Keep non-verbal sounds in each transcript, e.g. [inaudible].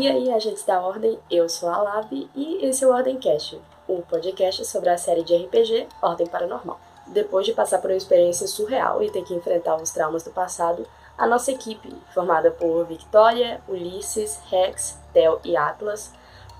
E aí, agentes da Ordem, eu sou a Lave e esse é o Ordem Cast, o podcast sobre a série de RPG Ordem Paranormal. Depois de passar por uma experiência surreal e ter que enfrentar os traumas do passado, a nossa equipe, formada por Victoria, Ulisses, Rex, Tel e Atlas,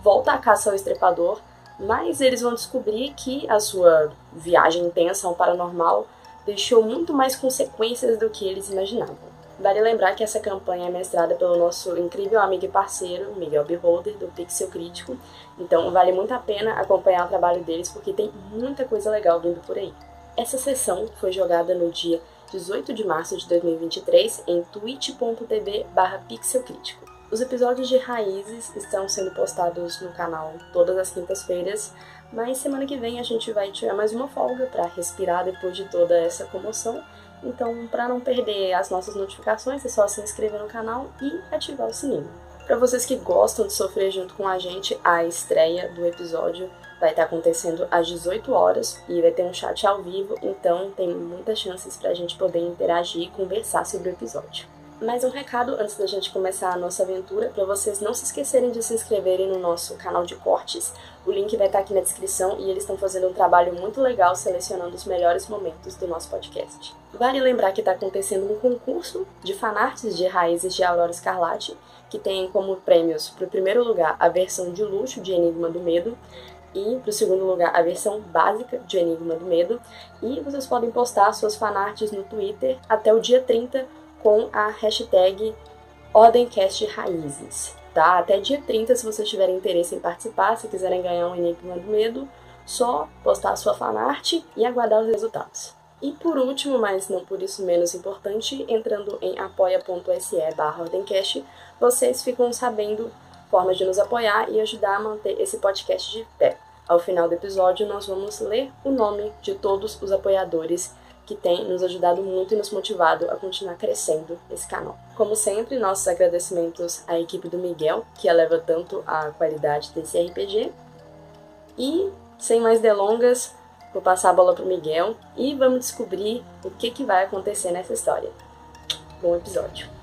volta à caça ao estrepador, mas eles vão descobrir que a sua viagem intensa ao paranormal deixou muito mais consequências do que eles imaginavam. Vale lembrar que essa campanha é mestrada pelo nosso incrível amigo e parceiro, Miguel Beholder, do Pixel Crítico, então vale muito a pena acompanhar o trabalho deles porque tem muita coisa legal vindo por aí. Essa sessão foi jogada no dia 18 de março de 2023 em twitch.tv pixelcrítico. Os episódios de Raízes estão sendo postados no canal todas as quintas-feiras, mas semana que vem a gente vai tirar mais uma folga para respirar depois de toda essa comoção então, para não perder as nossas notificações, é só se inscrever no canal e ativar o sininho. Para vocês que gostam de sofrer junto com a gente, a estreia do episódio vai estar acontecendo às 18 horas e vai ter um chat ao vivo, então tem muitas chances para a gente poder interagir e conversar sobre o episódio. Mais um recado antes da gente começar a nossa aventura, para vocês não se esquecerem de se inscreverem no nosso canal de cortes. O link vai estar aqui na descrição e eles estão fazendo um trabalho muito legal selecionando os melhores momentos do nosso podcast. Vale lembrar que está acontecendo um concurso de fanarts de Raízes de Aurora Escarlate, que tem como prêmios, para o primeiro lugar, a versão de luxo de Enigma do Medo, e para o segundo lugar a versão básica de Enigma do Medo. E vocês podem postar suas fanarts no Twitter até o dia 30 com a hashtag Ordemcast Raízes. Tá? Até dia 30, se vocês tiverem interesse em participar, se quiserem ganhar um Enigma do Medo, só postar a sua fanart e aguardar os resultados. E por último, mas não por isso menos importante, entrando em apoia.se barra Ordemcast, vocês ficam sabendo formas de nos apoiar e ajudar a manter esse podcast de pé. Ao final do episódio, nós vamos ler o nome de todos os apoiadores que tem nos ajudado muito e nos motivado a continuar crescendo esse canal. Como sempre, nossos agradecimentos à equipe do Miguel, que eleva tanto a qualidade desse RPG. E, sem mais delongas, vou passar a bola para o Miguel e vamos descobrir o que, que vai acontecer nessa história. Bom episódio!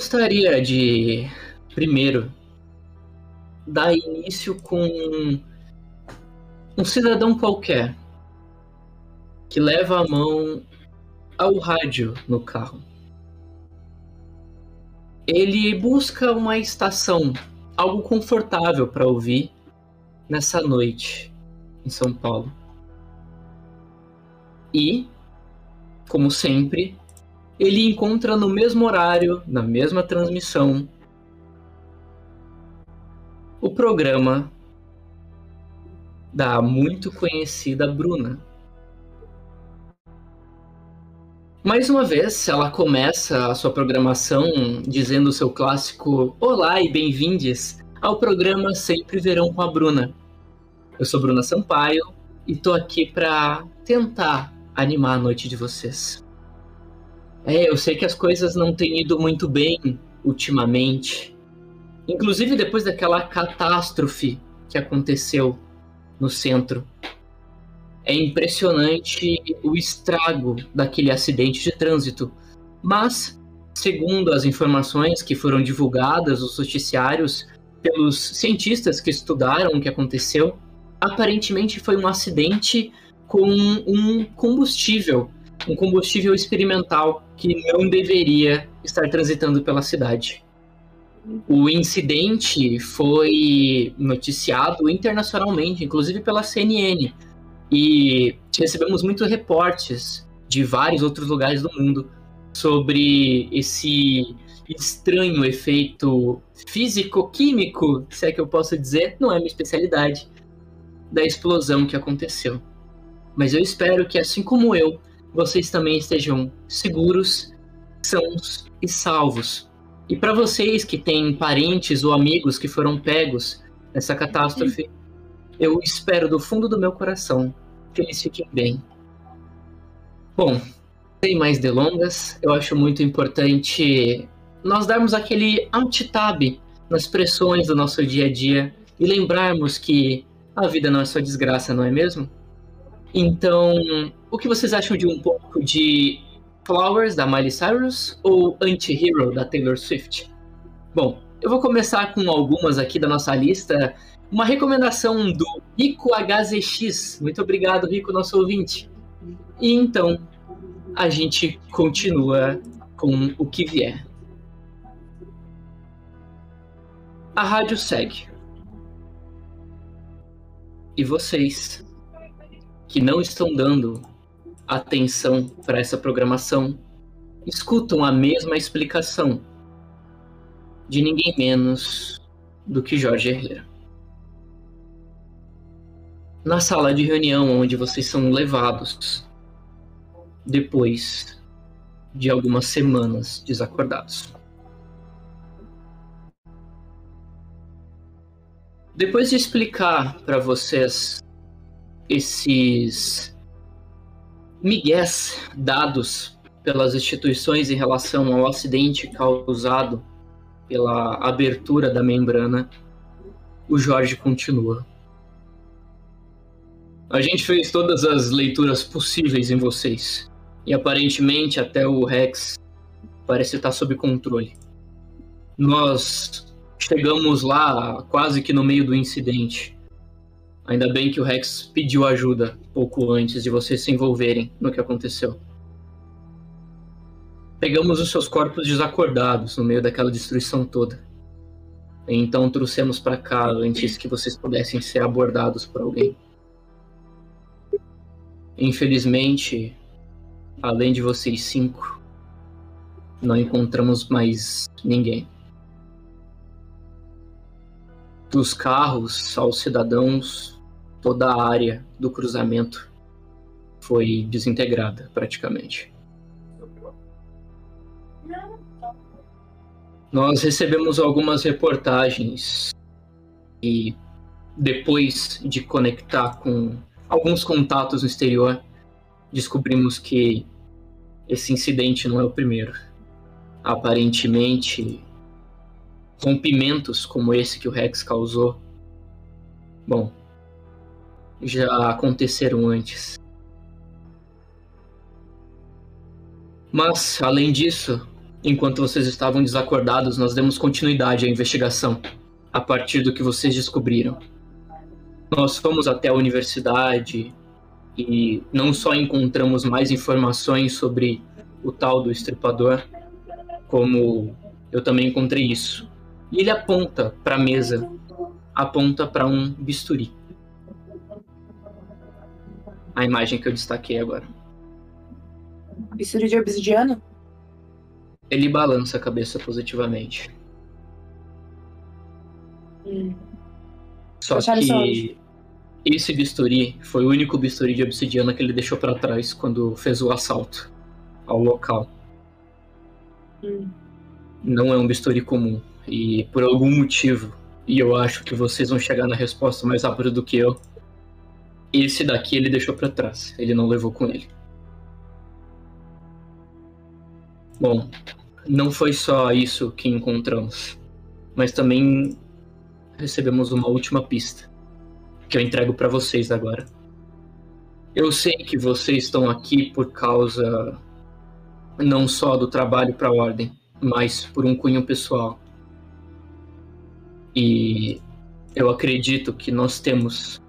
Gostaria de, primeiro, dar início com um cidadão qualquer que leva a mão ao rádio no carro. Ele busca uma estação, algo confortável para ouvir nessa noite em São Paulo. E, como sempre, ele encontra no mesmo horário, na mesma transmissão, o programa da muito conhecida Bruna. Mais uma vez, ela começa a sua programação dizendo o seu clássico Olá e bem-vindes ao programa Sempre Verão com a Bruna. Eu sou Bruna Sampaio e tô aqui para tentar animar a noite de vocês. É, eu sei que as coisas não têm ido muito bem ultimamente. Inclusive depois daquela catástrofe que aconteceu no centro. É impressionante o estrago daquele acidente de trânsito. Mas, segundo as informações que foram divulgadas nos noticiários pelos cientistas que estudaram o que aconteceu, aparentemente foi um acidente com um combustível um combustível experimental que não deveria estar transitando pela cidade. O incidente foi noticiado internacionalmente, inclusive pela CNN, e recebemos muitos reportes de vários outros lugares do mundo sobre esse estranho efeito físico-químico, se é que eu posso dizer, não é minha especialidade, da explosão que aconteceu. Mas eu espero que, assim como eu, vocês também estejam seguros, sãos e salvos. E para vocês que têm parentes ou amigos que foram pegos nessa catástrofe, eu espero do fundo do meu coração que eles fiquem bem. Bom, sem mais delongas, eu acho muito importante nós darmos aquele alt-tab nas pressões do nosso dia a dia e lembrarmos que a vida não é só desgraça, não é mesmo? Então, o que vocês acham de um pouco de Flowers da Miley Cyrus ou Anti-Hero da Taylor Swift? Bom, eu vou começar com algumas aqui da nossa lista. Uma recomendação do Rico HZX. Muito obrigado, Rico, nosso ouvinte. E então, a gente continua com o que vier. A rádio segue. E vocês que não estão dando atenção para essa programação escutam a mesma explicação de ninguém menos do que Jorge Herrera. Na sala de reunião onde vocês são levados depois de algumas semanas desacordados. Depois de explicar para vocês esses migués dados pelas instituições em relação ao acidente causado pela abertura da membrana, o Jorge continua. A gente fez todas as leituras possíveis em vocês. E aparentemente até o Rex parece estar sob controle. Nós chegamos lá quase que no meio do incidente. Ainda bem que o Rex pediu ajuda pouco antes de vocês se envolverem no que aconteceu. Pegamos os seus corpos desacordados no meio daquela destruição toda. Então trouxemos para cá antes que vocês pudessem ser abordados por alguém. Infelizmente, além de vocês cinco, não encontramos mais ninguém. Dos carros aos cidadãos, toda a área do cruzamento foi desintegrada praticamente. Nós recebemos algumas reportagens e depois de conectar com alguns contatos no exterior, descobrimos que esse incidente não é o primeiro. Aparentemente, rompimentos como esse que o Rex causou, bom, já aconteceram antes. Mas, além disso, enquanto vocês estavam desacordados, nós demos continuidade à investigação a partir do que vocês descobriram. Nós fomos até a universidade e não só encontramos mais informações sobre o tal do estripador, como eu também encontrei isso. E ele aponta para a mesa, aponta para um bisturi a imagem que eu destaquei agora. Bisturi de obsidiana? Ele balança a cabeça positivamente. Hum. Só que esse bisturi foi o único bisturi de obsidiana que ele deixou para trás quando fez o assalto ao local. Hum. Não é um bisturi comum. E por algum motivo, e eu acho que vocês vão chegar na resposta mais rápido do que eu, esse daqui ele deixou para trás, ele não levou com ele. Bom, não foi só isso que encontramos, mas também recebemos uma última pista que eu entrego para vocês agora. Eu sei que vocês estão aqui por causa não só do trabalho para a ordem, mas por um cunho pessoal. E eu acredito que nós temos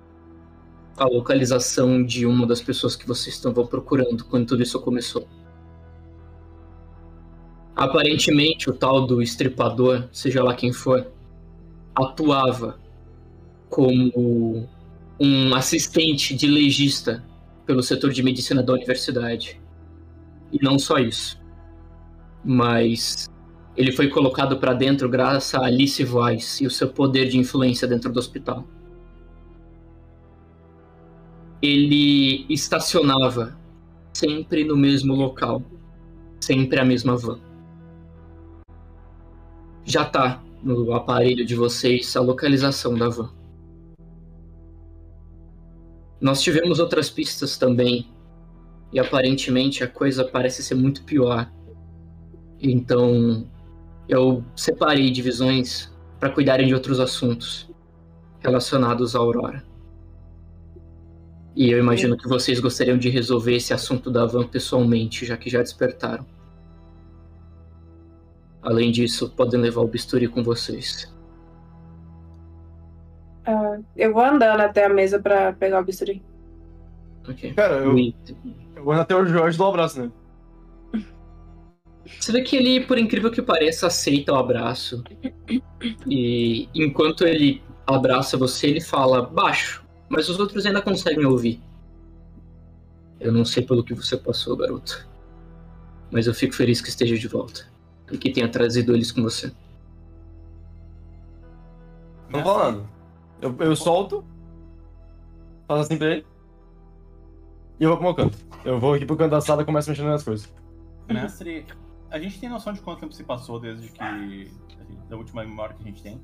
a localização de uma das pessoas que vocês estavam procurando quando tudo isso começou. Aparentemente, o tal do estripador, seja lá quem for, atuava como um assistente de legista pelo setor de medicina da universidade. E não só isso. Mas ele foi colocado para dentro graças a Alice Weiss e o seu poder de influência dentro do hospital ele estacionava sempre no mesmo local, sempre a mesma van. já tá no aparelho de vocês a localização da van. Nós tivemos outras pistas também, e aparentemente a coisa parece ser muito pior. Então, eu separei divisões para cuidarem de outros assuntos relacionados à Aurora. E eu imagino que vocês gostariam de resolver esse assunto da van pessoalmente, já que já despertaram. Além disso, podem levar o bisturi com vocês. Ah, eu vou andando até a mesa pra pegar o bisturi. Ok. Cara, eu, eu vou até o Jorge dar um abraço nele. Você vê que ele, por incrível que pareça, aceita o abraço. E enquanto ele abraça você, ele fala baixo, mas os outros ainda conseguem ouvir. Eu não sei pelo que você passou, garoto. Mas eu fico feliz que esteja de volta. E que tenha trazido eles com você. Não fala nada. Eu, eu solto. Faço assim pra ele. E eu vou pro meu canto. Eu vou aqui pro canto da sala e começo mexendo nas coisas. Mestre, a gente tem noção de quanto tempo se passou desde que. da última memória que a gente tem?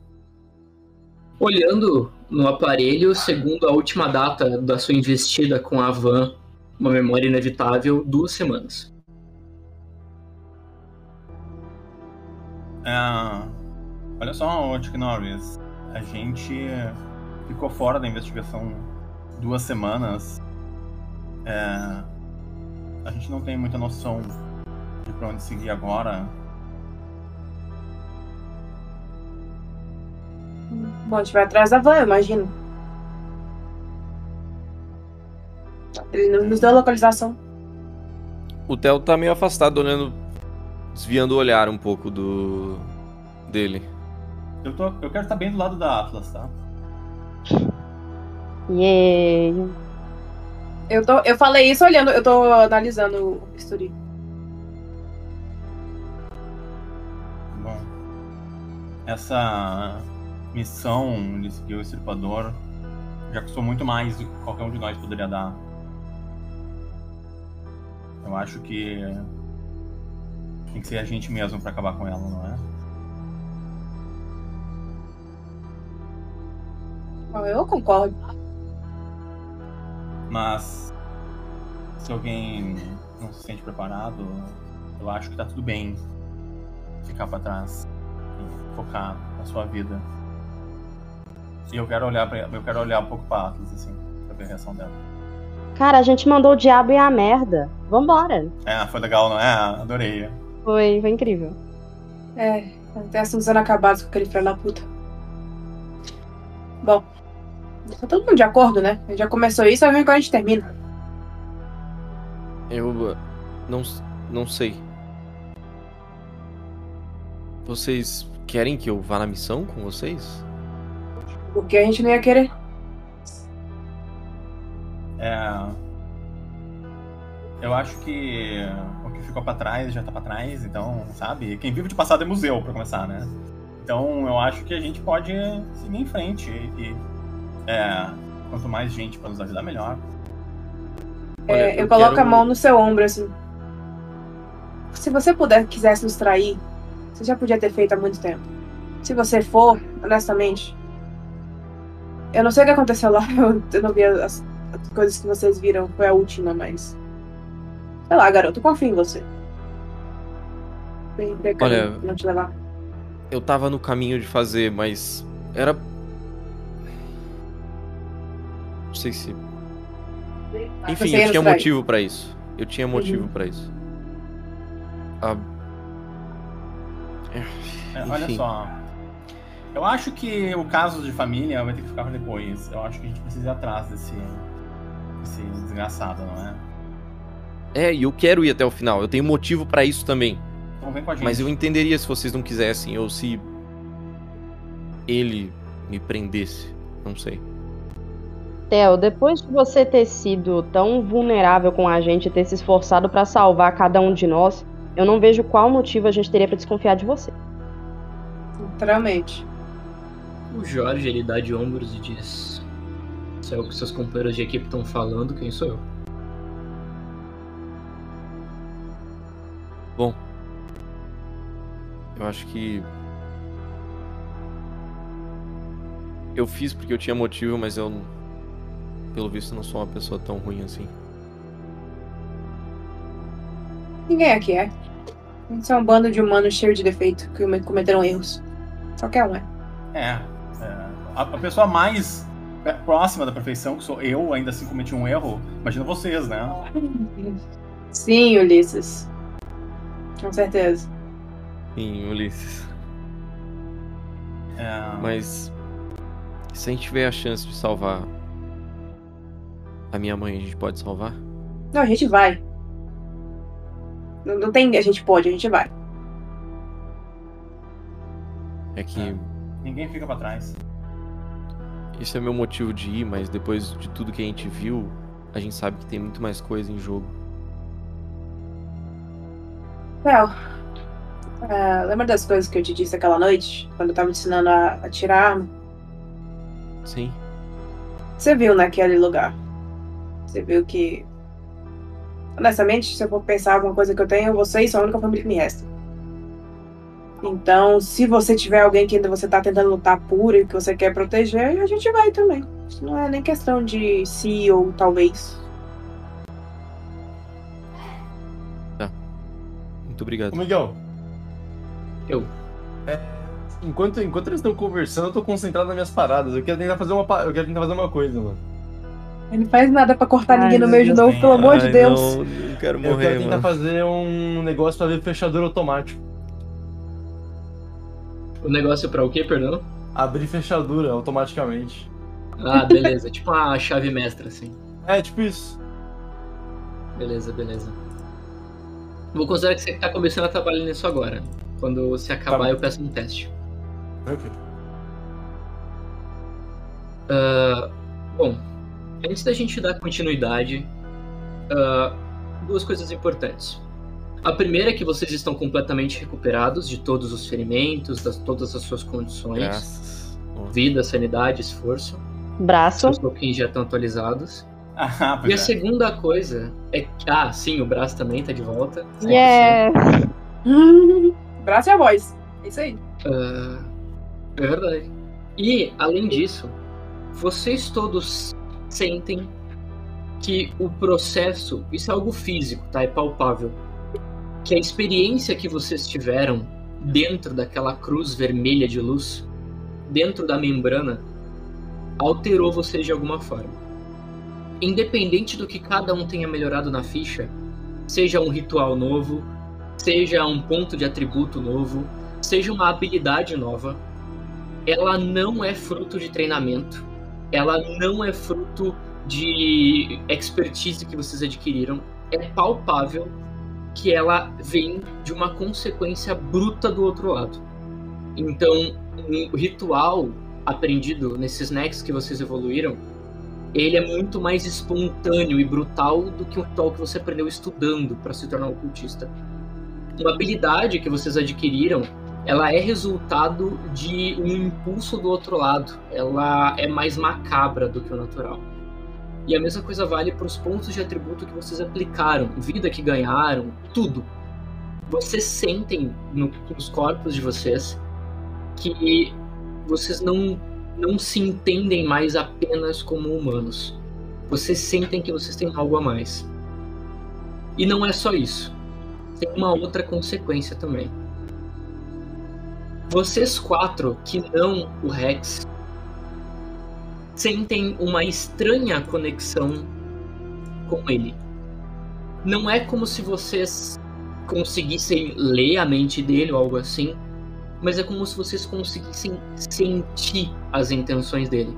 Olhando no aparelho, segundo a última data da sua investida com a van, uma memória inevitável, duas semanas. Ah, olha só, Chuck Norris. A gente ficou fora da investigação duas semanas. É, a gente não tem muita noção de pra onde seguir agora. Bom, a gente vai atrás da van, eu imagino. Ele não nos deu a localização. O Theo tá meio afastado, olhando. desviando o olhar um pouco do. dele. Eu, tô, eu quero estar bem do lado da Atlas, tá? Yay. Eu, tô, eu falei isso olhando, eu tô analisando o bisturi. Bom, essa missão de seguir o Estripador já custou muito mais do que qualquer um de nós poderia dar. Eu acho que tem que ser a gente mesmo pra acabar com ela, não é? Eu concordo. Mas se alguém não se sente preparado, eu acho que tá tudo bem ficar pra trás e focar na sua vida. E eu quero olhar para eu quero olhar um pouco pra Atlas assim, pra ver a reação dela. Cara, a gente mandou o diabo e a merda. Vambora. É, foi legal, não é? Adorei. Foi, foi incrível. É, até assuntos acabados com aquele filho da puta. Bom, tá todo mundo de acordo, né? Já começou isso, vai ver quando a gente termina. Eu. uh, não, não sei. Vocês querem que eu vá na missão com vocês? Porque a gente não ia querer. É. Eu acho que o que ficou pra trás já tá pra trás, então, sabe? Quem vive de passado é museu, pra começar, né? Então, eu acho que a gente pode seguir em frente e. é, quanto mais gente pra nos ajudar, melhor. É, Olha, eu, eu coloco quero- a mão no seu ombro, assim. Se você puder, quisesse nos trair, você já podia ter feito há muito tempo. Se você for, honestamente. Eu não sei o que aconteceu lá, [laughs] eu, eu não vi as, as coisas que vocês viram, foi a última, mas. Sei lá, garoto, confio em você. Bem, bem, Olha- não te levar. Eu tava no caminho de fazer, mas. Era. Não sei se. Enfim, eu tinha motivo pra isso. Eu tinha motivo Uhum. pra isso. Ah, É, olha só. Eu acho que o caso de família vai ter que ficar pra depois. Eu acho que a gente precisa ir atrás desse, desse desgraçado, não é? É, e eu quero ir até o final. Eu tenho motivo pra isso também. Então vem com a gente. Mas eu entenderia se vocês não quisessem, ou se. Ele me prendesse. Não sei. Theo, depois de você ter sido tão vulnerável com a gente e ter se esforçado pra salvar cada um de nós, eu não vejo qual motivo a gente teria pra desconfiar de você. Literalmente. O Jorge, ele dá de ombros e diz: Se é o que seus companheiros de equipe estão falando, quem sou eu? Bom. Eu acho que. eu fiz porque eu tinha motivo, mas eu, pelo visto, não sou uma pessoa tão ruim assim. Ninguém aqui é. A gente é um bando de humanos cheio de defeito que cometeram erros. Só que é um, é. É. é, a, a pessoa mais próxima da perfeição, que sou eu, ainda assim cometi um erro, imagina vocês, né? Sim, Ulisses. Com certeza. Sim, Ulisses. É, Mas se a gente tiver a chance de salvar a minha mãe, a gente pode salvar? Não, a gente vai. Não, não tem. A gente pode, a gente vai. É que É. Ninguém fica pra trás. Esse é meu motivo de ir, mas depois de tudo que a gente viu, a gente sabe que tem muito mais coisa em jogo. Well, é, lembra das coisas que eu te disse aquela noite? Quando eu tava te ensinando a atirar arma? Sim. Você viu naquele lugar. Você viu que. Honestamente, se eu for pensar alguma coisa que eu tenho, vocês são a única família que me resta. Então, se você tiver alguém que ainda você tá tentando lutar por e que você quer proteger, a gente vai também. Isso não é nem questão de se ou talvez. Muito obrigado. Ô, Miguel. Eu. É, enquanto, enquanto eles estão conversando, eu tô concentrado nas minhas paradas. Eu quero tentar fazer uma, eu quero tentar fazer uma coisa, mano. Ele não faz nada pra cortar Ai, ninguém no meio de novo, pelo amor de Deus. Não, não quero Eu morrer, quero tentar mano. fazer um negócio pra ver fechador automático. O negócio pra o quê, perdão? Abrir fechadura automaticamente. Ah, beleza. [laughs] tipo uma chave mestra, assim. É, tipo isso. Beleza, beleza. Vou considerar que você tá começando a trabalhar nisso agora. Quando você acabar, bom. eu peço um teste. Ok. Ah, bom, antes da gente dar continuidade, ah, duas coisas importantes. A primeira é que vocês estão completamente recuperados de todos os ferimentos, das todas as suas condições. Graças. Vida, sanidade, esforço. Braço. Seus tokens já estão atualizados. [laughs] Ah, E a é. segunda coisa é que. Ah, sim, o braço também tá de volta. 100%. Yeah! [laughs] Braço e a voz. É isso aí. Ah, é verdade. E, além disso, vocês todos sentem que o processo, isso é algo físico, tá? É palpável. Que a experiência que vocês tiveram dentro daquela cruz vermelha de luz, dentro da membrana, alterou vocês de alguma forma. Independente do que cada um tenha melhorado na ficha, seja um ritual novo, seja um ponto de atributo novo, seja uma habilidade nova, ela não é fruto de treinamento, ela não é fruto de expertise que vocês adquiriram, é palpável que ela vem de uma consequência bruta do outro lado. Então, um ritual aprendido nesses necks que vocês evoluíram, ele é muito mais espontâneo e brutal do que um ritual que você aprendeu estudando para se tornar um cultista. Uma habilidade que vocês adquiriram, ela é resultado de um impulso do outro lado. Ela é mais macabra do que o natural. E a mesma coisa vale para os pontos de atributo que vocês aplicaram, vida que ganharam, tudo. Vocês sentem no- nos corpos de vocês que vocês não, não se entendem mais apenas como humanos. Vocês sentem que vocês têm algo a mais. E não é só isso. Tem uma outra consequência também. Vocês quatro, que não o Rex, sentem uma estranha conexão com ele. Não é como se vocês conseguissem ler a mente dele ou algo assim, mas é como se vocês conseguissem sentir as intenções dele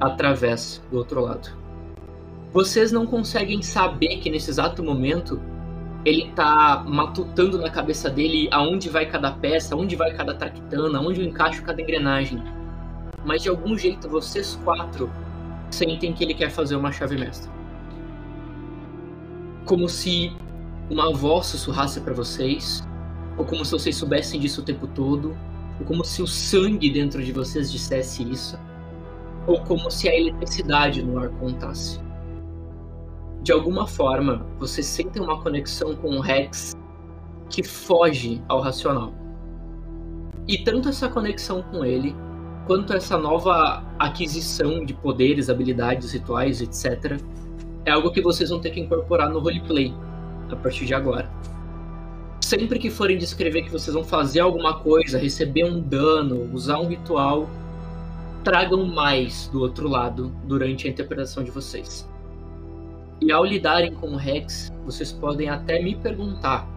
através do outro lado. Vocês não conseguem saber que nesse exato momento ele tá matutando na cabeça dele aonde vai cada peça, aonde vai cada traquitana, aonde eu encaixo cada engrenagem. Mas de algum jeito vocês quatro sentem que ele quer fazer uma chave mestra. Como se uma voz sussurrasse para vocês, ou como se vocês soubessem disso o tempo todo, ou como se o sangue dentro de vocês dissesse isso, ou como se a eletricidade no ar contasse. De alguma forma, vocês sentem uma conexão com o Rex que foge ao racional. E tanto essa conexão com ele, quanto essa nova aquisição de poderes, habilidades, rituais, etc., é algo que vocês vão ter que incorporar no roleplay a partir de agora. Sempre que forem descrever que vocês vão fazer alguma coisa, receber um dano, usar um ritual, tragam mais do outro lado durante a interpretação de vocês. E ao lidarem com o Rex, vocês podem até me perguntar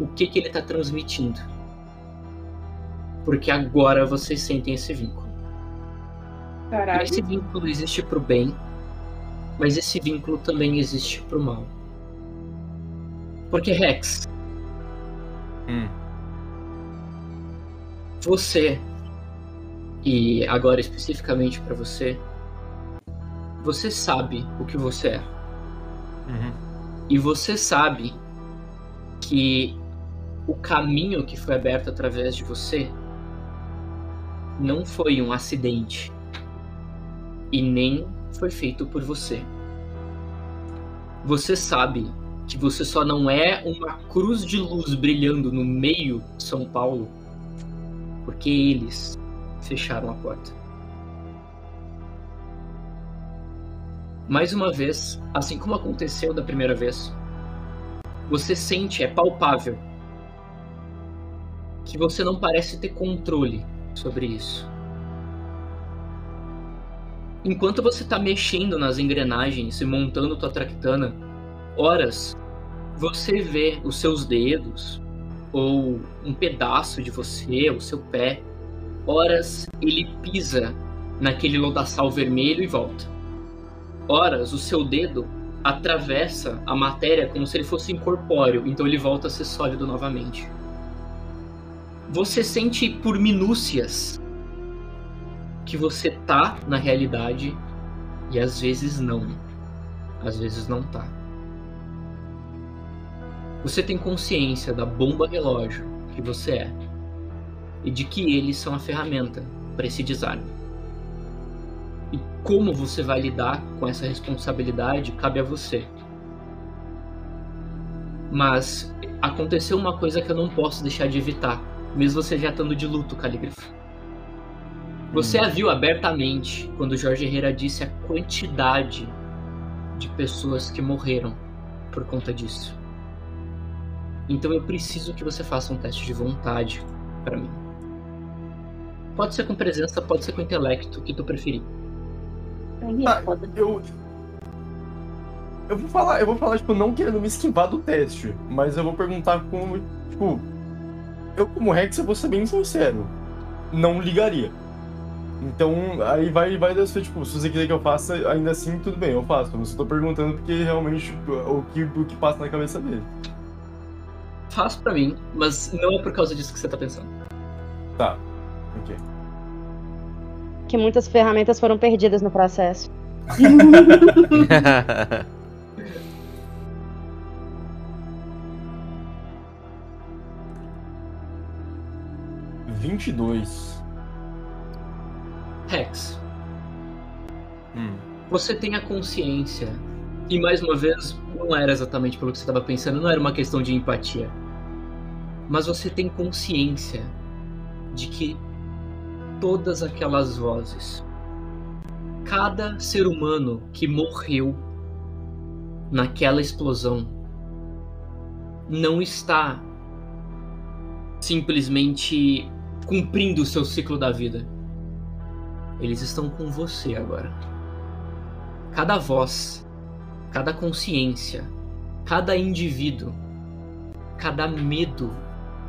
o que, que ele está transmitindo. Porque agora vocês sentem esse vínculo. Caralho. Esse vínculo existe pro bem, mas esse vínculo também existe pro mal. Porque, Rex, Hum. você, e agora especificamente pra você, você sabe o que você é. Uhum. E você sabe que o caminho que foi aberto através de você não foi um acidente e nem foi feito por você. Você sabe que você só não é uma cruz de luz brilhando no meio de São Paulo porque eles fecharam a porta. Mais uma vez, assim como aconteceu da primeira vez, você sente, é palpável, que você não parece ter controle sobre isso. Enquanto você está mexendo nas engrenagens e montando tua traquitana, horas você vê os seus dedos ou um pedaço de você, o seu pé, horas ele pisa naquele lodaçal vermelho e volta. Horas o seu dedo atravessa a matéria como se ele fosse incorpóreo, então ele volta a ser sólido novamente. Você sente por minúcias que você tá na realidade e às vezes não. Às vezes não tá. Você tem consciência da bomba relógio que você é e de que eles são a ferramenta para esse desarme. E como você vai lidar com essa responsabilidade cabe a você. Mas aconteceu uma coisa que eu não posso deixar de evitar, mesmo você já estando de luto, Calígrafo. Você a viu abertamente quando Jorge Herrera disse a quantidade de pessoas que morreram por conta disso. Então eu preciso que você faça um teste de vontade para mim. Pode ser com presença, pode ser com intelecto, o que tu preferir. Ah, é foda. Eu. Eu vou falar, eu vou falar, tipo, não querendo me esquivar do teste, mas eu vou perguntar como, tipo, eu como Rex, eu vou ser bem sincero, não ligaria. Então, aí vai, vai da sua, tipo, se você quiser que eu faça, ainda assim, tudo bem, eu faço. Eu só tô perguntando porque realmente tipo, o que, o que passa na cabeça dele. Faz pra mim, mas não é por causa disso que você tá pensando. Tá, ok. Que muitas ferramentas foram perdidas no processo. [laughs] Vinte e dois. Rex, Hum. você tem a consciência, e mais uma vez, não era exatamente pelo que você estava pensando, não era uma questão de empatia. Mas você tem consciência de que todas aquelas vozes, cada ser humano que morreu naquela explosão, não está simplesmente cumprindo o seu ciclo da vida. Eles estão com você agora. Cada voz, cada consciência, cada indivíduo, cada medo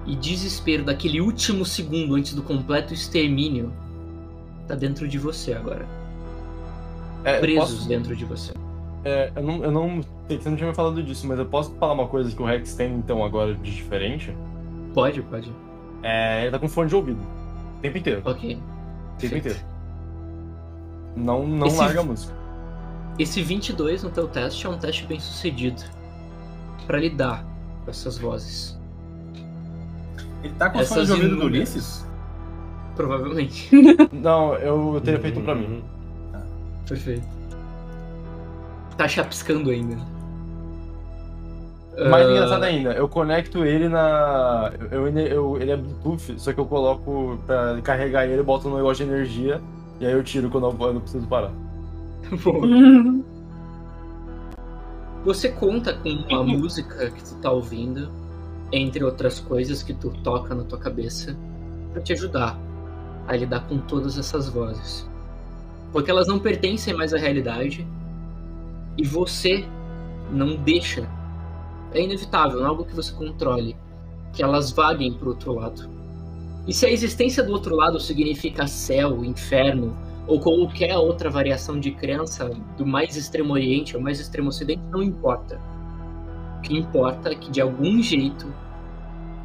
e desespero daquele último segundo antes do completo extermínio tá dentro de você agora. É, Presos posso- dentro de você. é, eu não. Eu não. Você não tinha me falado disso, mas eu posso falar uma coisa que o Rex tem então agora de diferente? Pode, pode. É. Ele tá com fone de ouvido. O tempo inteiro. Ok. O tempo Perfeito. inteiro. Não, não Esse- larga a música. Esse 22 no teu teste é um teste bem sucedido para lidar com essas vozes. Ele tá com o Essas fone de ouvido do. Ulisses? Provavelmente. [laughs] Não, eu teria feito um pra mim. Perfeito. Tá chapiscando ainda. Mais Ah, engraçado ainda, eu conecto ele na. Eu, eu, eu- ele é Bluetooth, só que eu coloco pra carregar ele, eu boto no negócio de energia, e aí eu tiro quando eu, eu não preciso parar. Boa. [laughs] Você conta com uma música que tu tá ouvindo, entre outras coisas que tu toca na tua cabeça, pra te ajudar a lidar com todas essas vozes. Porque elas não pertencem mais à realidade e você não deixa. É inevitável, não é algo que você controle, que elas vaguem pro outro lado. E se a existência do outro lado significa céu, inferno, ou qualquer outra variação de crença do mais extremo oriente ao mais extremo ocidente, não importa. O que importa é que, de algum jeito,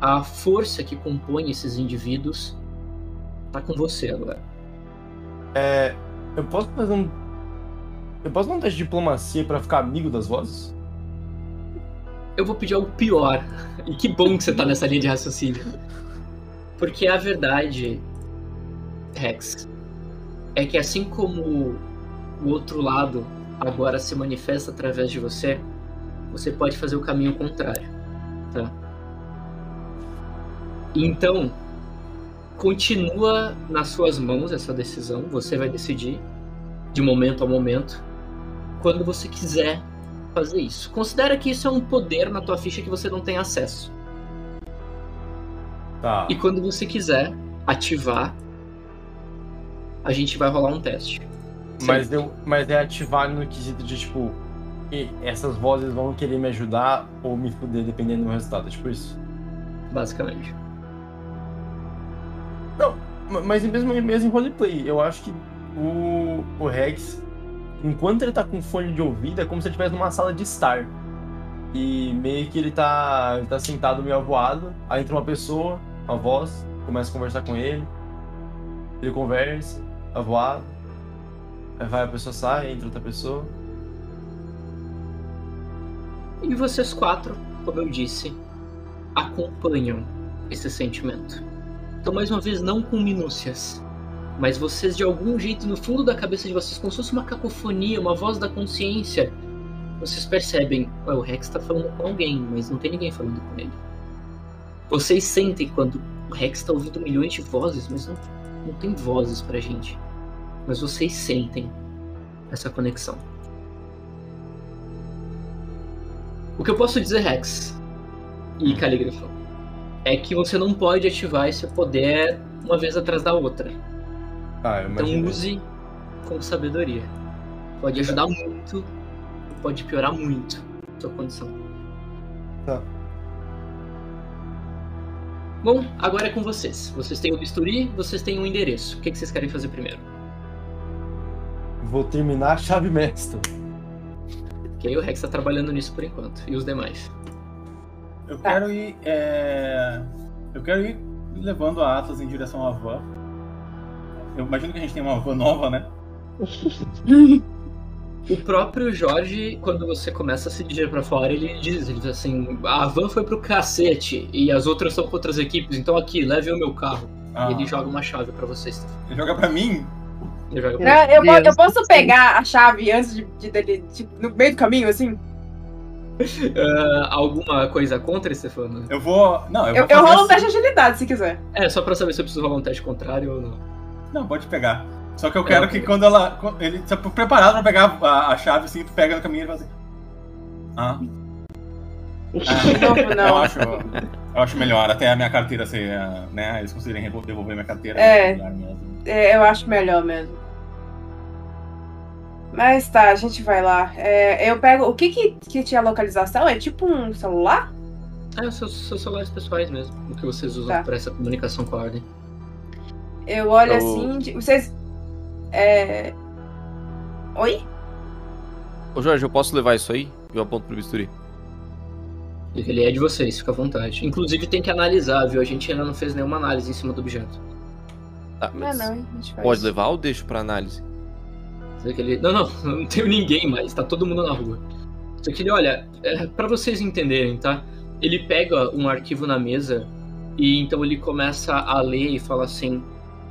a força que compõe esses indivíduos tá com você agora. É. Eu posso fazer um. Eu posso dar um teste de diplomacia pra ficar amigo das vozes? Eu vou pedir algo pior. E que bom que você tá nessa linha de raciocínio. Porque a verdade, Rex, é que assim como o outro lado agora se manifesta através de você, você pode fazer o caminho contrário, tá? Então, continua nas suas mãos essa decisão, você vai decidir de momento a momento quando você quiser fazer isso. Considera que isso é um poder na tua ficha que você não tem acesso. Tá. E quando você quiser ativar, a gente vai rolar um teste. Mas, eu, mas é ativar no quesito de, tipo, essas vozes vão querer me ajudar ou me fuder dependendo do resultado. É tipo isso. Basicamente. Ma- Mas mesmo, mesmo em roleplay, eu acho que o, o Rex, enquanto ele tá com fone de ouvido, é como se ele estivesse numa sala de estar. E meio que ele tá, ele tá sentado meio avoado, aí entra uma pessoa, uma voz, começa a conversar com ele. Ele conversa, avoado. Aí vai, a pessoa sai, entra outra pessoa. E vocês quatro, como eu disse, acompanham esse sentimento. Então, mais uma vez, não com minúcias, mas vocês, de algum jeito, no fundo da cabeça de vocês, como se fosse uma cacofonia, uma voz da consciência, vocês percebem: "Ué, o Rex tá falando com alguém, mas não tem ninguém falando com ele. Vocês sentem quando o Rex tá ouvindo milhões de vozes, mas não, não tem vozes pra gente. Mas vocês sentem essa conexão. O que eu posso dizer, Rex e Calígrafo, é que você não pode ativar esse poder uma vez atrás da outra. Ah, Então use com sabedoria. Pode ajudar muito, pode piorar muito a sua condição. Tá. Bom, agora é com vocês. Vocês têm o bisturi, vocês têm o endereço. O que que vocês querem fazer primeiro? Vou terminar a chave mestra. Que aí o Rex tá trabalhando nisso por enquanto. E os demais. Eu quero ir. é, Eu quero ir levando a Atlas em direção à van. Eu imagino que a gente tem uma van nova, né? [laughs] O próprio Jorge, quando você começa a se dirigir pra fora, ele diz, ele diz assim, a van foi pro cacete e as outras são com outras equipes, então aqui, leve o meu carro. Ah, E ele joga uma chave pra vocês. Joga pra mim? Ele joga pra Eu, Deus eu posso pegar a chave antes de, de dele, tipo, no meio do caminho, assim? [laughs] Ah, alguma coisa contra, Stefano? Eu vou. Não, eu, Eu, vou eu rolo um assim. teste de agilidade, se quiser. É, só pra saber se eu preciso rolar um teste contrário ou não. Não, pode pegar. Só que eu É, quero ok. que quando ela. Ele tá preparado pra pegar a, a chave, assim, tu pega no caminho e ele fala assim. Ah. Não, Eu não. acho. Eu acho melhor, até a minha carteira ser. ah, né? Eles conseguirem devolver minha carteira. É. É, eu acho melhor mesmo. Mas tá, a gente vai lá. É, eu pego. O que, que que tinha localização? É tipo um celular? Ah, os seus, seus celulares pessoais mesmo, o que vocês usam Tá. pra essa comunicação com a ordem. Eu olho Eu- assim. de- vocês. É. Oi? Ô Jorge, eu posso levar isso aí? Eu aponto pro bisturi. Ele é de vocês, fica à vontade. Inclusive tem que analisar, viu? A gente ainda não fez nenhuma análise em cima do objeto. Tá, Não, mas não, a gente faz. pode levar ou deixo pra análise? Ele... Não, não, [laughs] não tenho ninguém mais, tá todo mundo na rua. Só que ele, olha, é, para vocês entenderem, tá? Ele pega um arquivo na mesa e então ele começa a ler e fala assim: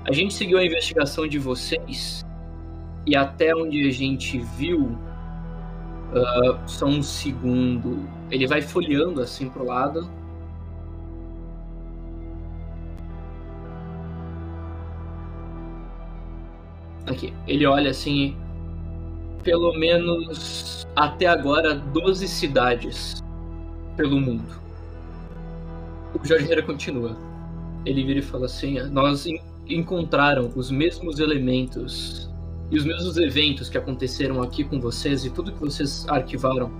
A gente seguiu a investigação de vocês e até onde a gente viu, Ah, só um segundo. Ele vai folheando assim pro lado. Aqui. Ele olha assim. Pelo menos até agora, 12 cidades pelo mundo. O Jorge continua. Ele vira e fala assim: Nós en- encontraram os mesmos elementos e os mesmos eventos que aconteceram aqui com vocês e tudo que vocês arquivaram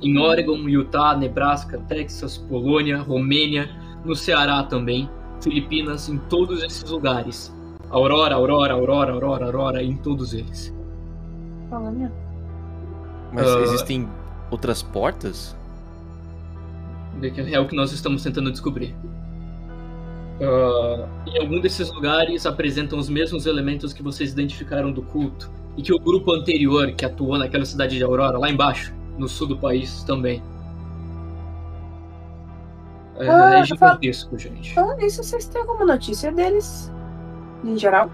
em Oregon, Utah, Nebraska, Texas, Polônia, Romênia, no Ceará também, Filipinas, em todos esses lugares. Aurora, Aurora, Aurora, Aurora, Aurora, em todos eles. Mas Ah. existem outras portas? É o que nós estamos tentando descobrir. Ah, em algum desses lugares apresentam os mesmos elementos que vocês identificaram do culto e que o grupo anterior que atuou naquela cidade de Aurora, lá embaixo, no sul do país também. É, Ah, é gigantesco, gente. Falando nisso, vocês têm alguma notícia deles? Em geral?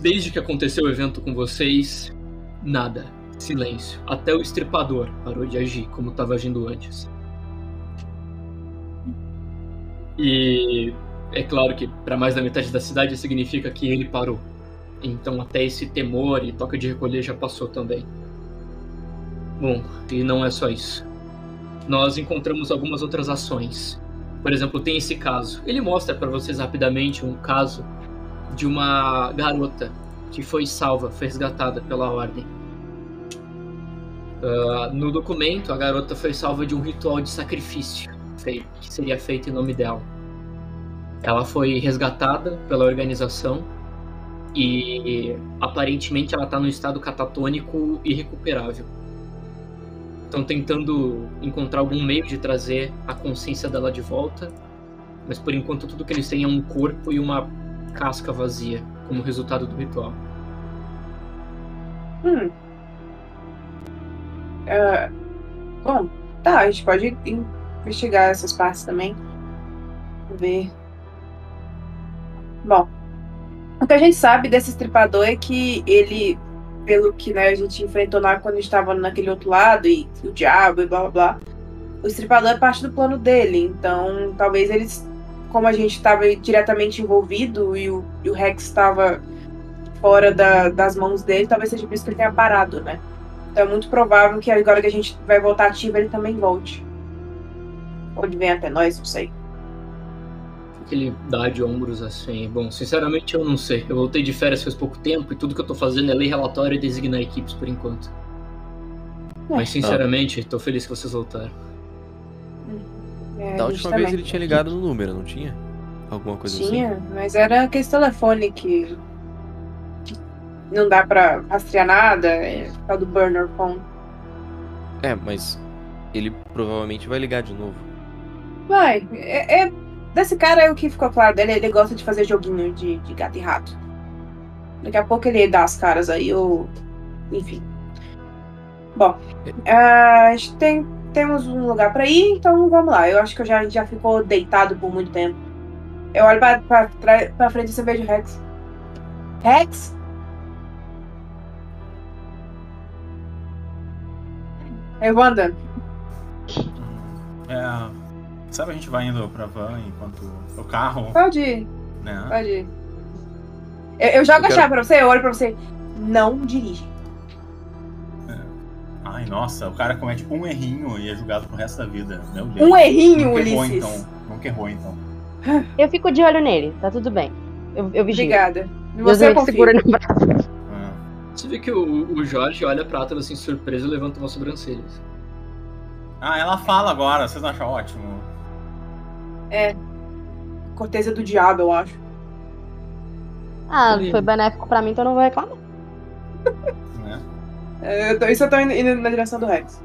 Desde que aconteceu o evento com vocês, nada. Silêncio. Até o estripador parou de agir como estava agindo antes. E é claro que para mais da metade da cidade significa que ele parou. Então até esse temor e toca de recolher já passou também. Bom, e não é só isso. Nós encontramos algumas outras ações. Por exemplo, tem esse caso. Ele mostra para vocês rapidamente um caso de uma garota que foi salva, foi resgatada pela ordem. Ah, no documento, a garota foi salva de um ritual de sacrifício feito, que seria feito em nome dela. Ela foi resgatada pela organização e aparentemente ela está no estado catatônico irrecuperável. Estão tentando encontrar algum meio de trazer a consciência dela de volta, mas por enquanto tudo que eles têm é um corpo e uma casca vazia como resultado do ritual. Hum. É, bom, tá, a gente pode investigar essas partes também. Ver. Bom, o que a gente sabe desse estripador é que ele, pelo que né, a gente enfrentou lá quando estava naquele outro lado, e o diabo e blá blá blá, o estripador é parte do plano dele. Então, talvez eles, como a gente estava diretamente envolvido e o, e o Rex estava fora da- das mãos dele, talvez seja por isso que ele tenha parado, né? Então é muito provável que agora que a gente vai voltar ativo, ele também volte. Ele vem até nós, não sei. ele dá de ombros assim. Bom, sinceramente eu não sei. Eu voltei de férias faz pouco tempo e tudo que eu tô fazendo é ler relatório e designar equipes por enquanto. Mas sinceramente, tô feliz que vocês voltaram. É, Da última também. vez ele tinha ligado no número, não tinha? Alguma coisa assim? Tinha, mas era aquele telefone que não dá pra rastrear nada, é por causa do burner phone. É, mas ele provavelmente vai ligar de novo. Vai, é, é- desse cara é o que ficou claro dele, ele gosta de fazer joguinho de, de gato e rato. Daqui a pouco ele dá as caras aí, ou. Enfim. Bom, a gente tem, temos um lugar pra ir, então vamos lá. Eu acho que eu já, já ficou deitado por muito tempo. Eu olho pra, pra, pra frente e você vejo Rex. Rex? Eu vou andando. É, sabe, a gente vai indo pra van enquanto o carro, Pode ir, né? pode ir. Eu, eu jogo Eu a quero- chave pra você, eu olho pra você. Não dirige. Ai, nossa, o cara comete um errinho e é julgado pro resto da vida. Meu Deus. Um errinho, Nunca errou, Ulisses. então. Nunca errou, então. [laughs] Eu fico de olho nele, tá tudo bem. Eu, eu vigio. Obrigada. Você eu me confio. segura no braço. Ah, Você vê que o, o Jorge olha pra Atlas assim, surpreso e levanta umas sobrancelhas. Ah, ela fala agora, vocês não acham ótimo? Corteza do diabo, eu acho. Ah, foi benéfico pra mim, então eu não vou reclamar. Né? [laughs] É, eu tô- isso eu tô indo, indo na direção do Rex.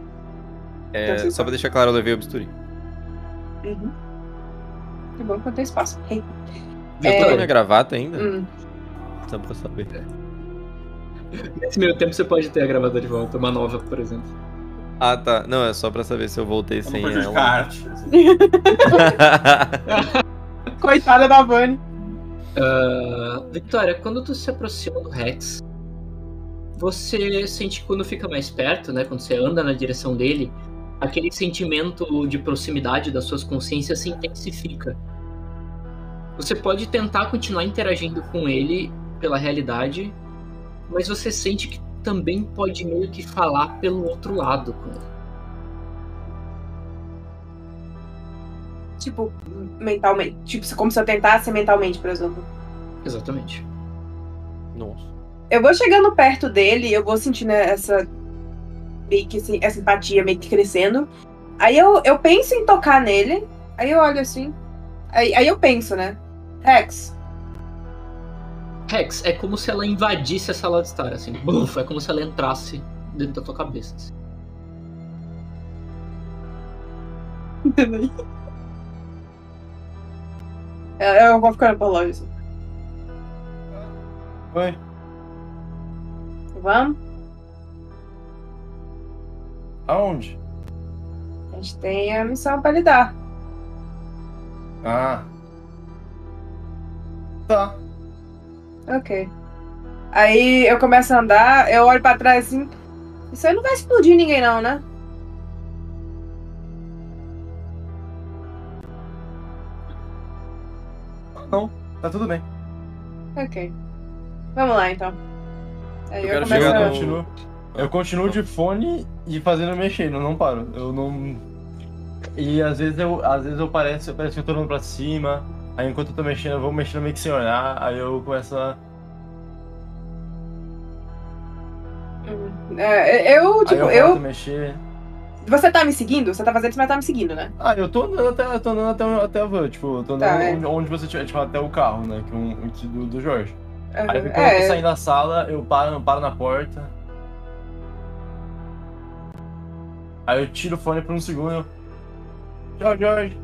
É, Então, só pra deixar claro, eu levei o bisturi. Uhum. Que bom que não tem espaço. Hey. Eu É. tô com minha gravata ainda? Hum. Só pra saber. Nesse meio tempo você pode ter a gravadora de volta, uma nova, por exemplo. Ah, tá. Não, é só pra saber se eu voltei sem não prejudicar a ela. arte. [laughs] Coitada da Vani. Victoria, quando tu se aproxima do Rex, você sente que quando fica mais perto, né, quando você anda na direção dele, aquele sentimento de proximidade das suas consciências se intensifica. Você pode tentar continuar interagindo com ele pela realidade, mas você sente que também pode meio que falar pelo outro lado com ele. Tipo, mentalmente. Tipo, como se eu tentasse mentalmente, por exemplo. Exatamente. Nossa. Eu vou chegando perto dele, eu vou sentindo essa. meio que assim, essa empatia meio que crescendo. Aí eu, eu penso em tocar nele, aí eu olho assim. Aí, aí eu penso, né? Rex, Rex, é como se ela invadisse a sala de estar, assim. Buf, é como se ela entrasse dentro da tua cabeça. assim. Entendeu? É, Eu vou ficando pra longe. Oi. Vamos? Aonde? A gente tem a missão pra lidar. Ah. Tá. Ok. Aí eu começo a andar, eu olho pra trás assim. Isso aí não vai explodir ninguém, não, né? Não, tá tudo bem. Ok. Vamos lá então. Aí Eu eu, começo chegar a. Eu continuo, eu continuo de fone e fazendo mexer, eu não paro. Eu não. E às vezes eu, às vezes eu pareço, parece que eu tô olhando pra cima. Aí enquanto eu tô mexendo, eu vou mexendo meio que sem olhar. Aí eu começo a. É, eu, aí tipo, eu volto eu. a mexer. Você tá me seguindo? Você tá fazendo isso, mas tá me seguindo, né? Ah, eu tô andando até, eu tô andando até, até a van, tipo, eu tô andando Tá, é. onde, onde você tiver, tipo, até o carro, né? Que é um, do, do Jorge. Aí quando eu tô É, saindo da sala, eu paro, paro na porta. Aí eu tiro o fone por um segundo. eu, Tchau, Jorge.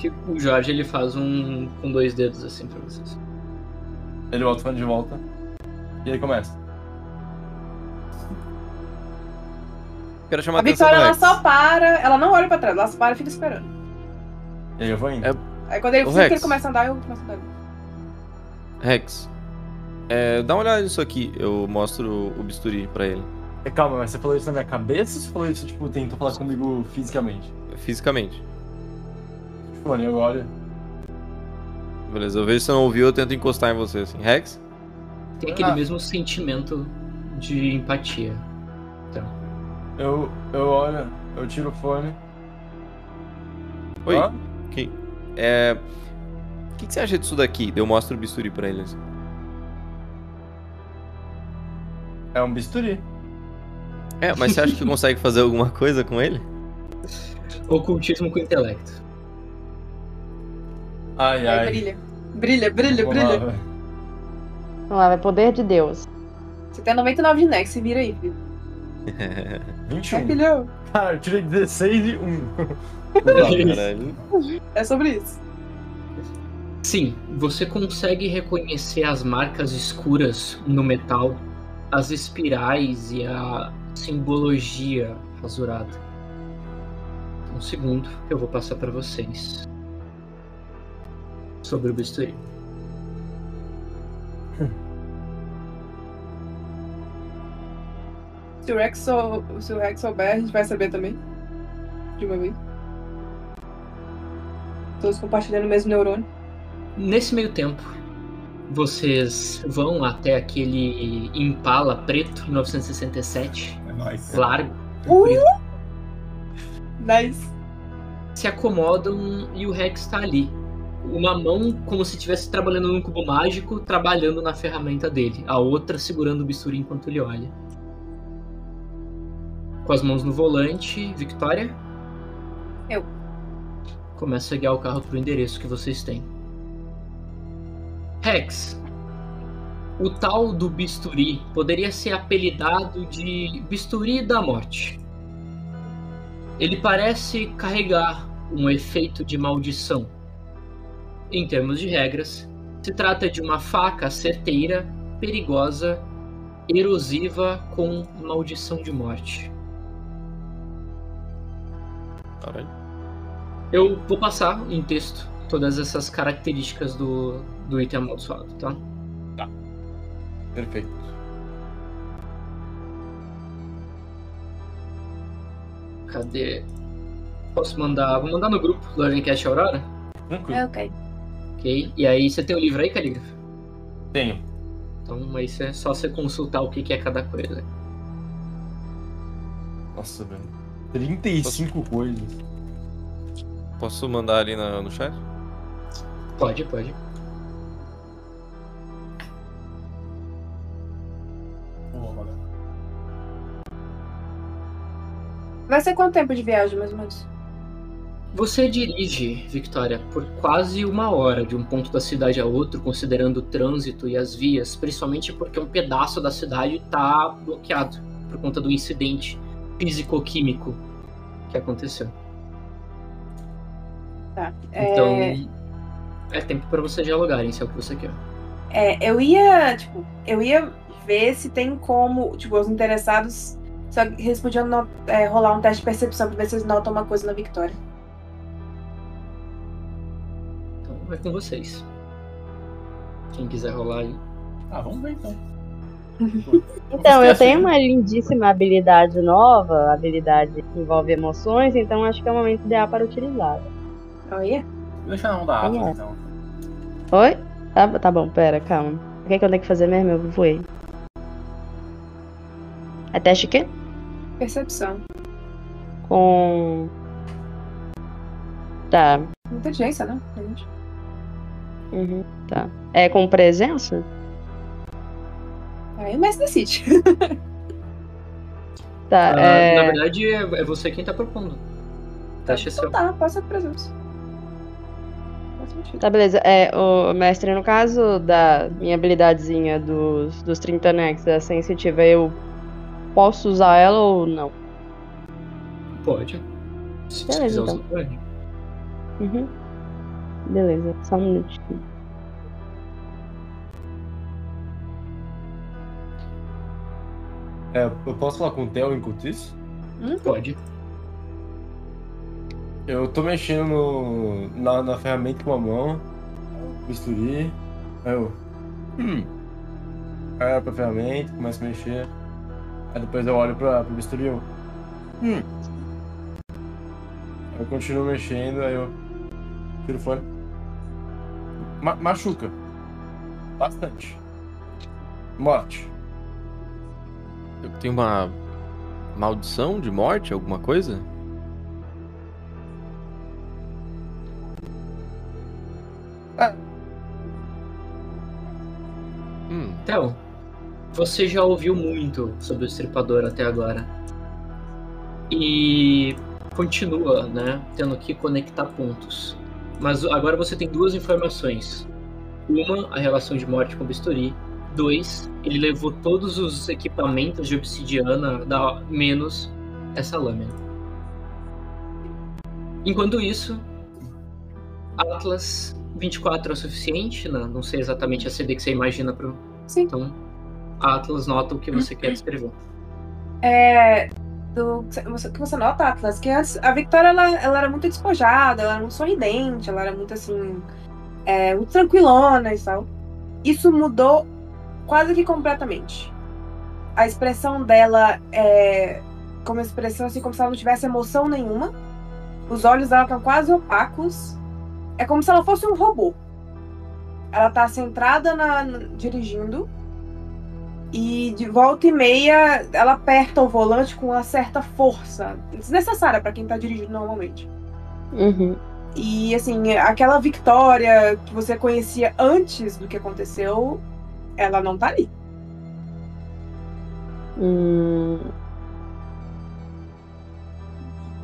Que o Jorge ele faz um com dois dedos assim pra vocês. Ele volta o de volta. E aí começa. Quero chamar a a Vitória, ela só para, ela não olha pra trás, ela só para e fica esperando. E aí eu vou indo. É- Aí quando ele, que Rex. ele começa a andar, eu começo a andar. Rex. É, dá uma olhada nisso aqui. Eu mostro o, o bisturi pra ele. É, Calma, mas você falou isso na minha cabeça ou você falou isso, tipo, tentou falar comigo fisicamente? Fisicamente. Fone, eu olho. Beleza, eu vejo se você não ouviu, eu tento encostar em você assim. Rex? Tem aquele Ah. mesmo sentimento de empatia. Então, Eu, eu olho, eu tiro o fone. Oi. Hã? Que, é. O que, que você acha disso daqui? Eu mostro o bisturi pra ele. assim. É um bisturi. É, mas você acha que [laughs] consegue fazer alguma coisa com ele? ocultismo com intelecto. Ai, Aí ai. brilha. Brilha, brilha, Vamos lá, brilha. velho. Vamos lá, vai poder de Deus. Você tem 99 de Nex, se vira aí, filho. [laughs] 21. É, filhão. Cara, eu tirei 16 e 1. [laughs] Caralho. É sobre isso. Sim, você consegue reconhecer as marcas escuras no metal, as espirais e a simbologia rasurada. Um segundo que eu vou passar para vocês sobre o bisturi. [laughs] Se o Rex, sou, se o Rex souber, a gente vai saber também. De uma vez. Todos compartilhando o mesmo neurônio. Nesse meio tempo, vocês vão até aquele Impala preto 1967, É nóis. largo, Uh! Nice. se acomodam e o Rex está ali. Uma mão como se estivesse trabalhando num cubo mágico, trabalhando na ferramenta dele. A outra segurando o bisturi enquanto ele olha. Com as mãos no volante, Victoria? Eu. Começa a guiar o carro pro endereço que vocês têm. Rex, o tal do bisturi poderia ser apelidado de bisturi da morte. Ele parece carregar um efeito de maldição. Em termos de regras, se trata de uma faca certeira, perigosa, erosiva com maldição de morte. Caralho. Eu vou passar em texto todas essas características do, do item amaldiçoado, tá? Perfeito. Cadê? Posso mandar. Vou mandar no grupo do Agencast Aurora? Tranquilo. É, ok. Ok. E aí você tem o livro aí, Calígrafo? Tenho. Então aí é só você consultar o que que é cada coisa. Nossa, velho. 35 coisas. Posso mandar ali na- no chat? Pode, pode. Vai ser quanto tempo de viagem, mais ou menos? Você dirige, Victoria, por quase uma hora de um ponto da cidade a outro, considerando o trânsito e as vias, principalmente porque um pedaço da cidade está bloqueado por conta do incidente físico-químico que aconteceu. Tá. Então, É, é tempo para vocês dialogarem, se é o que você quer. é, eu ia, tipo, eu ia ver se tem como, tipo, os interessados, só eles podiam é, rolar um teste de percepção pra ver se eles notam uma coisa na Victoria. Vai com vocês. Quem quiser rolar aí. Ah, vamos ver então. [laughs] Então, eu tenho uma lindíssima habilidade nova, habilidade que envolve emoções, então acho que é o momento ideal para utilizá-la. Olha. Vou deixar na mão da Atlas, é? então. Oi? Tá, tá bom, pera, calma. O que, é que eu tenho que fazer mesmo? Eu voei. É teste o quê? Percepção. Com. Tá. Inteligência, né? gente? Uhum, tá. É com presença? Aí o mestre decide. [laughs] Tá, Ah, é. Na verdade, é é você quem tá propondo. Teste é seu. Então tá, passa a presença. Faz sentido. Tá, beleza. É, o mestre, no caso da minha habilidadezinha dos, dos 30 nex, da sensitiva, eu posso usar ela ou não? Pode. Se Beleza, quiser então. usar, pode. Uhum. Beleza, só um minutinho. É, eu posso falar com o Theo enquanto isso? Pode. Eu tô mexendo no, na, na ferramenta com a mão, bisturi, aí eu. Hum. Aí eu olho pra ferramenta, começo a mexer. Aí depois eu olho pra, pro bisturi eu. Hum. Aí eu continuo mexendo, aí eu. Tiro fora. Ma- machuca. Bastante. Morte. Eu tenho uma maldição de morte, alguma coisa? Ah. Hum, Então, você já ouviu muito sobre o Estripador até agora. E continua, né, tendo que conectar pontos. Mas agora você tem duas informações. Uma, a relação de morte com o bisturi. Dois, ele levou todos os equipamentos de obsidiana, da, menos essa lâmina. Enquanto isso, Atlas 24 é o suficiente, né? não sei exatamente a CD que você imagina pro, Sim. então, a Atlas nota o que você quer descrever. É. Do, que você nota, Atlas, que a Victoria ela, ela era muito despojada, ela era muito sorridente, ela era muito assim. É, muito tranquilona e tal. Isso mudou quase que completamente. A expressão dela é como expressão assim, como se ela não tivesse emoção nenhuma. Os olhos dela estão quase opacos. É como se ela fosse um robô. Ela tá centrada na, na- dirigindo e de volta e meia ela aperta o volante com uma certa força, desnecessária para quem tá dirigindo normalmente. Uhum. E assim, aquela Victoria que você conhecia antes do que aconteceu, ela não tá ali. Hum.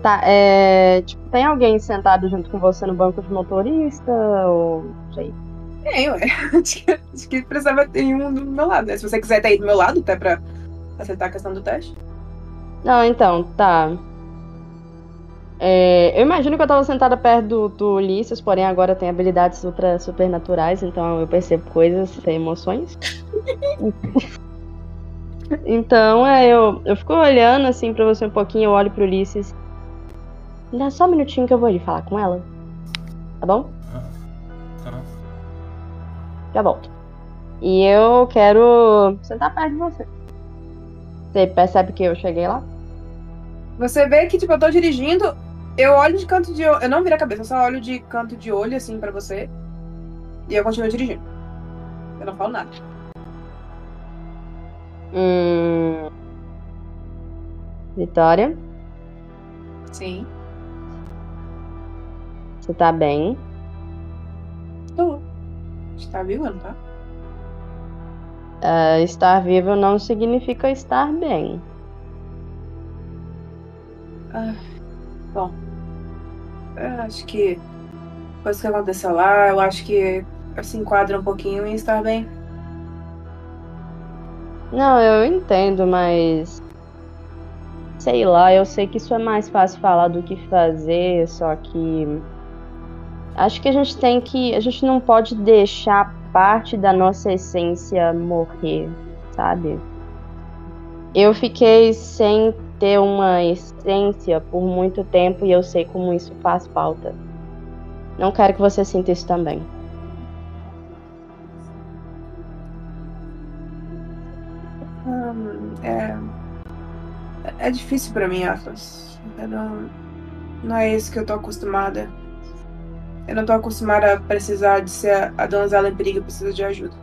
Tá, é. Tipo, tem alguém sentado junto com você no banco de motorista? Ou. Sei. É, ué. [laughs] Acho que, acho que precisava ter um do meu lado, né? Se você quiser ter aí do meu lado, até pra acertar a questão do teste. Não, então, tá. É, eu imagino que eu tava sentada perto do, do Ulisses, porém agora tem habilidades ultra supernaturais, então eu percebo coisas sem emoções. [laughs] então, é, eu, eu fico olhando assim pra você um pouquinho, eu olho pro Ulisses. Dá só um minutinho que eu vou ali falar com ela. Tá bom? Tá. Já volto. E eu quero sentar perto de você. Você percebe que eu cheguei lá? Você vê que, tipo, eu tô dirigindo, eu olho de canto de olho. Eu não viro a cabeça, eu só olho de canto de olho, assim, pra você. E eu continuo dirigindo. Eu não falo nada. Hum... Vitória, Sim. você tá bem? Tô. Tá vivo, não tá? Ah, estar vivo não significa estar bem. Ah, bom. Eu acho que. Depois que aconteceu lá, eu acho que se enquadra um pouquinho em estar bem. Não, eu entendo, mas. Sei lá, eu sei que isso é mais fácil falar do que fazer, só que. Acho que a gente tem que. A gente não pode deixar parte da nossa essência morrer, sabe? Eu fiquei sem ter uma essência por muito tempo e eu sei como isso faz falta. Não quero que você sinta isso também. Hum, é. É difícil pra mim, Atlas. Não. Não é isso que eu tô acostumada. Eu não tô acostumada a precisar de ser a- donzela em perigo, precisa de ajuda.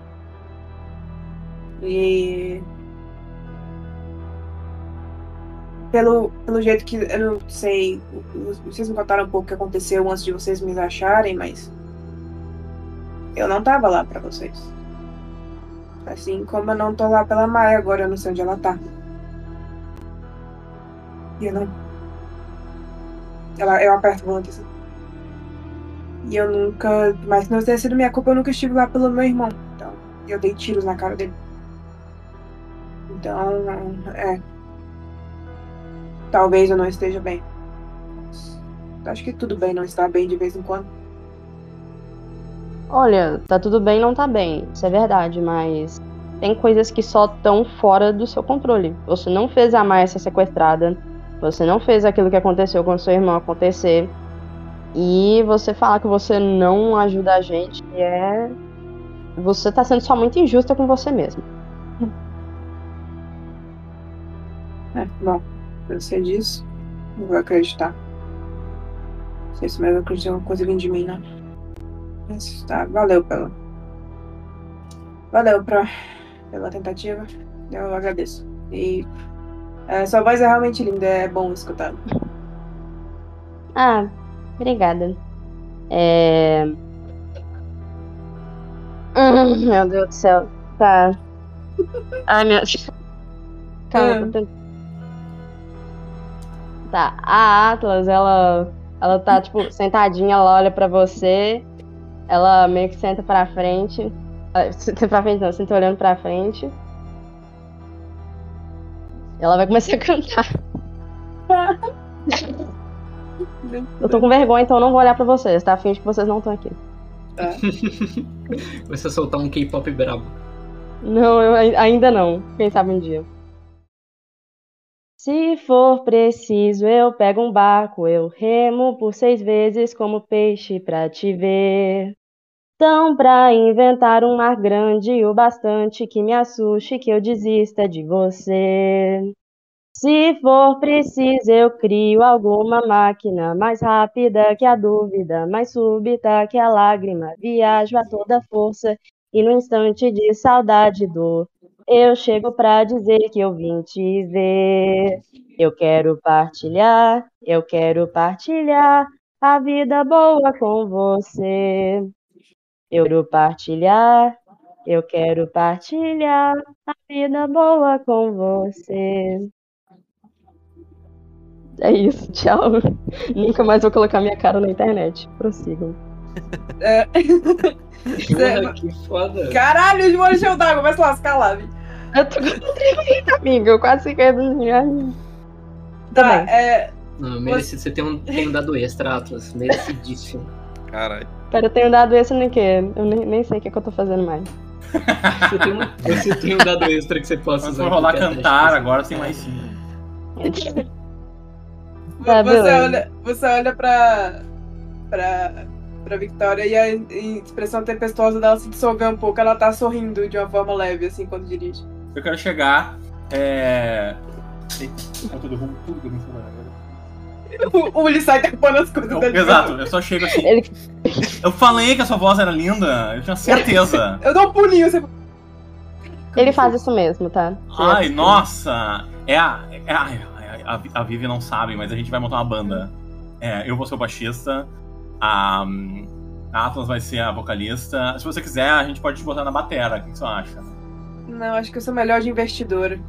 E. Pelo, pelo jeito que eu não sei. Vocês me contaram um pouco o que aconteceu antes de vocês me acharem, mas. Eu não tava lá pra vocês. Assim como eu não tô lá pela Maia agora, eu não sei onde ela tá. E eu não. Ela, eu aperto o volante assim. E eu nunca. Mas não tenha sido minha culpa, eu nunca estive lá pelo meu irmão. Então, eu dei tiros na cara dele. Então, é. Talvez eu não esteja bem. Mas Acho que tudo bem não estar bem de vez em quando. Olha, tá tudo bem, não tá bem. Isso é verdade, mas tem coisas que só estão fora do seu controle. Você não fez a Maia ser sequestrada. Você não fez aquilo que aconteceu com seu irmão acontecer. E você falar que você não ajuda a gente é. Você tá sendo só muito injusta com você mesmo. É, bom, eu sei disso. Não vou acreditar. Não sei se mais vai acreditar alguma coisa vindo de mim, não. Mas tá, valeu pela. Valeu pra, pela tentativa. Eu agradeço. E é, sua voz é realmente linda, é bom escutar. Ah, obrigada. É. Hum, meu Deus do céu. Tá. Ai, meu. Calma, tô tentando. Tá, a Atlas, ela. Ela tá, tipo, sentadinha, ela olha pra você. Ela meio que senta pra frente. Ah, Senta pra frente, não, senta olhando pra frente. Ela vai começar a cantar. [laughs] Eu tô com vergonha, então eu não vou olhar pra vocês, tá? Finge que vocês não estão aqui. [laughs] Você soltar um K-pop brabo. Não, eu ai- ainda não. Quem sabe um dia. Se for preciso, eu pego um barco, eu remo por seis vezes como peixe pra te ver. Então, pra inventar um mar grande o bastante que me assuste que eu desista de você. Se for preciso, eu crio alguma máquina mais rápida que a dúvida, mais súbita que a lágrima. Viajo a toda força e no instante de saudade e dor, eu chego pra dizer que eu vim te ver. Eu quero partilhar, eu quero partilhar a vida boa com você. Eu quero partilhar, eu quero partilhar a vida boa com você. É isso, tchau. [laughs] Nunca mais vou colocar minha cara na internet. Prossigam. É. [laughs] Porra, que foda. Caralho, os molhos d'água, vai se lascar lá, Vi. Eu tô com tremendo, [laughs] amiga. Eu quase fiquei. Ai. Tá, Também. é. Não, merecido. Você tem um, tem um dado extra, Atlas. Merecidíssimo. Caralho. Pera, eu tenho dado esse no quê? Eu nem, nem sei o que, que eu tô fazendo mais. Você tem, um, você tem um dado extra que você possa usar. for em rolar teste. cantar, agora tem mais sim. Tá, você, olha, você olha pra. pra. pra Victoria e a expressão tempestuosa dela se dissolveu um pouco. Ela tá sorrindo de uma forma leve, assim, quando dirige. Eu quero chegar. É. Eita, tudo agora. O Uli sai tapando as coisas Eu- dele. Exato, eu só chego assim. Ele- Eu falei que a sua voz era linda, eu tinha certeza. [laughs] Eu dou um pulinho, você. Ele faz isso mesmo, tá? Ai, nossa! É a. É a, a, a Vivi não sabe, mas a gente vai montar uma banda. É, eu vou ser o baixista, a, a Atlas vai ser a vocalista. Se você quiser, a gente pode te botar na batera. O que você acha? Não, acho que eu sou melhor de investidora.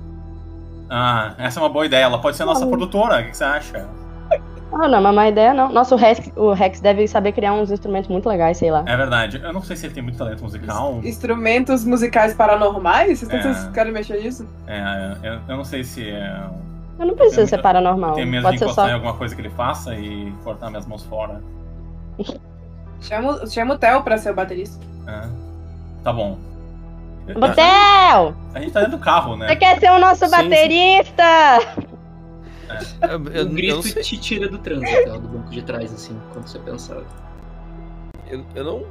Ah, essa é uma boa ideia. Ela pode ser a nossa Não. produtora. O que você acha? Ah, não, mas má ideia não. Nossa, o Rex, o Rex deve saber criar uns instrumentos muito legais, sei lá. É verdade. Eu não sei se ele tem muito talento musical. Instrumentos musicais paranormais? Vocês, É. vocês querem mexer nisso? É, eu, eu não sei se é, Eu não preciso Eu ser paranormal. tem medo Pode de encostar em só. alguma coisa que ele faça e cortar minhas mãos fora. [laughs] Chama, chama o Theo pra ser o baterista. É. Tá bom. Botel! A gente tá dentro do carro, né? Você quer ser o nosso Sim, baterista? Eu, eu- Um eu não grito sei. te tira do trânsito, do banco de trás, assim, quando você pensar. Eu, eu não.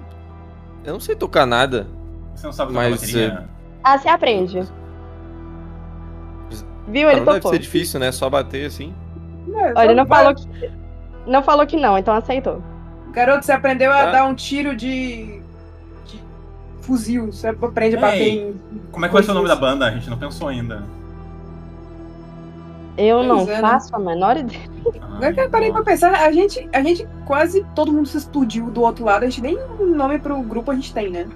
Eu não sei tocar nada. Você não sabe tocar Mas, bateria? Ah, você aprende. Viu? Ah, Ele não deve topou. ser difícil, né? Só bater assim. É, Olha, ele não vai- falou que. Não falou que não, então aceitou. Garoto, você aprendeu a Tá. dar um tiro de. de fuzil. Você aprende a bater Ei. em. Como é que vai ser o nome da banda? A gente não pensou ainda. Eu Pois não é, né? faço a menor ideia. Agora que eu parei pra pensar, a gente, a gente quase todo mundo se explodiu do outro lado. A gente nem nome pro grupo a gente tem, né?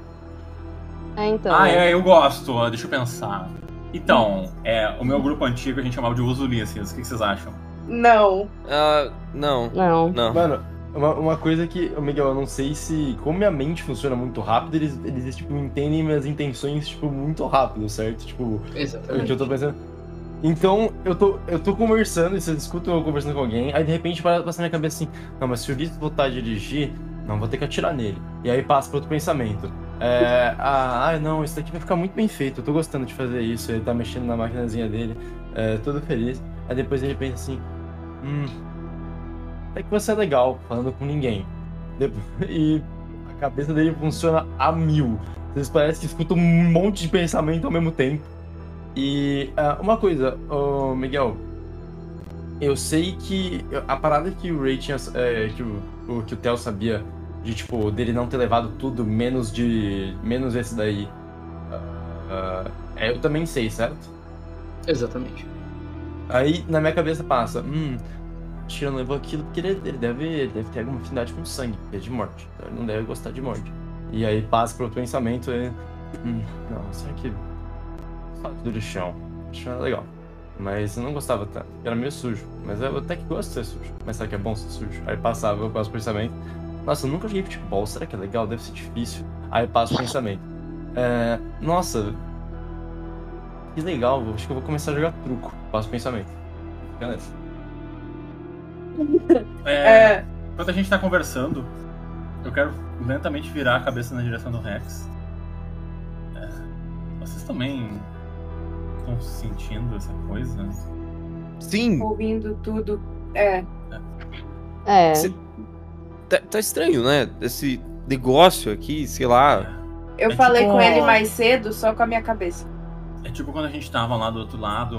É, então. Ah, é, eu gosto. Deixa eu pensar. Então, é, o meu grupo antigo a gente chamava de Os Ulisses. O que que vocês acham? Não. Ah, não. Não. Não. Mano, uma, uma coisa que, Miguel, eu não sei se. Como minha mente funciona muito rápido, eles, eles tipo, entendem minhas intenções, tipo, muito rápido, certo? Tipo, o Exatamente. que eu tô pensando. Então, eu tô, eu tô conversando, e vocês escutam eu conversando com alguém, aí de repente passa na minha cabeça assim, não, mas se o Ulisses voltar a dirigir, não, vou ter que atirar nele. E aí passa pra outro pensamento. É, ah, ah, não, isso daqui vai ficar muito bem feito, eu tô gostando de fazer isso, ele tá mexendo na maquinazinha dele, é, todo feliz. Aí depois ele pensa assim, hum, é que você é legal falando com ninguém. E a cabeça dele funciona a mil. Vocês parecem que escutam um monte de pensamento ao mesmo tempo. E ah, uma coisa, ô, Miguel, eu sei que a parada que o Ray tinha, é, que o- que o Theo sabia de tipo dele não ter levado tudo menos de menos esse daí, ah, é, eu também sei, certo? Exatamente. Aí na minha cabeça passa, hum, ele não levou aquilo porque ele, ele deve, ele deve ter alguma afinidade com sangue, porque é de morte, então ele não deve gostar de morte. E aí passa pro pensamento e, hum, não, será que só do chão? Chão é legal. Mas eu não gostava tanto, era meio sujo. Mas eu até que gosto de ser sujo. Mas será que é bom ser sujo? Aí passava, eu passo o pensamento. Nossa, eu nunca joguei futebol, será que é legal? Deve ser difícil. Aí passa o pensamento. É, nossa, que legal, acho que eu vou começar a jogar truco. Passa o pensamento. Fica nessa. [laughs] É, É. Enquanto a gente tá conversando, eu quero lentamente virar a cabeça na direção do Rex. É, vocês também estão sentindo essa coisa? Sim, Ouvindo tudo. É. É. Cê- tá, tá estranho, né? Esse negócio aqui, sei lá. Eu É falei tipo- com ele mais cedo, só com a minha cabeça. É tipo quando a gente tava lá do outro lado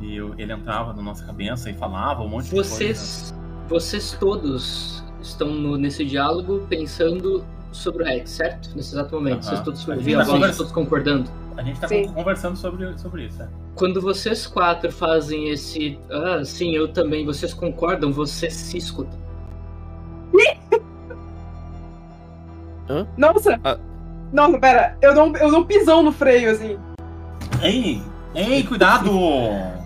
e eu- ele entrava na nossa cabeça e falava um monte de coisa. Vocês, vocês todos estão no- nesse diálogo pensando sobre o Rex, certo? Nesse exato momento. Vocês todos ouviram a voz, conversa- todos concordando. A gente tá Sim. conversando sobre, sobre isso, é. Quando vocês quatro fazem esse. Ah, sim, eu também, vocês concordam, vocês se escutam. [laughs] Nossa! Ah. Nossa, pera, eu dou, um- eu dou um pisão no freio, assim. Ei! Ei, cuidado!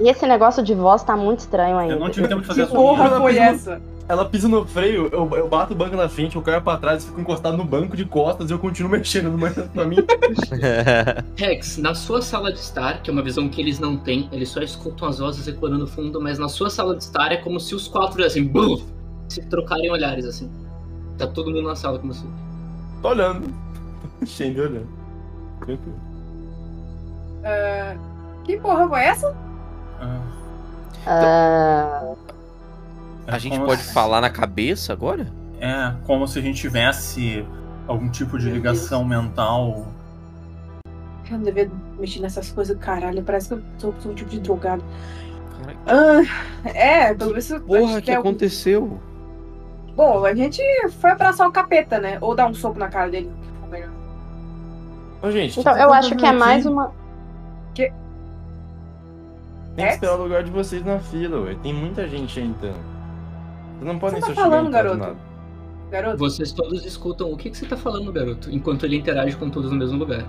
E esse negócio de voz tá muito estranho ainda. Eu não tive tempo de fazer Que a sua porra Ela foi essa? Ela pisa no freio, eu, eu bato o banco na frente, eu caio pra trás, fico encostado no banco de costas e eu continuo [laughs] mexendo no pra mim. [laughs] Rex, na sua sala de estar, que é uma visão que eles não têm, eles só escutam as vozes ecoando no fundo, mas na sua sala de estar é como se os quatro, assim, buf, se trocarem olhares, assim. Tá todo mundo na sala com você. Tô olhando. [laughs] Shen olhando. Tranquilo. Ah, que porra foi essa? Ah, Ah, A gente como- pode falar na cabeça agora? É como se a gente tivesse algum tipo de Meu ligação mental. Eu não devia mexer nessas coisas, caralho. Parece que eu sou, sou um tipo de drogado. Caralho, Ah, é, pelo menos. Porra, que tem algum- aconteceu? Bom, a gente foi abraçar o capeta, né? Ou dar um soco na cara dele. Ô, gente, Então, eu acho que é mais uma. Tem que É? esperar o lugar de vocês na fila, ué. Tem muita gente ainda. Vocês não podem tá só chegar falando, e garoto? nada. Garoto, Vocês todos escutam o que, que você tá falando, garoto, enquanto ele interage com todos no mesmo lugar.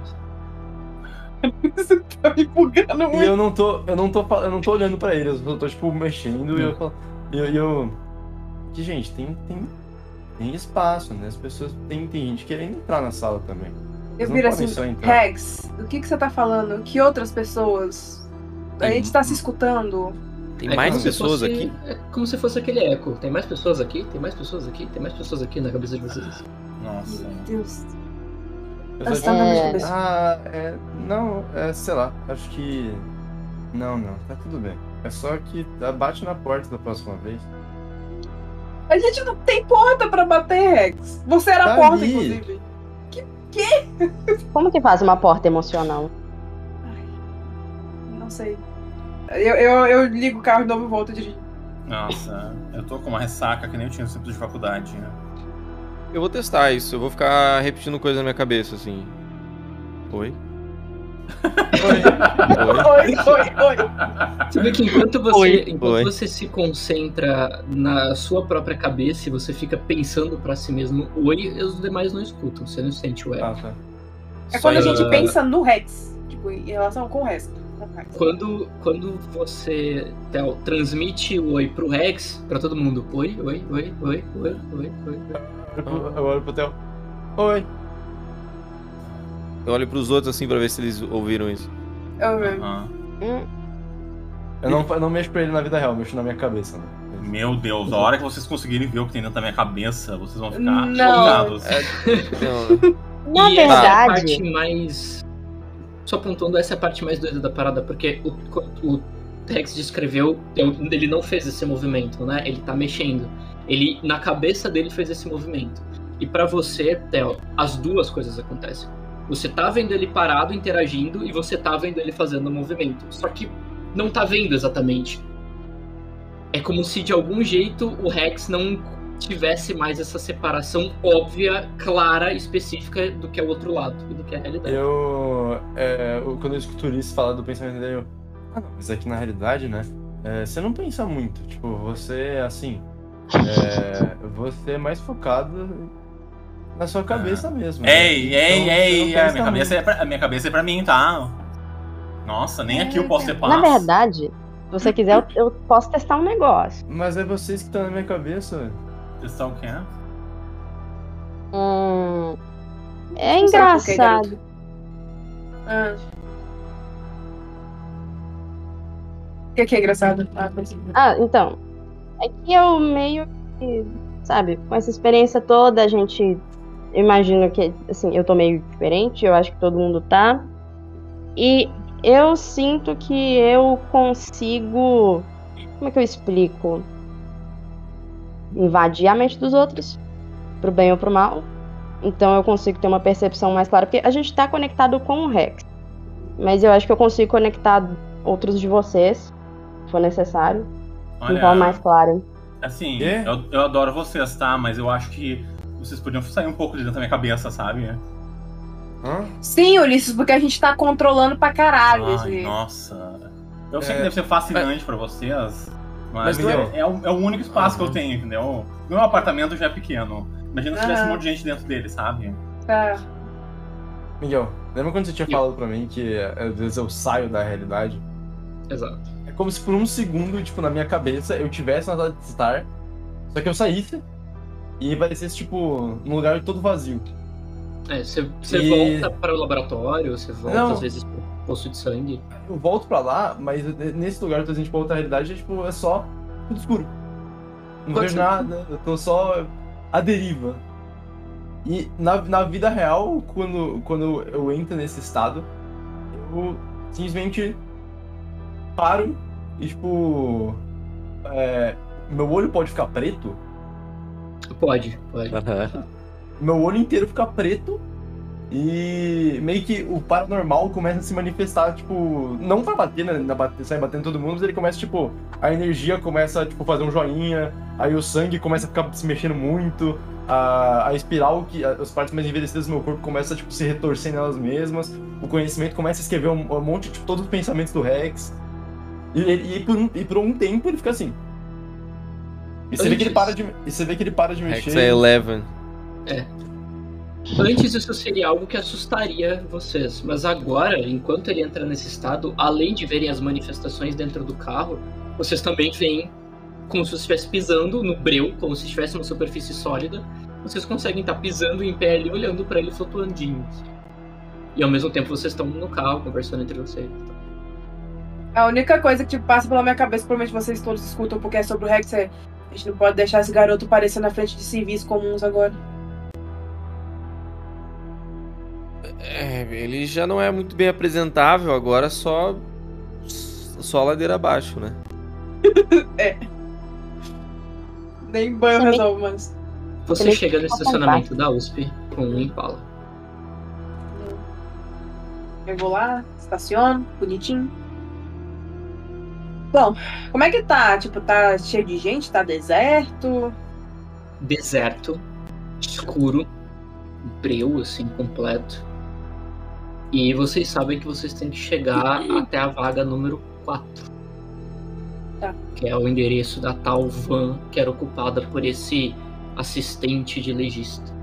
[laughs] você tá me bugando E muito. eu não tô, eu não tô, eu não tô olhando pra eles, eu tô tipo mexendo e eu falo, e eu, e eu, que gente, tem, tem, tem espaço, né? As pessoas tem, tem gente querendo entrar na sala também. Eu não viro assim. Rex, do que, que você tá falando? Que outras pessoas? A Tem- gente tá se escutando. Tem É mais pessoas fosse- aqui? É como se fosse aquele eco. Tem mais pessoas aqui? Tem mais pessoas aqui? Tem mais pessoas aqui na cabeça de vocês. Nossa. Meu Deus. Eu Tá na minha É. ah, é, não, é, sei lá, acho que, não, não, tá tudo bem. É só que ah, bate na porta da próxima vez. A gente não tem porta pra bater, Rex. Você era Tá a porta, ali. inclusive. Como que faz uma porta emocional? Não sei. Eu, eu, eu ligo o carro de novo e volto dirigir. Nossa, eu tô com uma ressaca que nem eu tinha no tempo de faculdade. né? Eu vou testar isso, eu vou ficar repetindo coisa na minha cabeça, assim. Oi? Oi? Oi, oi, oi. Você vê que enquanto você, Oi. enquanto Oi. você se concentra na sua própria cabeça e você fica pensando pra si mesmo oi, os demais não escutam. Você não sente o eco. Ah, tá. É Só quando a eu- gente pensa no Rex. Tipo, em relação com o resto. Quando, quando você Theo, transmite o oi pro Rex, pra todo mundo, oi, oi, oi, oi, oi, oi, oi. Eu olho pro- Eu olho pro Theo. Oi. Eu olho pros outros assim pra ver se eles ouviram isso. Eu, Aham. Hum, Eu não, eu não mexo pra ele na vida real, eu mexo na minha cabeça, né? Meu Deus, a hora que vocês conseguirem ver o que tem dentro da minha cabeça, vocês vão ficar Não. chocados. Não, [laughs] Na e é a verdade, parte mais. Só apontando, essa é a parte mais doida da parada, porque o, o Rex descreveu, ele não fez esse movimento, né? Ele tá mexendo. Ele, na cabeça dele, fez esse movimento. E pra você, Theo, as duas coisas acontecem. Você tá vendo ele parado, interagindo, e você tá vendo ele fazendo movimento. Só que não tá vendo exatamente. É como se de algum jeito o Rex não tivesse mais essa separação óbvia, clara, específica do que é o outro lado e do que é a realidade. Eu, é, quando eu escuto o falar do pensamento dele, eu. Ah, não, mas é que na realidade, né? é, você não pensa muito. Tipo, você, assim. é, você é mais focado na sua cabeça mesmo. né? Ei, Então, ei, ei, minha, cabeça é pra, minha cabeça é pra mim, tá? Nossa, nem aqui eu posso ter paz. na verdade, se você quiser, eu, eu posso testar um negócio. Mas é vocês que estão na minha cabeça. Testar o quê? Hum, é Não engraçado. Ah. O que, que é engraçado? Ah, é. Ah, então. É que eu meio que, sabe, com essa experiência toda, a gente. Eu imagino que, assim, eu tô meio diferente, eu acho que todo mundo tá. E eu sinto que eu consigo. Como é que eu explico? Invadir a mente dos outros, pro bem ou pro mal. Então eu consigo ter uma percepção mais clara, porque a gente tá conectado com o Rex. Mas eu acho que eu consigo conectar outros de vocês, se for necessário, de forma mais clara. assim, eu, eu adoro vocês, tá? Mas eu acho que vocês podiam sair um pouco de dentro da minha cabeça, sabe? Hã? Sim, Ulisses, porque a gente tá controlando pra caralho Ai, esse. nossa. Eu sei que É, deve ser fascinante pra vocês, mas, Mas, Miguel- é, o, é o único espaço que eu Uhum. tenho, entendeu? Meu apartamento já é pequeno. Imagina se tivesse um monte de gente dentro dele, sabe? Tá. Miguel, lembra quando você tinha falado pra mim que é, às vezes eu saio da realidade? Exato. É como se por um segundo, tipo, na minha cabeça, eu tivesse na sala de estar, só que eu saísse e parecesse, tipo, num lugar todo vazio. É, você, E- volta para o laboratório, você volta Não. às vezes pro poço de sangue. Eu volto pra lá, mas nesse lugar, dizendo, tipo, outra realidade, é, tipo, é só tudo escuro. Não Pode vejo ser. nada, eu tô só à deriva. E na, na vida real, quando, quando eu entro nesse estado, eu simplesmente paro e, tipo. é, meu olho pode ficar preto? Pode, pode. Aham. Meu olho inteiro fica preto e meio que o paranormal começa a se manifestar, tipo, não vai bater, né, na bate, sair batendo todo mundo, mas ele começa, tipo, a energia começa a tipo, fazer um joinha, aí o sangue começa a ficar se mexendo muito, a, a espiral, que a- as partes mais envelhecidas do meu corpo começam a tipo, se retorcer nelas mesmas, o conhecimento começa a escrever um, um monte, tipo, todos os pensamentos do Rex. E, ele- e por, um, e por um tempo ele fica assim. E você, vê que ele para de, e você vê que ele para de Rex mexer. é Eleven. Antes isso seria algo que assustaria vocês, mas agora, enquanto ele entra nesse estado, além de verem as manifestações dentro do carro, vocês também veem como se você estivesse pisando no breu, como se estivesse numa superfície sólida. Vocês conseguem estar pisando em pé ali, olhando pra ele flutuandinho. E ao mesmo tempo vocês estão no carro, conversando entre vocês. A única coisa que tipo, passa pela minha cabeça, provavelmente vocês todos escutam, porque é sobre o Rex, é. A gente não pode deixar esse garoto aparecer na frente de civis comuns agora. É, ele já não é muito bem apresentável, agora só. Só ladeira abaixo, né? [laughs] Nem banho Também- resolve, mas. Você Ele chega no estacionamento da USP com um Impala. Eu vou lá, estaciono, bonitinho. Bom, como é que tá? Tipo, tá cheio de gente? Tá deserto? deserto, escuro, breu, assim, completo. E vocês sabem que vocês têm que chegar [laughs] até a vaga número 4. Tá. Que é o endereço da tal van que era ocupada por esse assistente de legista.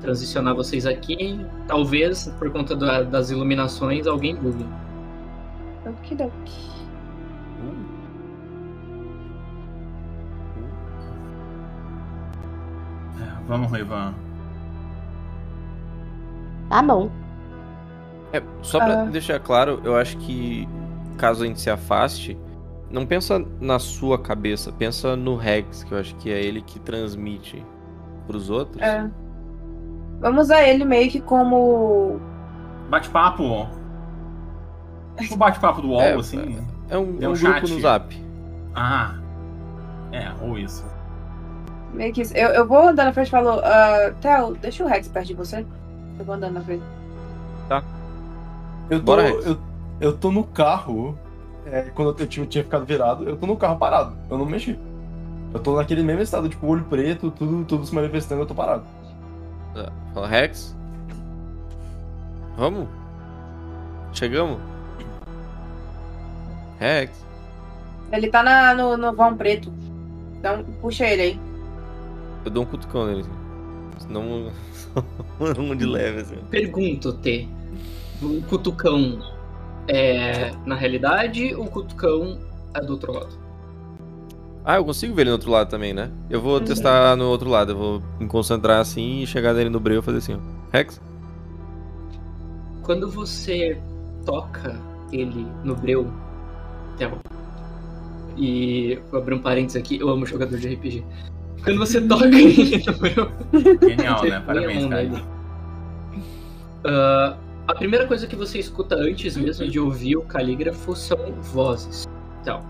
Transicionar vocês aqui, talvez, por conta da- das iluminações, alguém bugue. Okidoki. Vamos, Ivan. Tá bom. É, só pra Ah. deixar claro, eu acho que caso a gente se afaste, não pensa na sua cabeça, pensa no Rex, que eu acho que é ele que transmite pros outros. É. Vamos usar ele meio que como. Bate-papo. O bate-papo do [laughs] UOL, É, assim. É um, Tem um um grupo chat. no Zap. Ah. É, ou isso. Meio que isso. Eu, eu vou andando na frente e falo, ah, Theo, deixa o Rex perto de você. Eu vou andando na frente. Eu tô, Bora, Rex. eu, eu tô no carro. é, quando eu tinha, tinha ficado virado, eu tô no carro parado. Eu não mexi. Eu tô naquele mesmo estado, tipo, olho preto, tudo, tudo se manifestando, eu tô parado. Tá. Fala, Rex? Vamos? Chegamos? Rex? Ele tá na, no, no vão preto. Então, puxa ele aí. Eu dou um cutucão nele. Assim. Senão. um [laughs] de leve, assim. Pergunto, T. O cutucão é na realidade ou o cutucão é do outro lado? Ah, eu consigo ver ele no outro lado também, né? Eu vou testar no outro lado. Eu vou me concentrar assim e chegar nele no breu e fazer assim, ó. Rex? Quando você toca ele no breu, e vou abrir um parênteses aqui, eu amo jogador de RPG. Quando você toca breu, Genial, né? Parabéns, cara. Ah, a primeira coisa que você escuta antes mesmo de ouvir o calígrafo são vozes. Então,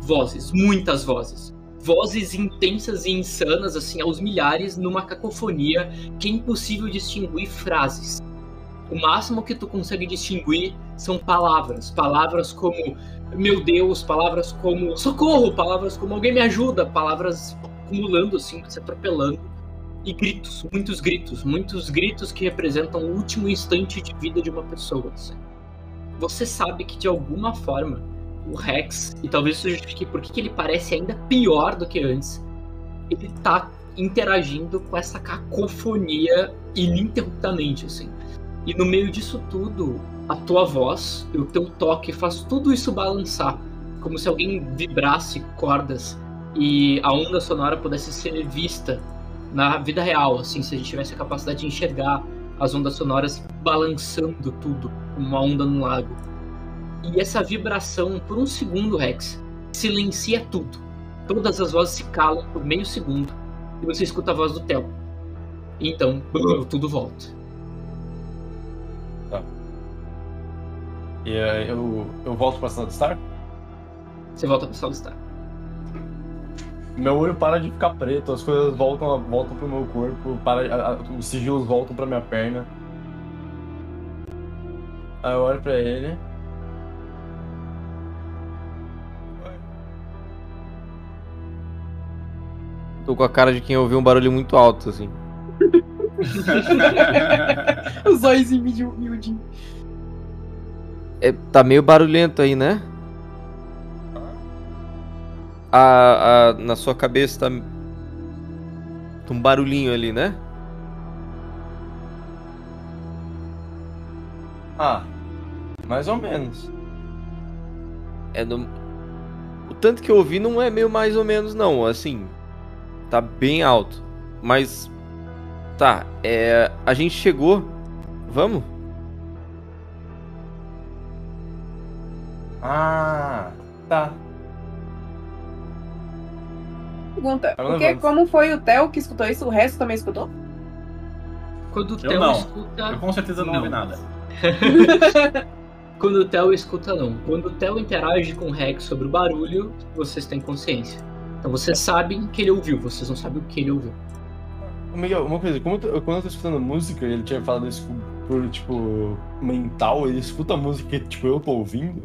vozes, muitas vozes. Vozes intensas e insanas, assim, aos milhares, numa cacofonia que é impossível distinguir frases. O máximo que tu consegue distinguir são palavras. Palavras como meu Deus, palavras como socorro, palavras como alguém me ajuda, palavras acumulando, assim, se atropelando e gritos, muitos gritos, muitos gritos que representam o último instante de vida de uma pessoa. assim. Você sabe que de alguma forma o Rex, e talvez isso justifique por que ele parece ainda pior do que antes, ele tá interagindo com essa cacofonia ininterruptamente, assim. E no meio disso tudo, a tua voz e o teu toque faz tudo isso balançar, como se alguém vibrasse cordas e a onda sonora pudesse ser vista na vida real, assim, se a gente tivesse a capacidade de enxergar as ondas sonoras balançando tudo, como uma onda no lago. E essa vibração, por um segundo, Rex, silencia tudo. Todas as vozes se calam por meio segundo e você escuta a voz do Theo. E então, tudo volta. E aí eu, eu volto pra sala de estar. Você volta pro Star. Meu olho para de ficar preto, as coisas voltam, voltam pro meu corpo, para, a- a- os sigilos voltam pra minha perna. Aí eu olho pra ele. Tô com a cara de quem ouviu um barulho muito alto, assim. [laughs] Os olhos miudinhos. É, tá meio barulhento aí, né? A, a- na sua cabeça tá. um barulhinho ali, né? Ah, mais ou menos. É no... O tanto que eu ouvi não é meio mais ou menos, não. Assim, tá bem alto. Mas. Tá, é. A gente chegou. Vamos? Ah, tá. Pergunta, Tá porque levando. como foi o Theo que escutou isso, o resto também escutou? Quando o Theo não. escuta. Eu com certeza não, Não. ouvi nada. [laughs] Quando o Theo escuta, não. Quando o Theo interage com o Rex sobre o barulho, vocês têm consciência. Então vocês sabem que ele ouviu, vocês não sabem o que ele ouviu. Miguel, uma coisa, como eu tô- quando eu tô escutando música, ele tinha falado isso por, tipo, mental, ele escuta a música que, tipo, eu tô ouvindo?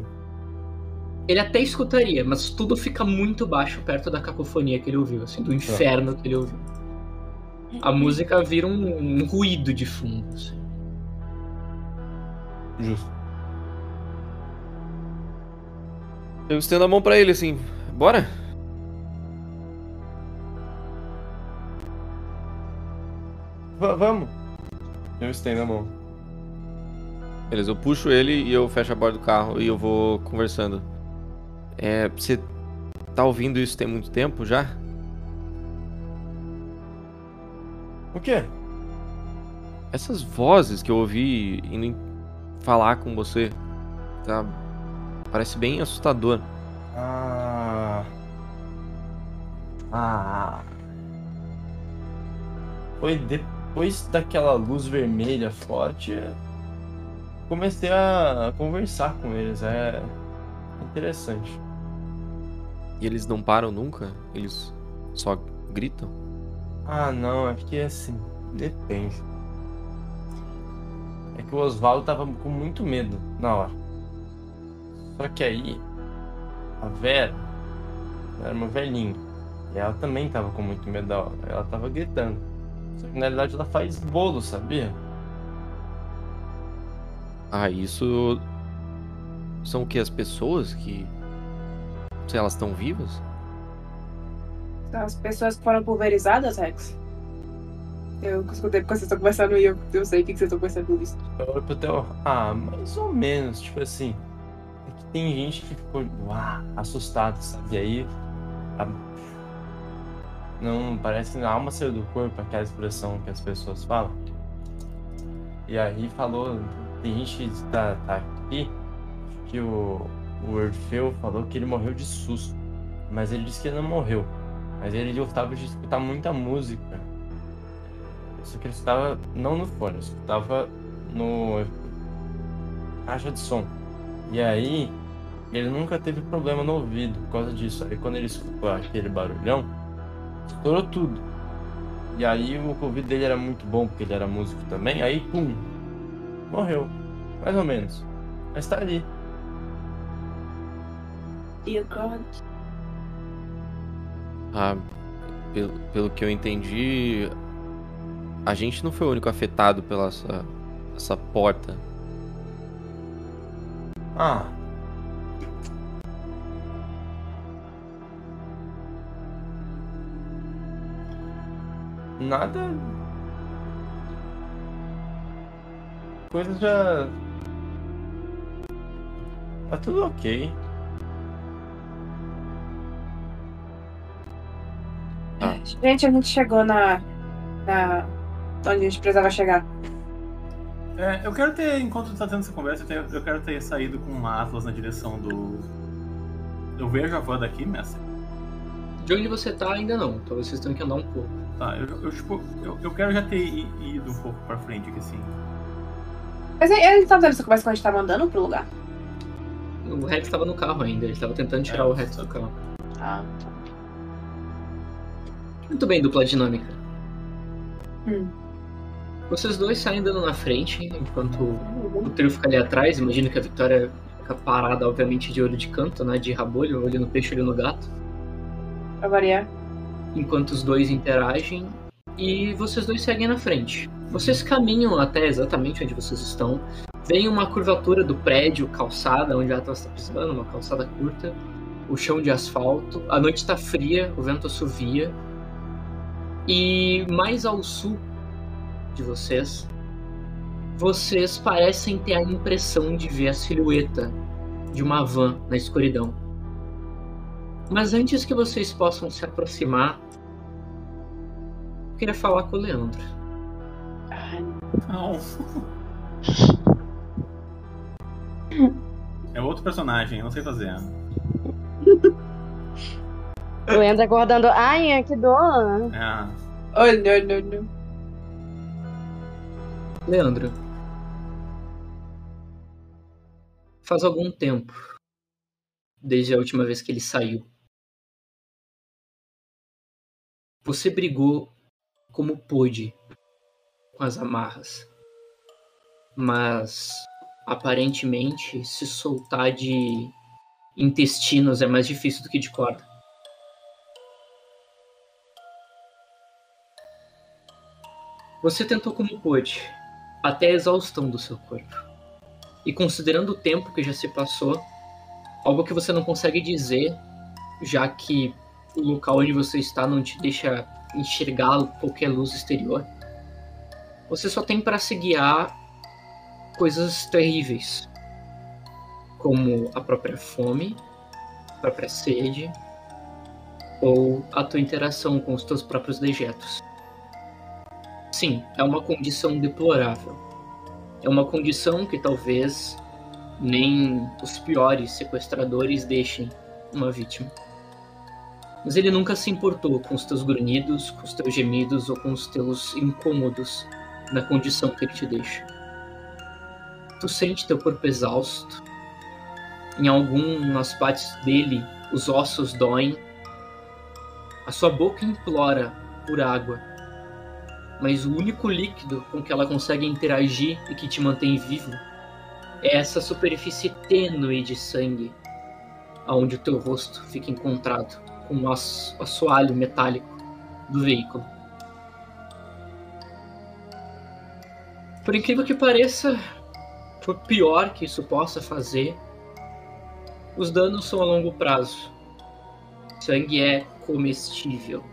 Ele até escutaria, mas tudo fica muito baixo perto da cacofonia que ele ouviu, assim, do inferno que ele ouviu. A música vira um, um ruído de fundo, assim. Justo. Eu estendo a mão pra ele assim. Bora? Va- vamos. Eu estendo a mão. Beleza, eu puxo ele e eu fecho a porta do carro e eu vou conversando. É. Você tá ouvindo isso tem muito tempo já? O quê? Essas vozes que eu ouvi indo falar com você. Tá. Parece bem assustador. Ah. Ah. Foi depois daquela luz vermelha forte. Comecei a conversar com eles. É interessante. E eles não param nunca? Eles só gritam? Ah, não, é porque assim, depende. É que o Oswaldo tava com muito medo na hora. Só que aí, a Vera era uma velhinha. E ela também tava com muito medo da hora. Ela tava gritando. Só que na realidade ela faz bolo, sabia? Ah, isso. São o que? As pessoas que. Se elas estão vivas? As pessoas que foram pulverizadas, Rex? Eu escutei porque vocês estão conversando e eu, eu sei o que que vocês estão conversando por isso. Eu olho pro Theo, ah, mais ou menos, tipo assim. É que tem gente que ficou, uau, assustado, sabe? E aí. a- Não, parece que a alma saiu do corpo, aquela expressão que as pessoas falam. E aí falou, tem gente que tá, tá aqui, que o, o Orfeu falou que ele morreu de susto. Mas ele disse que ele não morreu. Mas ele gostava de escutar muita música. Só que ele escutava não no fone, ele escutava no caixa de som. E aí, ele nunca teve problema no ouvido por causa disso. Aí quando ele escutou aquele barulhão, estourou tudo. E aí o ouvido dele era muito bom, porque ele era músico também. Aí, pum, morreu. Mais ou menos. Mas tá ali. Dear God. Ah, pelo, pelo que eu entendi, a gente não foi o único afetado pela essa, essa porta. Ah. Nada. Coisas já. Tá tudo ok. Ah. Gente, a gente chegou na. na. onde a gente precisava chegar. É, eu quero ter, enquanto tá tendo essa conversa, eu, tenho- eu quero ter saído com uma Atlas na direção do. Eu vejo a van daqui, mestre. De onde você tá, ainda não. Então vocês têm que andar um pouco. Tá, eu, eu, tipo, eu, eu quero já ter i- ido um pouco pra frente aqui, assim. Mas ele tava dando essa conversa quando a gente tava andando pro lugar? O Rex tava no carro ainda, ele tava tentando tirar É, o Rex do carro. Ah, Muito bem, dupla dinâmica. Hum. Vocês dois saem andando na frente, enquanto o trio fica ali atrás. Imagino que a Vitória fica parada, obviamente, de olho de canto, né? De rabolho, olho no peixe, olho no gato. Pra variar. Enquanto os dois interagem e vocês dois seguem na frente. Vocês caminham até exatamente onde vocês estão. Vem uma curvatura do prédio, calçada, onde a Atlas está pisando, uma calçada curta. O chão de asfalto. A noite está fria, o vento assovia. E mais ao sul de vocês, vocês parecem ter a impressão de ver a silhueta de uma van na escuridão. Mas antes que vocês possam se aproximar, eu queria falar com o Leandro. Não. É outro personagem, eu não sei fazer. O Leandro acordando. Ai, que dor. É. Oh, não, não, não. Leandro. Faz algum tempo desde a última vez que ele saiu. Você brigou como pôde com as amarras. Mas aparentemente se soltar de intestinos é mais difícil do que de corda. Você tentou como pôde, até a exaustão do seu corpo. E considerando o tempo que já se passou, algo que você não consegue dizer, já que o local onde você está não te deixa enxergar qualquer luz exterior, você só tem para se guiar coisas terríveis, como a própria fome, a própria sede, ou a tua interação com os teus próprios dejetos. Sim, é uma condição deplorável. É uma condição que talvez nem os piores sequestradores deixem uma vítima. Mas ele nunca se importou com os teus grunhidos, com os teus gemidos ou com os teus incômodos na condição que ele te deixa. Tu sente teu corpo exausto. Em algumas partes dele, os ossos doem. A sua boca implora por água mas o único líquido com que ela consegue interagir e que te mantém vivo é essa superfície tênue de sangue, aonde o teu rosto fica encontrado com o assoalho metálico do veículo. Por incrível que pareça, por pior que isso possa fazer, os danos são a longo prazo. Sangue é comestível.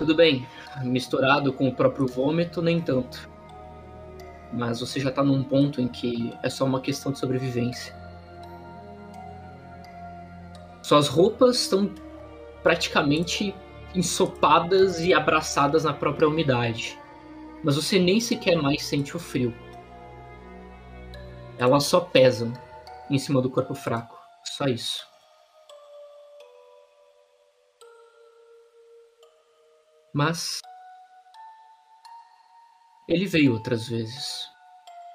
Tudo bem, misturado com o próprio vômito, nem tanto. Mas você já tá num ponto em que é só uma questão de sobrevivência. Suas roupas estão praticamente ensopadas e abraçadas na própria umidade. Mas você nem sequer mais sente o frio. Elas só pesam em cima do corpo fraco. Só isso. Mas ele veio outras vezes.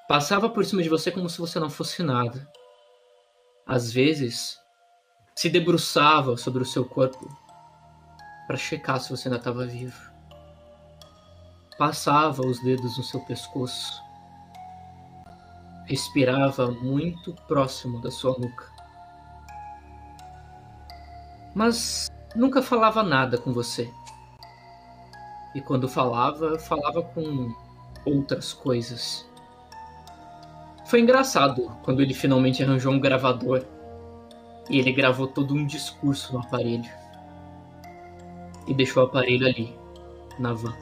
Passava por cima de você como se você não fosse nada. Às vezes, se debruçava sobre o seu corpo para checar se você ainda estava vivo. Passava os dedos no seu pescoço. Respirava muito próximo da sua nuca. Mas nunca falava nada com você. E quando falava, falava com outras coisas. Foi engraçado quando ele finalmente arranjou um gravador e ele gravou todo um discurso no aparelho. E deixou o aparelho ali, na van.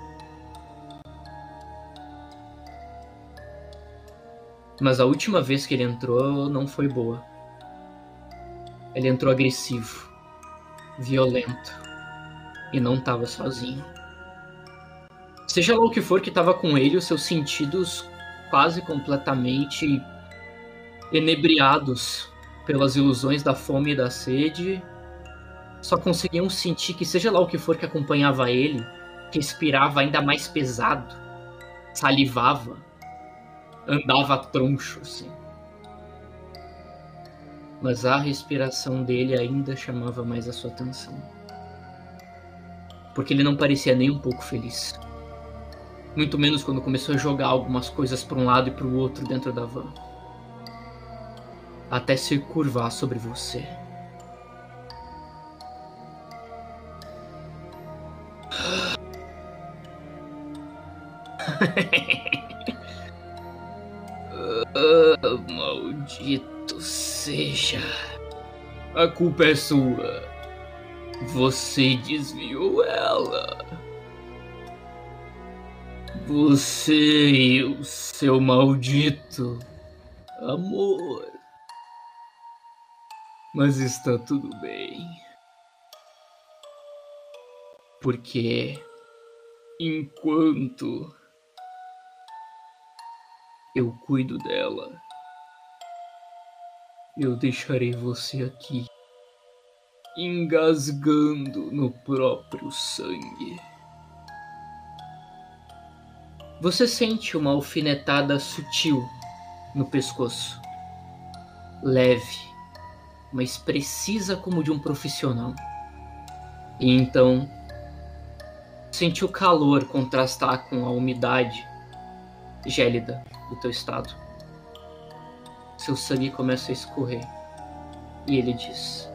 Mas a última vez que ele entrou não foi boa. Ele entrou agressivo, violento e não estava sozinho. Seja lá o que for que estava com ele, os seus sentidos quase completamente enebriados pelas ilusões da fome e da sede, só conseguiam sentir que seja lá o que for que acompanhava ele, respirava ainda mais pesado, salivava, andava troncho, assim. Mas a respiração dele ainda chamava mais a sua atenção. porque ele não parecia nem um pouco feliz. Muito menos quando começou a jogar algumas coisas para um lado e para o outro dentro da van. Até se curvar sobre você. ah, [laughs] maldito seja. A culpa é sua. Você desviou ela. Você e o seu maldito amor. Mas está tudo bem. Porque enquanto eu cuido dela, eu deixarei você aqui, engasgando no próprio sangue. Você sente uma alfinetada sutil no pescoço, leve, mas precisa como de um profissional. E então sente o calor contrastar com a umidade gélida do teu estado. Seu sangue começa a escorrer e ele diz: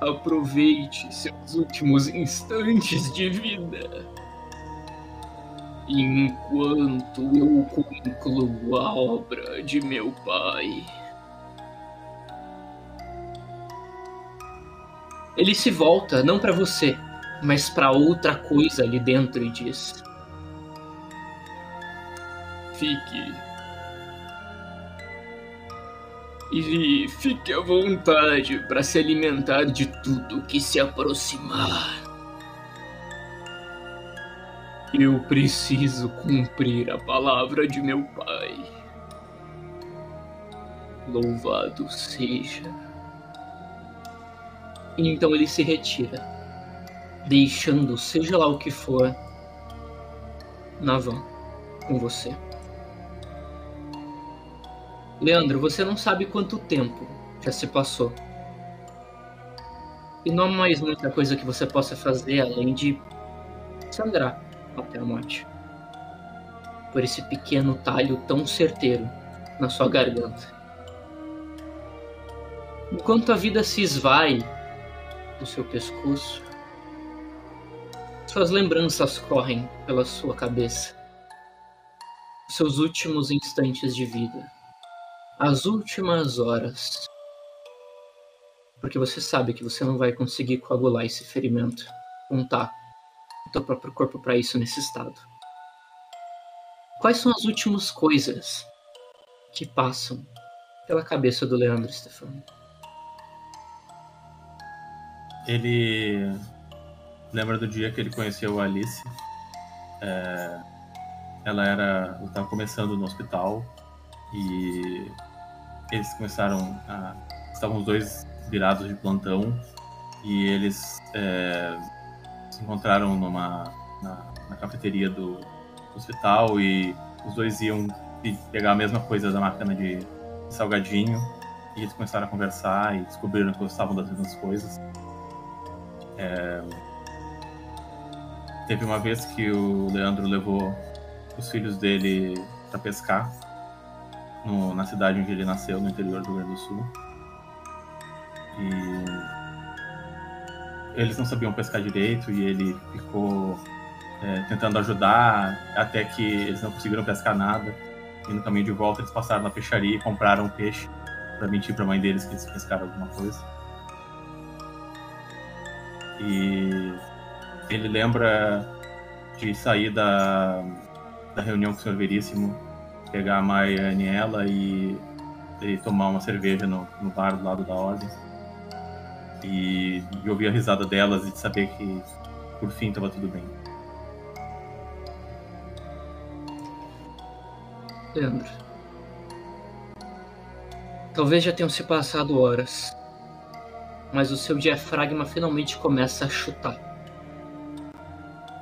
Aproveite seus últimos instantes de vida enquanto eu concluo a obra de meu pai. Ele se volta não para você, mas para outra coisa ali dentro e diz: Fique. E fique à vontade para se alimentar de tudo que se aproximar. Eu preciso cumprir a palavra de meu pai. Louvado seja. Então ele se retira, deixando seja lá o que for na van com você. Leandro, você não sabe quanto tempo já se passou. E não há mais muita coisa que você possa fazer além de sangrar até a morte. Por esse pequeno talho tão certeiro na sua garganta. Enquanto a vida se esvai do seu pescoço, suas lembranças correm pela sua cabeça. Seus últimos instantes de vida. As últimas horas. Porque você sabe que você não vai conseguir coagular esse ferimento. Taco o teu próprio corpo para isso nesse estado. Quais são as últimas coisas que passam pela cabeça do Leandro Stefano? Ele lembra do dia que ele conheceu a Alice. É... Ela era. estava começando no hospital e eles começaram a. Estavam os dois virados de plantão e eles é se encontraram numa na, na cafeteria do hospital e os dois iam pegar a mesma coisa da máquina de salgadinho e eles começaram a conversar e descobriram que gostavam das mesmas coisas. É... Teve uma vez que o Leandro levou os filhos dele para pescar no, na cidade onde ele nasceu, no interior do Rio Grande do Sul. E eles não sabiam pescar direito e ele ficou é, tentando ajudar até que eles não conseguiram pescar nada. E no caminho de volta eles passaram na peixaria e compraram peixe para mentir para a mãe deles que eles pescaram alguma coisa. E ele lembra de sair da, da reunião com o Sr. Veríssimo, pegar a Maia e ela e, e tomar uma cerveja no, no bar do lado da ordem e de ouvir a risada delas e de saber que por fim estava tudo bem. Leandro. Talvez já tenham se passado horas, mas o seu diafragma finalmente começa a chutar.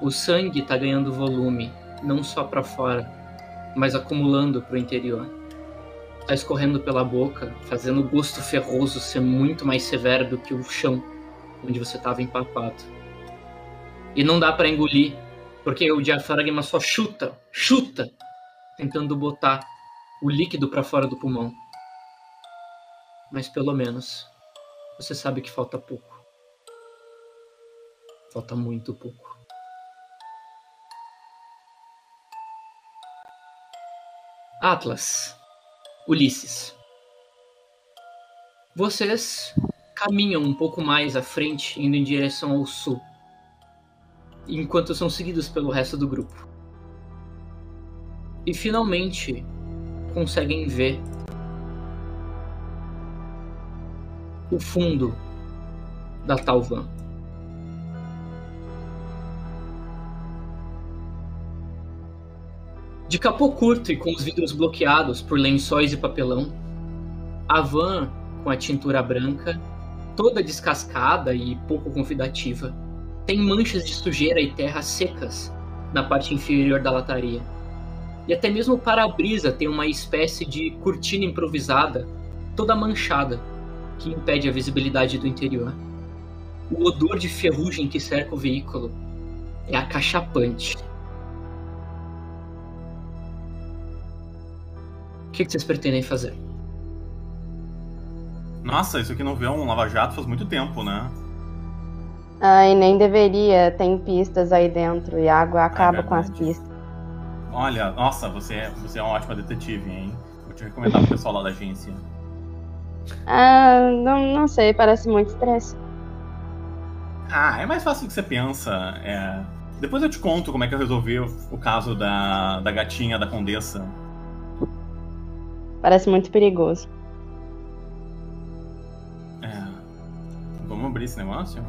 O sangue está ganhando volume, não só para fora, mas acumulando para o interior tá escorrendo pela boca, fazendo o gosto ferroso ser muito mais severo do que o chão onde você estava empapado. E não dá para engolir, porque o diafragma só chuta, chuta, tentando botar o líquido para fora do pulmão. Mas pelo menos você sabe que falta pouco. Falta muito pouco. Atlas, Ulisses. Vocês caminham um pouco mais à frente, indo em direção ao sul, enquanto são seguidos pelo resto do grupo. E finalmente conseguem ver o fundo da Talvan. De capô curto e com os vidros bloqueados por lençóis e papelão, a van, com a tintura branca, toda descascada e pouco convidativa, tem manchas de sujeira e terra secas na parte inferior da lataria. E até mesmo o para-brisa tem uma espécie de cortina improvisada, toda manchada, que impede a visibilidade do interior. O odor de ferrugem que cerca o veículo é acachapante. Que, que vocês pretendem fazer? Nossa, isso aqui não vê um lava-jato faz muito tempo, né? Ai, nem deveria. Tem pistas aí dentro e a água acaba com as pistas. Olha, nossa, você é, você é uma ótima detetive, hein? Vou te recomendar pro pessoal lá da agência. Ah, não, não sei, parece muito estresse. Ah, é mais fácil do que você pensa. É... Depois eu te conto como é que eu resolvi o, o caso da, da gatinha da condessa. Parece muito perigoso. É... Vamos abrir esse negócio?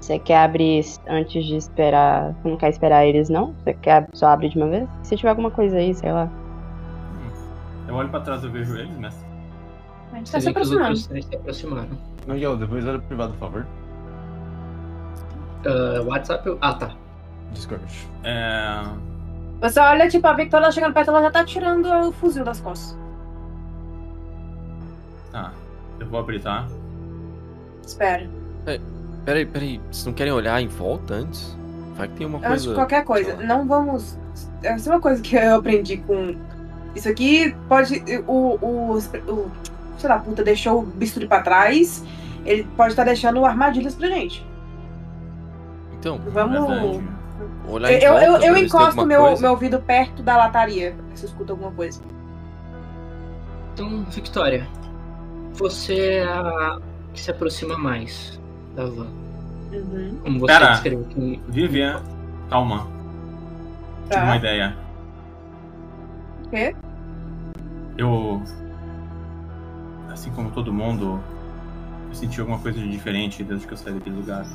Você quer abrir antes de esperar. Você não quer esperar eles, não? Você quer só abrir de uma vez? Se tiver alguma coisa aí, sei lá. Eu olho pra trás e vejo eles, mestre. A gente tá se aproximando. se aproximaram. Miguel, depois olha pro privado, por favor. Ah, WhatsApp. Ah, tá. Discord. É... Você olha, tipo, a Victoria chegando perto, ela já tá tirando o fuzil das costas. Tá. Eu vou abrir, tá? Espera. Peraí, peraí. Vocês não querem olhar em volta antes? Vai que tem uma Eu acho coisa. que qualquer coisa. Não vamos. Essa é uma coisa que eu aprendi com. Isso aqui pode. O. o, o sei lá, puta, deixou o bisturi pra trás. Ele pode estar deixando armadilhas pra gente. Então, Vamos. Verdade. Olhar Eu, volta eu, eu encosto meu, coisa. meu ouvido perto da lataria, pra ver se eu escuto alguma coisa. Então, Victoria, você é a que se aproxima mais da van. Uhum. Como você Pera. descreveu aqui. Vivian, calma. Tive uma Tá. ideia. O quê? Eu. Assim como todo mundo, eu senti alguma coisa de diferente desde que eu saí daquele lugar.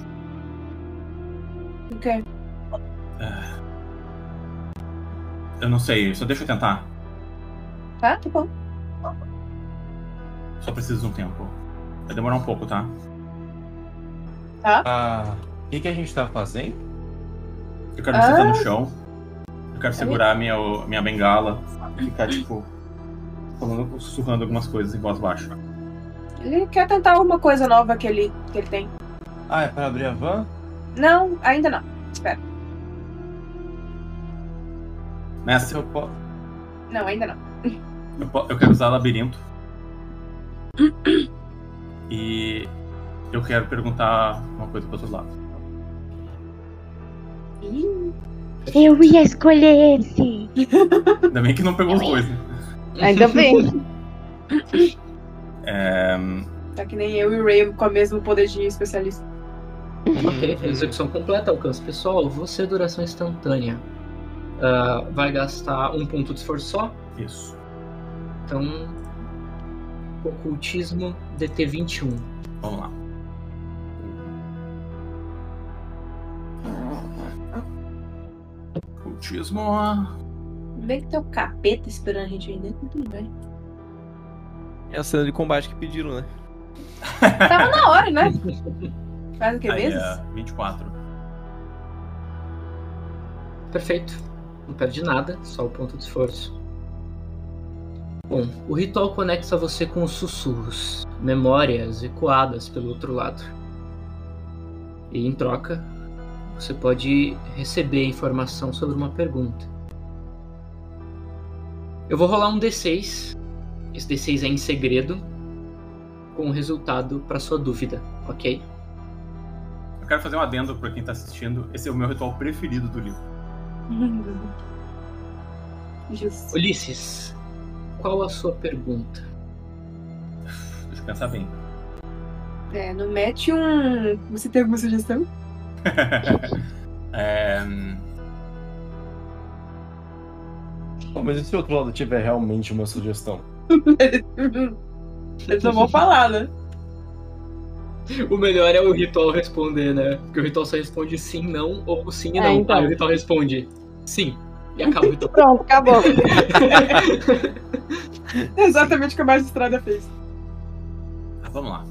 O quê? Eu não sei, só deixa eu tentar. Tá, tá bom. Só preciso de um tempo. Vai demorar um pouco, tá? Ah, o que, que a gente tá fazendo? Eu quero me sentar Ah. no chão. Eu quero segurar minha, minha bengala e ficar, [laughs] tipo, falando, sussurrando algumas coisas em voz baixa. Ele quer tentar alguma coisa nova que ele, que ele tem. Ah, é pra abrir a van? Não, ainda não. Espera. Mestre, eu posso. Não, ainda não. eu, po- eu quero usar labirinto. [coughs] E eu quero perguntar uma coisa pro outro lado. Eu ia escolher esse. [laughs] Ainda bem que não pegou os dois, né? Ainda bem. É, [laughs] tá que nem eu e o Ray com o mesmo poder de especialista. Ok, execução completa, alcance pessoal, você duração instantânea. Ah, vai gastar um ponto de esforço só, isso. então. Ocultismo DT21. Vamos lá. Cultismo. Bem que tem o capeta esperando a gente aí dentro, tudo bem. É a cena de combate que pediram, né? [laughs] [laughs] Tava na hora, né? Faz o que Aí vezes? é 24. Perfeito. Não perde nada, só o ponto de esforço. Bom, o ritual conecta você com os sussurros, memórias ecoadas pelo outro lado. E em troca, você pode receber informação sobre uma pergunta. Eu vou rolar um D6. Esse D6 é em segredo, com o resultado para sua dúvida, ok? Eu quero fazer um adendo pra quem tá assistindo. Esse é o meu ritual preferido do livro. Justo. Ulisses, qual a sua pergunta? Deixa eu pensar bem. É, não mete um. Você tem alguma sugestão? [laughs] É, hum, Pô, mas e se o outro lado tiver realmente uma sugestão? [laughs] Eles não vão falar, né? O melhor é o ritual responder, né? Porque o ritual só responde sim, não, ou sim e É, não. então. Aí o ritual responde sim. E acaba o ritual. Pronto, acabou. [laughs] É exatamente o que a magistrada fez. ah, vamos lá.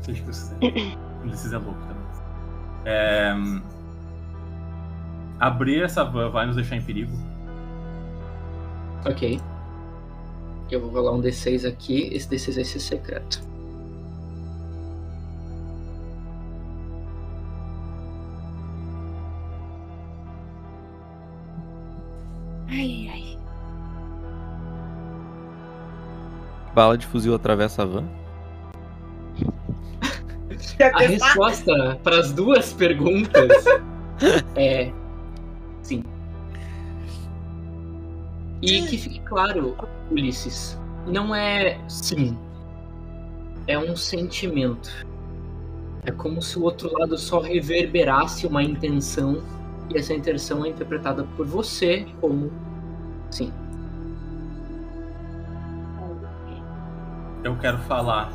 Seja o que você quiser. [coughs] Ulisses é louco também. É, abrir essa van vai nos deixar em perigo? ok. Eu vou rolar um D6 aqui. Esse D6 vai ser secreto. Ai, ai. Bala de fuzil atravessa a van. A resposta para as duas perguntas [laughs] é sim. E que fique claro, Ulisses, não é sim. É um sentimento. É como se o outro lado só reverberasse uma intenção e essa intenção é interpretada por você como sim. Eu quero falar.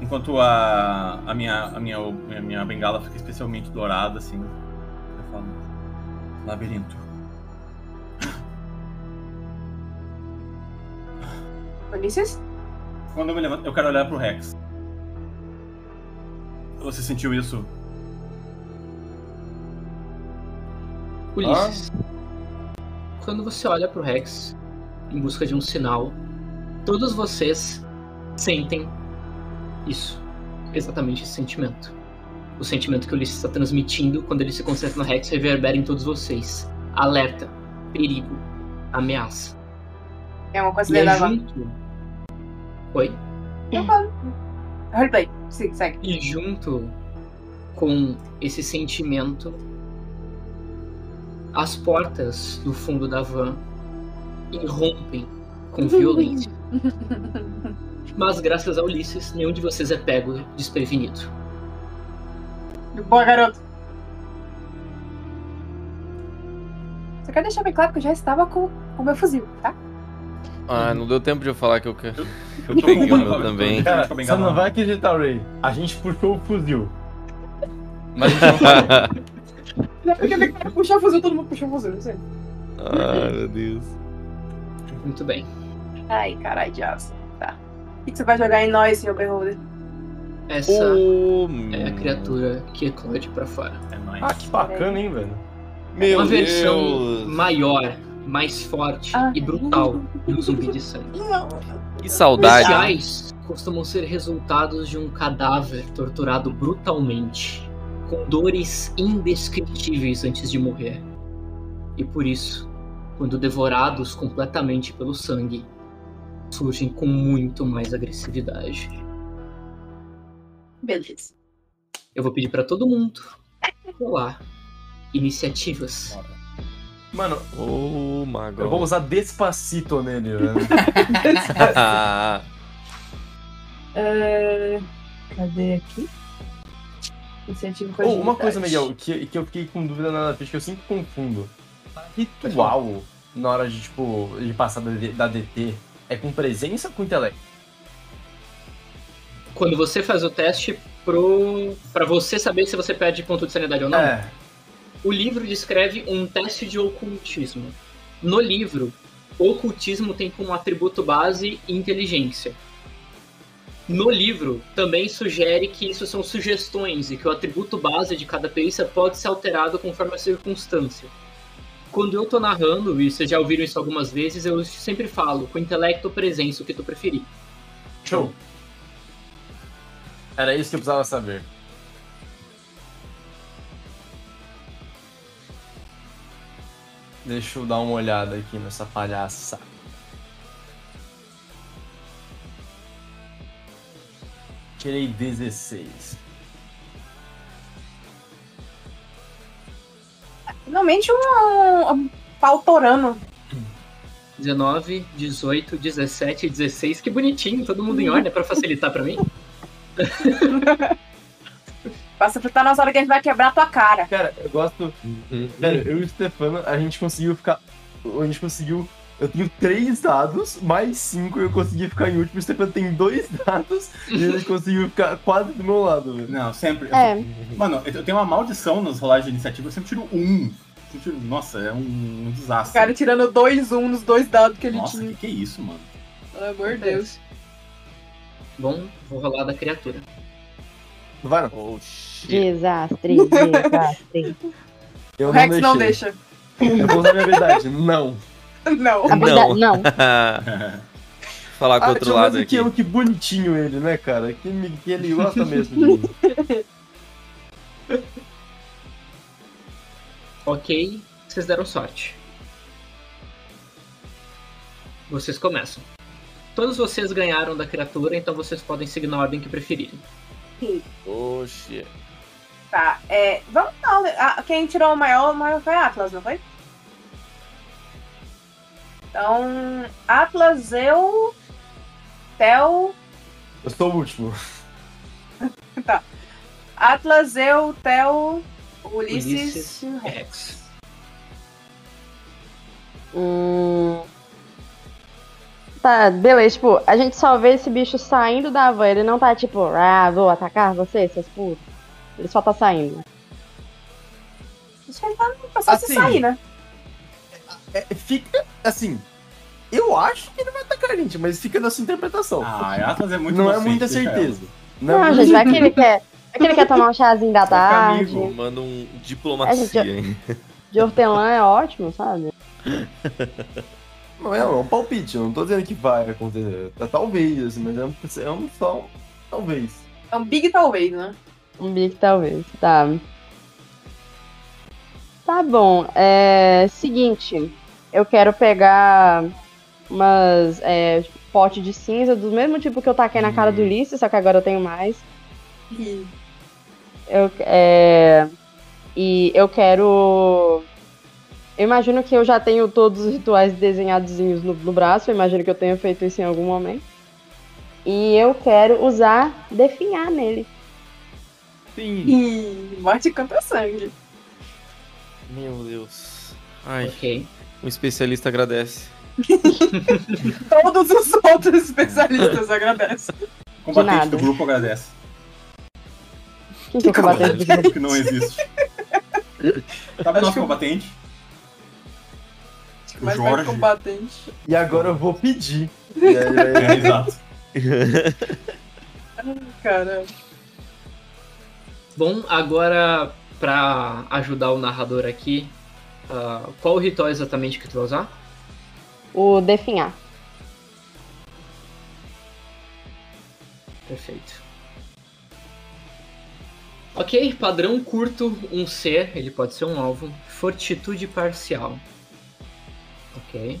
Enquanto a, a, minha, a, minha, a minha bengala fica especialmente dourada, assim. Eu falo. Labirinto. Ulisses? Quando eu me levanto, eu quero olhar pro Rex. Você sentiu isso? Ulisses, quando você olha pro Rex em busca de um sinal, todos vocês sentem isso. Exatamente esse sentimento. O sentimento que o Ulisses está transmitindo quando ele se concentra no Rex reverbera em todos vocês. Alerta, perigo, ameaça. É uma coisa é dele junto. Oi? Roleplay. Sim, segue. E junto com esse sentimento, as portas do fundo da van irrompem com violência. [laughs] Mas graças a Ulisses, nenhum de vocês é pego desprevenido. Boa, garoto. Só quero deixar bem claro que eu já estava com o meu fuzil, tá? Ah, não deu tempo de eu falar que eu quero. Eu tô peguei o meu também. Cara, você não vai acreditar, Ray. A gente puxou o fuzil. Mas a gente não falou. Não, porque bem que puxar o fuzil, todo mundo puxou o fuzil, não sei. Ai, meu Deus. Muito bem. Ai, caralho de aço. Tá. O que você vai jogar em nós, senhor Beholder? Essa Ô, é a criatura que eclode pra fora. É nóis. Ah, que bacana, hein, velho. Meu Uma versão Deus. maior, mais forte Ah. e brutal de um [laughs] zumbi de sangue. Que saudade. Policiais costumam ser resultados de um cadáver torturado brutalmente, com dores indescritíveis antes de morrer. E por isso, quando devorados completamente pelo sangue, surgem com muito mais agressividade. Beleza. Eu vou pedir pra todo mundo rolar iniciativas. Mano, Ô, mago. eu vou usar Despacito nele, velho. [laughs] É, [laughs] Cadê aqui? Incentivo com Oh, uma coisa, Miguel, que, que eu fiquei com dúvida na ficha, que eu sempre confundo. Ritual, na hora de, tipo, de passar da, da DT, é com presença ou com intelecto? Quando você faz o teste pro para você saber se você perde ponto de sanidade ou não, É. o livro descreve um teste de ocultismo. No livro, ocultismo tem como atributo base inteligência. No livro, também sugere que isso são sugestões e que o atributo base de cada perícia pode ser alterado conforme a circunstância. Quando eu tô narrando, e vocês já ouviram isso algumas vezes, eu sempre falo, com intelecto ou presença, o que tu preferir. Show. Era isso que eu precisava saber. Deixa eu dar uma olhada aqui nessa palhaça. Tirei 16. Finalmente um, um pautorano. 19, 18, 17, 16. Que bonitinho, todo mundo em ordem pra facilitar pra mim. [laughs] Passa tá nessa hora que a gente vai quebrar a tua cara. Cara, eu gosto. Cara, eu e o Stefano, a gente conseguiu ficar. A gente conseguiu. Eu tenho três dados, mais cinco eu consegui ficar em último. O Stefano tem dois [laughs] dados e ele [laughs] conseguiu ficar quase do meu lado, velho. Não, sempre. É. Mano, eu tenho uma maldição nas rolagens de iniciativa, eu sempre tiro um. Eu tiro- Nossa, é um, um O desastre. cara tirando dois um nos dois dados que ele Nossa, tinha. que que é isso, mano? Pelo amor de Deus. Bom, vou rolar da criatura. Não vai não. Oh, shit. Desastre, [laughs] desastre. Eu O Rex não deixa. Eu vou usar minha habilidade. Não. Não. Habilidade, não. [laughs] Falar com o Ah, outro lado aqui. aquilo, que bonitinho ele, né, cara? Que, me- que ele gosta mesmo de mim. [laughs] Ok, vocês deram sorte. Vocês começam. Todos vocês ganharam da criatura, então vocês podem seguir na ordem que preferirem. Shit. Tá, é. Vamos não. ah, Quem tirou o maior, o maior foi Atlas, não foi? Então. Atlas, eu. Theo. Eu sou o último. [laughs] Atlas, eu, Theo, Ulisses. Ulisses Rex. Rex. Hum... Tá, beleza, tipo, a gente só vê esse bicho saindo da van, ele não tá tipo, ah, vou atacar você, seus putos. Ele só tá saindo. Isso aí tá pra só se Assim, sair, né? É, fica assim. Eu acho que ele vai atacar a gente, mas fica nessa interpretação. Ah, Atlas é muito não é muita certeza. Não, é muita gente, vai que ele quer. Vai que ele quer tomar um chazinho da tarde. amigo. Manda um diplomacia, É, gente, hein? [laughs] De hortelã é ótimo, sabe? Não é, é um palpite, eu não tô dizendo que vai acontecer. É, Talvez, assim, mas é um, é um só um talvez. É um big talvez, né? Um bico talvez, tá. Tá bom, é. Seguinte, eu quero pegar umas é, pote de cinza do mesmo tipo que eu taquei na cara do Ulisses, só que agora eu tenho mais. E Eu, é, e eu quero. Eu imagino que eu já tenho todos os rituais desenhadozinhos no, no braço, eu imagino que eu tenha feito isso em algum momento. E eu quero usar definhar nele. Sim. e morte canta sangue. Meu Deus. Ai, Ok. Um especialista agradece. [laughs] Todos os outros especialistas agradecem. O combatente do grupo agradece. Quem que é o combatente do [laughs] grupo? que não existe. Tá vendo nosso combatente? O Mas Jorge. combatente. E agora eu vou pedir. [laughs] E aí, É, aí, exato. Cara. Bom, agora pra ajudar o narrador aqui, ah, qual o ritual exatamente que tu vai usar? O definhar. Perfeito. Ok, padrão curto, um ser, ele pode ser um alvo. Fortitude parcial. Ok.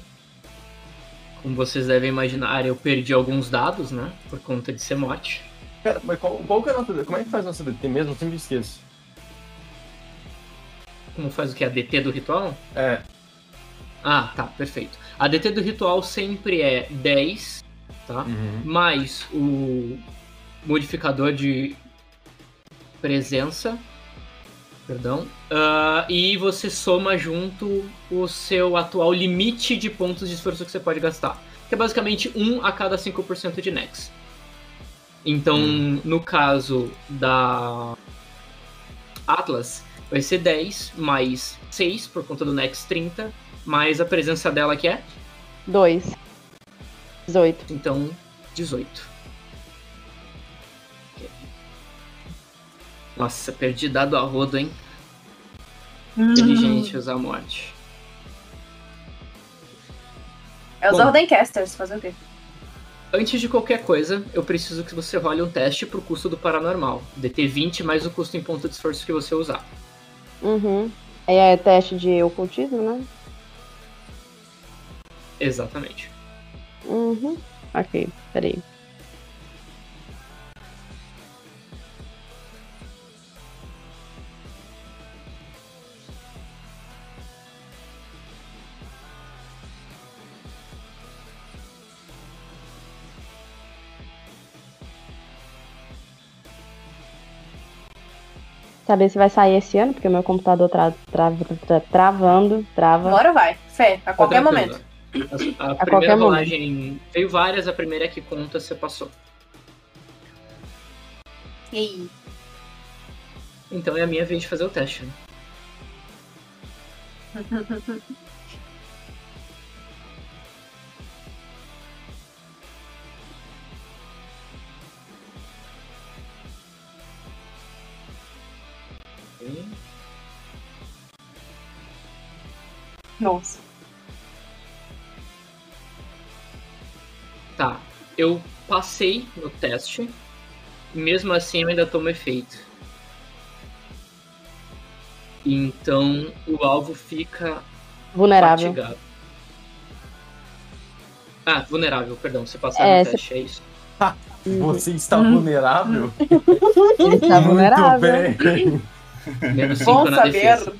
Como vocês devem imaginar, eu perdi alguns dados, né? Por conta de ser morte. Cara, mas qual, qual que é a nossa. Como é que faz nossa DT mesmo? Eu sempre esqueço. Como faz o que? A DT do ritual? É. Ah, tá, perfeito. A DT do ritual sempre é 10, tá? Uhum. mais o modificador de presença, perdão, ah, e você soma junto o seu atual limite de pontos de esforço que você pode gastar, que é basicamente 1 a cada 5% de Nex. Então, no caso da Atlas, vai ser 10 mais 6 por conta do Nex 30, mais a presença dela que é, Dois. 18. então 18. Ok. Nossa, perdi dado a rodo, hein? Inteligente usar a morte. É os Bom. Ordencasters, fazer o quê? Antes de qualquer coisa, eu preciso que você role um teste pro custo do paranormal. DT 20 mais o custo em ponto de esforço que você usar. Uhum. É teste de ocultismo, né? Exatamente. Uhum. Ok, peraí. Saber se vai sair esse ano, porque o meu computador tra tra tra travando, trava. Agora vai. Fé, a qualquer Tá momento. A, a A primeira qualquer rolagem veio várias, a primeira que conta você passou. E aí? Então é a minha vez de fazer o teste. né? [laughs] Ok. Nossa. Tá, eu passei no teste, mesmo assim eu ainda tomo efeito. Então o alvo fica Vulnerável. fatigado. Ah, vulnerável, perdão, você passar É, no você- teste, é isso. Você está Hum. vulnerável? Ele está vulnerável. Muito bem. Menos 5 Bom na saber. defesa.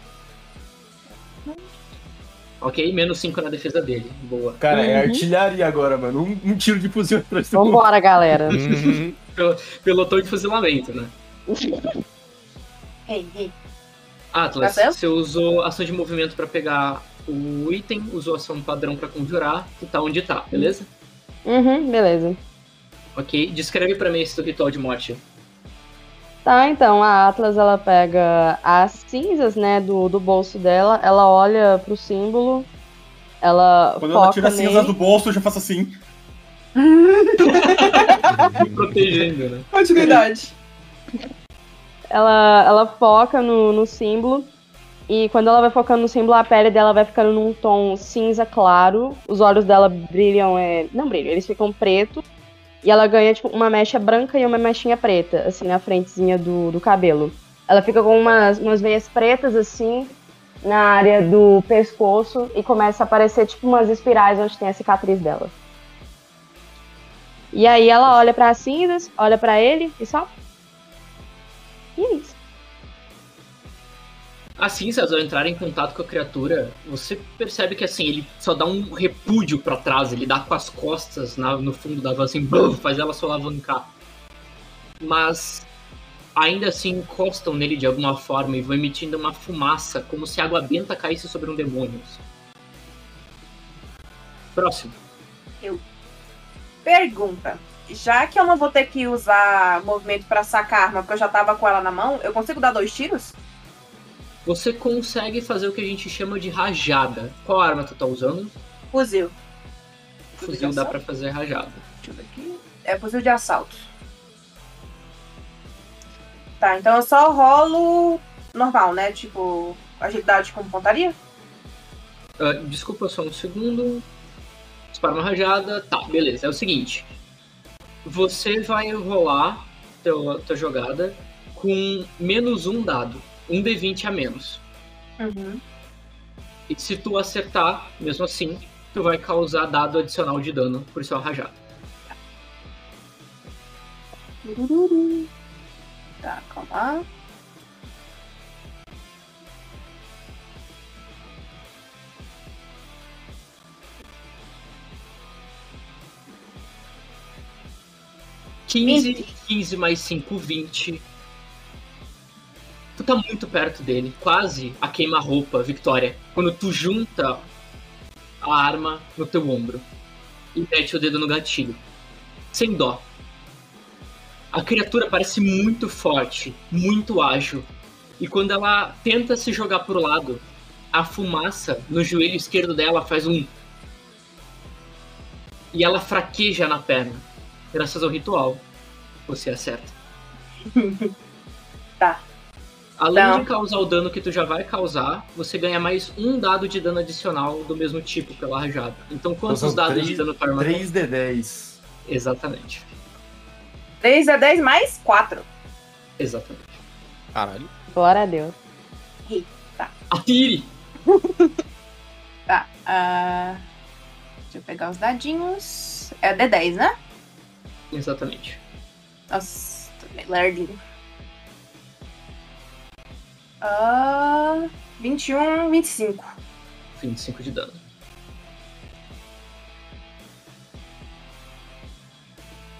Ok, menos 5 na defesa dele. Boa. Cara, é Uhum. artilharia agora, mano. Um, um tiro de fuzil atrás do outro. Vambora, galera. [laughs] Uhum. Pelotão de fuzilamento, né? Ei, ei. Atlas, Tá você usou ação de movimento pra pegar o item, usou ação padrão pra conjurar, que tá onde tá, beleza? Uhum, beleza. Ok, descreve pra mim esse ritual de morte. Tá, então a Atlas ela pega as cinzas, né, do, do bolso dela, ela olha pro símbolo, ela Quando foca ela tira as nele. cinzas do bolso, eu já faço assim. Me protegendo, né? Continuidade. ela, ela foca no, no símbolo. E quando ela vai focando no símbolo, a pele dela vai ficando num tom cinza claro. Os olhos dela brilham, é, não brilham, eles ficam pretos. E ela ganha, tipo, uma mecha branca e uma mechinha preta, assim, na frentezinha do, do cabelo. Ela fica com umas, umas veias pretas, assim, na área do pescoço. E começa a aparecer, tipo, umas espirais onde tem a cicatriz dela. E aí ela olha para as cinzas, olha pra ele e só. E é isso. Assim, se ao entrar em contato com a criatura, você percebe que assim, ele só dá um repúdio pra trás, ele dá com as costas na- no fundo da van, assim, faz ela só alavancar. Mas ainda assim encostam nele de alguma forma e vão emitindo uma fumaça, como se água benta caísse sobre um demônio. assim. Próximo. Pergunta. Já que eu não vou ter que usar movimento pra sacar a arma, porque eu já tava com ela na mão, eu consigo dar dois tiros? Você consegue fazer o que a gente chama de rajada. Qual arma tu tá usando? Fuzil. Fuzil dá pra fazer rajada. Deixa eu ver aqui. É fuzil de assalto. Tá, então eu só rolo normal, né? Tipo, agilidade com pontaria? Ah, desculpa só um segundo. Dispara uma rajada. Tá, beleza. É o seguinte. Você vai rolar teu, tua jogada com menos um dado. Um D20 a menos. Uhum. E se tu acertar, mesmo assim, tu vai causar dado adicional de dano por sua rajada. Turururu. Tá, calma quinze, Vinte. 15 mais 5, 20. Tu tá muito perto dele, quase a queima-roupa, Victoria. Quando tu junta a arma no teu ombro e mete o dedo no gatilho. Sem dó. A criatura parece muito forte, muito ágil. E quando ela tenta se jogar pro lado, a fumaça no joelho esquerdo dela faz um. E ela fraqueja na perna. Graças ao ritual, você acerta. [laughs] Tá. Além Então. de causar o dano que tu já vai causar, você ganha mais um dado de dano adicional do mesmo tipo pela rajada. Então quantos são dados três- de dano tua arma tem? 3D10. Exatamente. 3 é 10 mais 4. Exatamente. Caralho. Glória a Deus. Atire! [laughs] Tá. ah, Deixa eu pegar os dadinhos. É D10, né? Exatamente. Nossa, tô bem lerdinho. Ah, 21, 25. 25 de dano.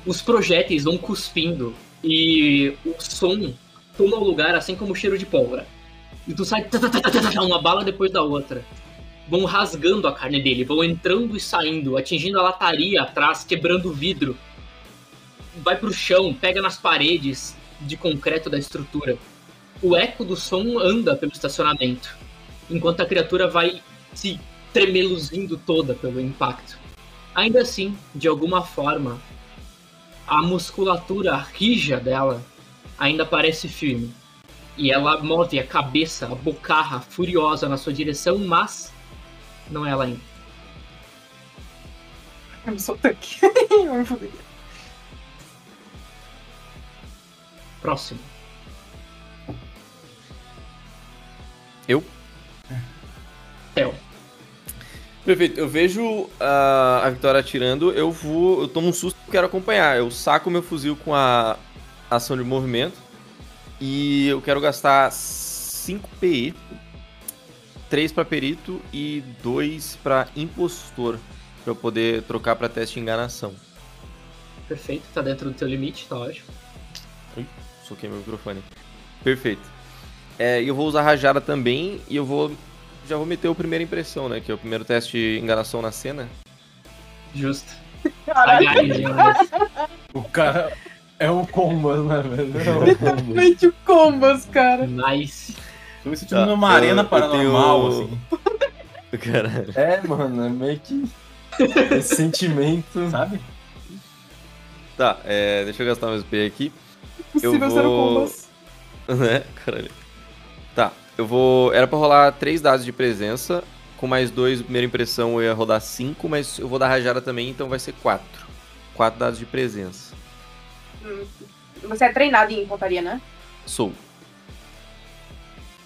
Os projéteis vão cuspindo e o som toma o lugar assim como o cheiro de pólvora. E tu sai uma bala depois da outra. Vão rasgando a carne dele, vão entrando e saindo, atingindo a lataria atrás, quebrando o vidro. Vai pro chão, pega nas paredes de concreto da estrutura. O eco do som anda pelo estacionamento, enquanto a criatura vai se tremeluzindo toda pelo impacto. Ainda assim, de alguma forma, a musculatura rija dela ainda parece firme. E ela move a cabeça, a bocarra furiosa na sua direção, mas não é ela ainda. Eu me [laughs] fudei. Próximo. Eu? Theo. Perfeito, eu vejo a, a Vitória atirando, eu vou. Eu tomo um susto e quero acompanhar. Eu saco meu fuzil com a ação de movimento. E eu quero gastar 5 PE, 3 para perito e 2 para impostor. Pra eu poder trocar para teste de enganação. Perfeito, tá dentro do teu limite, tá ótimo. Soquei meu microfone. Perfeito. É, e eu vou usar rajada também e eu vou. Já vou meter o primeira impressão, né? Que é o primeiro teste de enganação na cena. Justo. Caralho, Agarre, Jonas. O cara é o Combas, né, velho? É o Combas. literalmente o combas, cara. Nice. Tô me sentindo Tá, numa eu- arena eu paranormal, tenho- assim, Caralho. É, mano, é meio que esse sentimento. sabe? Tá, é, deixa eu gastar meus PE aqui. Possível Eu ser o vou- combas. [laughs] né? Caralho. Tá, eu vou. Era pra rolar três dados de presença. Com mais dois, primeira impressão eu ia rodar cinco, mas eu vou dar rajada também, então vai ser quatro. Quatro dados de presença. Você é treinado em pontaria, né? Sou.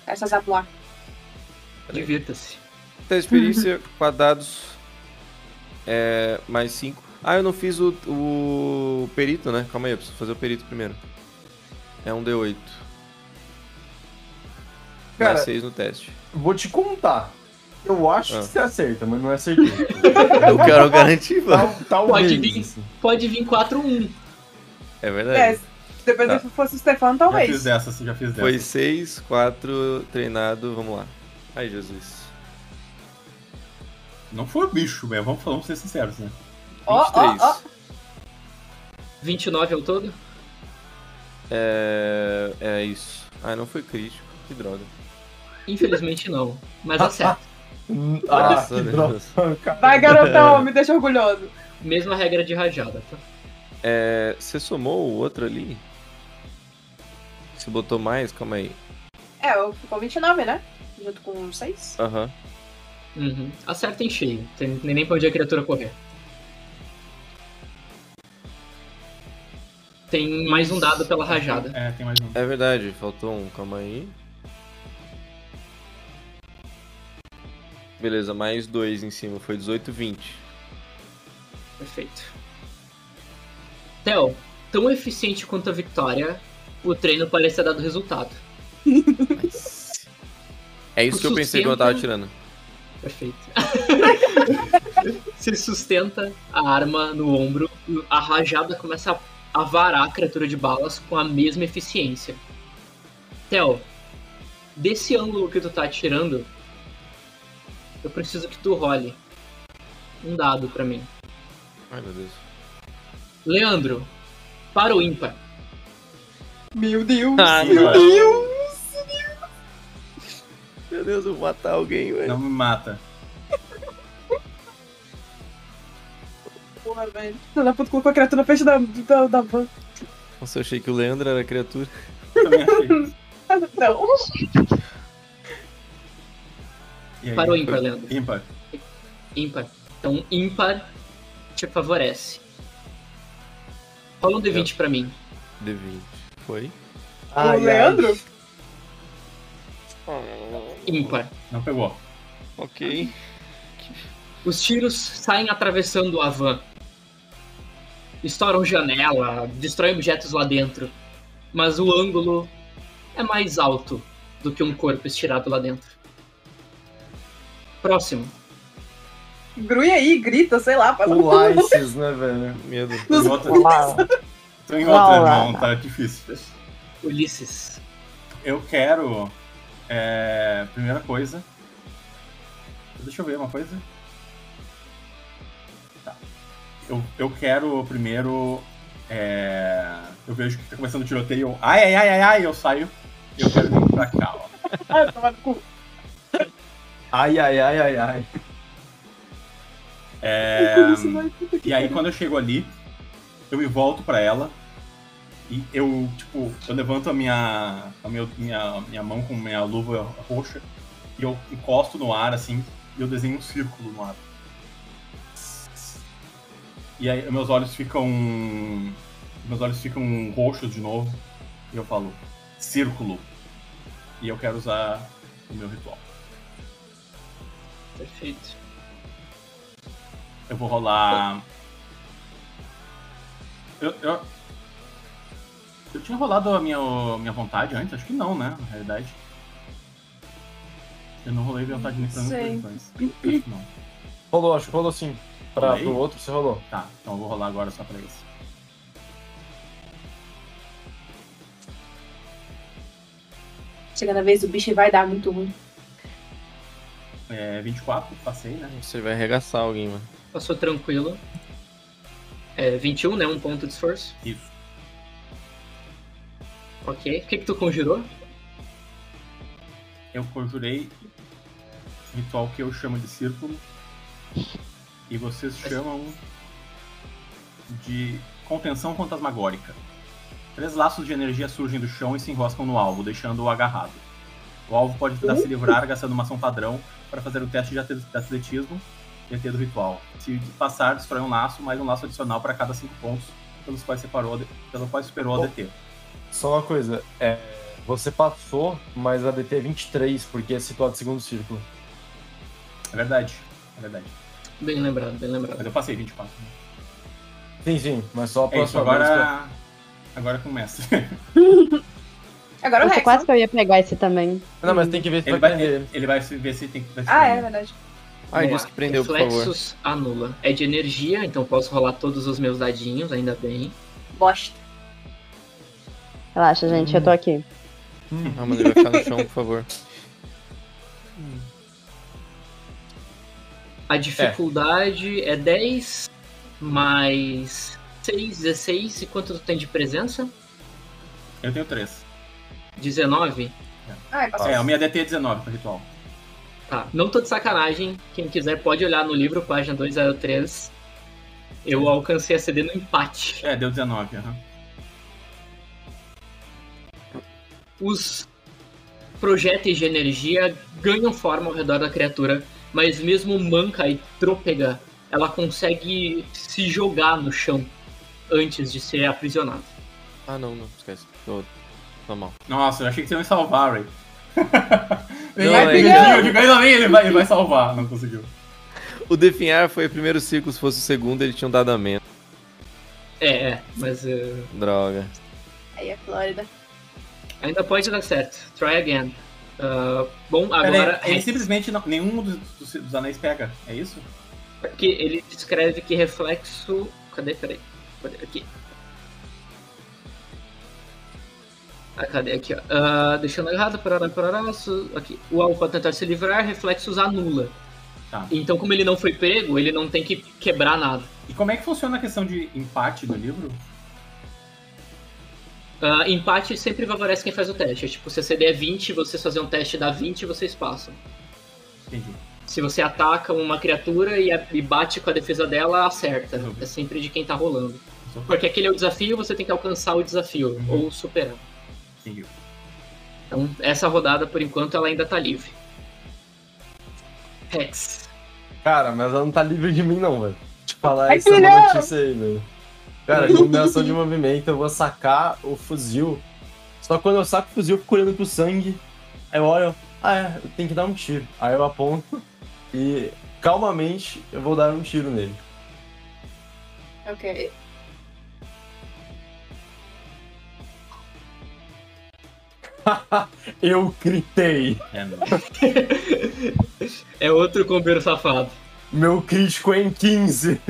Essas atuar. Divirta-se. Teste de perícia, quatro dados. É, mais cinco. Ah, eu não fiz o, o perito, né? Calma aí, eu preciso fazer o perito primeiro. É um D8. Cara, seis no teste. vou te contar. Eu acho Ah. que você acerta, mas não é certeza. [laughs] Eu quero garantir, mano. Tal, Pode vir. assim. Pode vir 4-1. É verdade. É, depois Tá. se fosse o Stefano, Já talvez. fiz dessa, já fiz dessa. Foi 6, 4, treinado, vamos lá. Ai, Jesus. Não foi o bicho, velho. Vamos, vamos ser sinceros, né? 23. Ó, ó, ó. 29 ao todo? É, é isso. Ah, não foi crítico. Que droga. Infelizmente não. Mas acerta. [laughs] Ah, que droga. Vai, garotão, me deixa orgulhoso. Mesma regra de rajada, tá? É, você somou o outro ali? Você botou mais? Calma aí. É, eu- ficou 29, né? Junto com 6. Aham. Uhum. Acerta em cheio. Tem nem pra onde a criatura correr. Tem mais um dado pela rajada. É, tem mais um. É verdade, faltou um. Calma aí. Beleza, mais dois em cima. Foi 18, 20. Perfeito. Theo, tão eficiente quanto a vitória, o treino parece ter dado resultado. É isso O que eu pensei quando eu tava atirando. Perfeito. [laughs] Você sustenta a arma no ombro, e a rajada começa a varar a criatura de balas com a mesma eficiência. Theo, desse ângulo que tu tá atirando, eu preciso que tu role um dado pra mim. Ai, meu Deus. Leandro, para o ímpar. Meu Deus. Ah, Meu não. Deus. Meu Deus, eu vou matar alguém, velho. Não me mata. Porra, velho. Filho da puta colocou a criatura na frente da, da, da van. Nossa, eu achei que o Leandro era criatura. Também achei. [laughs] Não. Aí? Para o ímpar, Leandro. Ímpar. Ímpar. Então, ímpar te favorece. Rola um D20 pra mim. D20. Foi? Ai, o. Leandro? Ímpar. Não pegou. Ok. [laughs] Os tiros saem atravessando a van. Estouram janela, destroem objetos lá dentro. Mas o ângulo é mais alto do que um corpo estirado lá dentro. Próximo. Grui aí, grita, sei lá. Faz O Lysis, né, velho? Medo. [laughs] Tô em outra, Uau. tô em Não, outra, não, tá difícil. Ulisses. Eu quero. É, primeira coisa. Deixa eu ver uma coisa. Tá. Eu, eu quero primeiro. é, eu vejo que tá começando o tiroteio. eu- Ai, ai, ai, ai, ai, eu saio. Eu quero vir pra cá, ó. [laughs] Ah, toma no cu. Ai, ai, ai, ai, ai. É, e aí quando eu chego ali, eu me volto pra ela e eu, tipo, eu levanto a minha, a meu- minha, minha mão com minha luva roxa e eu encosto no ar assim e eu desenho um círculo no ar. E aí meus olhos ficam meus olhos ficam roxos de novo e eu falo círculo. E eu quero usar o meu ritual. Perfeito. Eu vou rolar. Eu, eu, eu tinha rolado a minha, a minha vontade antes? Acho que não, né? Na realidade. Eu não rolei vontade nem pra. Acho que não. Rolou, acho que rolou sim. Pra, Rolei? pro outro você rolou. Tá, então eu vou rolar agora só pra esse. Chegando a vez do bicho e vai dar muito ruim. É, 24, passei, né? Você vai arregaçar alguém, mano. Passou tranquilo. É 21, né? Um ponto de esforço. Isso. Ok. O que, que tu conjurou? Eu conjurei um ritual que eu chamo de círculo. E vocês chamam de contenção fantasmagórica. Três laços de energia surgem do chão e se enroscam no alvo, deixando-o agarrado. O alvo pode tentar se livrar gastando uma ação padrão para fazer o teste de atletismo e ET do ritual. Se passar, destrói um laço, mais um laço adicional para cada cinco pontos pelos quais, separou, pelos quais superou a DT. Só uma coisa, é, você passou, mas a DT é 23, porque é situado no segundo círculo. É verdade, é verdade. Bem lembrado, bem lembrado. Mas eu passei 24. Sim, sim, mas só a É isso, próxima vez. agora. Agora começa. [laughs] Agora o Rex. quase que eu ia pegar esse também. que- Não, mas tem que ver se Ele vai prender ele, ele vai ver se tem vai se Ah, é verdade. Disse lá. que prendeu, por favor. Reflexos anula. É de energia, então posso rolar todos os meus dadinhos, ainda bem. Bosta. Relaxa, gente, eu tô aqui. Ah, mano, ele vai ficar no chão, por favor. [laughs] A dificuldade é, 10 mais 6, 16. E quanto tu tem de presença? Eu tenho 3. 19? Ai, passou. É, a minha DT é 19 pro ritual. Tá. Não tô de sacanagem. Quem quiser pode olhar no livro, página 203. Eu alcancei a CD no empate. É, deu 19, aham. Os projéteis de energia ganham forma ao redor da criatura, mas mesmo manca e trôpega, ela consegue se jogar no chão antes de ser aprisionada. Ah, não, não, esquece. Tô, tô mal. Nossa, eu achei que você ia me salvar, Ray. [laughs] Não, vai é ele vai, ele vai salvar. Não conseguiu. O definhar foi o primeiro círculo, se fosse o segundo, ele tinha um dado a menos. É, é, mas eh, Droga. Aí é Flórida. ainda pode dar certo. Try again. Ah, bom, Pera agora aí, ele simplesmente não, nenhum dos, dos, dos anéis pega, é isso? que ele descreve que reflexo. Cadê? Peraí. Cadê? Aqui. Ah, cadê? Aqui, ó. Ah, deixando errado, parará, parará, su- aqui. O alvo pode tentar se livrar, reflexos anula. Tá. Então, como ele não foi pego, ele não tem que quebrar nada. E como é que funciona a questão de empate no livro? Ah, empate sempre favorece quem faz o teste. É tipo, se a CD é 20, vocês fazem um teste dá 20 vocês passam. Entendi. Se você ataca uma criatura e, e bate com a defesa dela, acerta. Uhum. É sempre de quem tá rolando. Porque aquele é o desafio, você tem que alcançar o desafio, Uhum. ou superar. Entendi. Então, essa rodada, por enquanto, ela ainda tá livre. Rex. Cara, mas ela não tá livre de mim, não, velho. Te falar Ai, essa é notícia aí, velho. Cara, combinação de movimento, eu vou sacar o fuzil. Só que quando eu saco o fuzil, eu fico olhando pro sangue. Aí eu olho, ah, é, eu tenho que dar um tiro. Aí eu aponto e calmamente, eu vou dar um tiro nele. Ok. [laughs] Eu gritei. É. É outro combeiro safado. Meu crítico é em 15.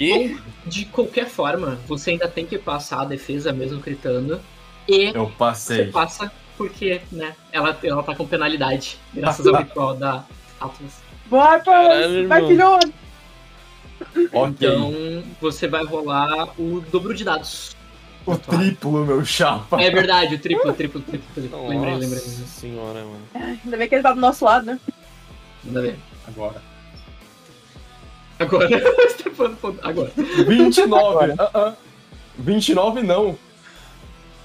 E De qualquer forma, você ainda tem que passar a defesa mesmo gritando. E Eu você passei. passa porque, né, ela, ela tá com penalidade. Graças [laughs] ao ritual da Atlas. Bora, Caralho, vai, irmão. filhote! Ok. Então, você vai rolar o dobro de dados. O triplo, meu chapa. É verdade, o triplo, triplo, triplo, triplo. Nossa Lembrei, lembrei. senhora, mano. Ainda bem que ele tá do nosso lado, né? Manda ver. agora. Agora. [laughs] Tá Agora. 29. Ah, ah. 29 não.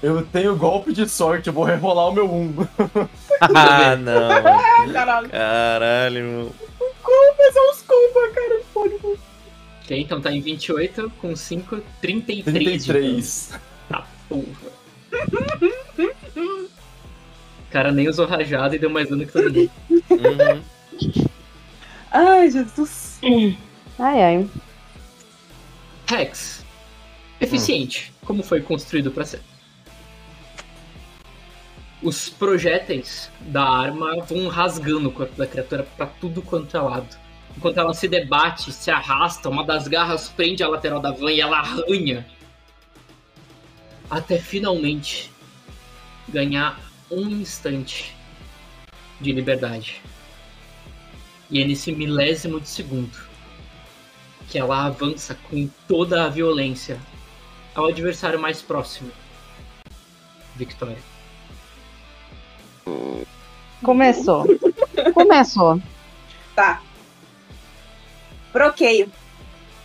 Eu tenho golpe de sorte, eu vou rerolar o meu 1. [laughs] Ah, não. [laughs] Caralho. Caralho, meu. Mas é uns culpa, cara. Pode. Ok, então tá em 28 com 5, 33. de dano. 33. Tá, porra. O cara nem usou rajada e deu mais dano que todo mundo. Uhum. Ai, Jesus. Ai, ai. Rex. Eficiente. Como foi construído pra ser? Os projéteis da arma vão rasgando o corpo da criatura pra tudo quanto é lado. Enquanto ela se debate, se arrasta, uma das garras prende a lateral da van e ela arranha. Até finalmente ganhar um instante de liberdade. E é nesse milésimo de segundo que ela avança com toda a violência ao adversário mais próximo. Victoria. Começou. Começou. Tá. Bloqueio.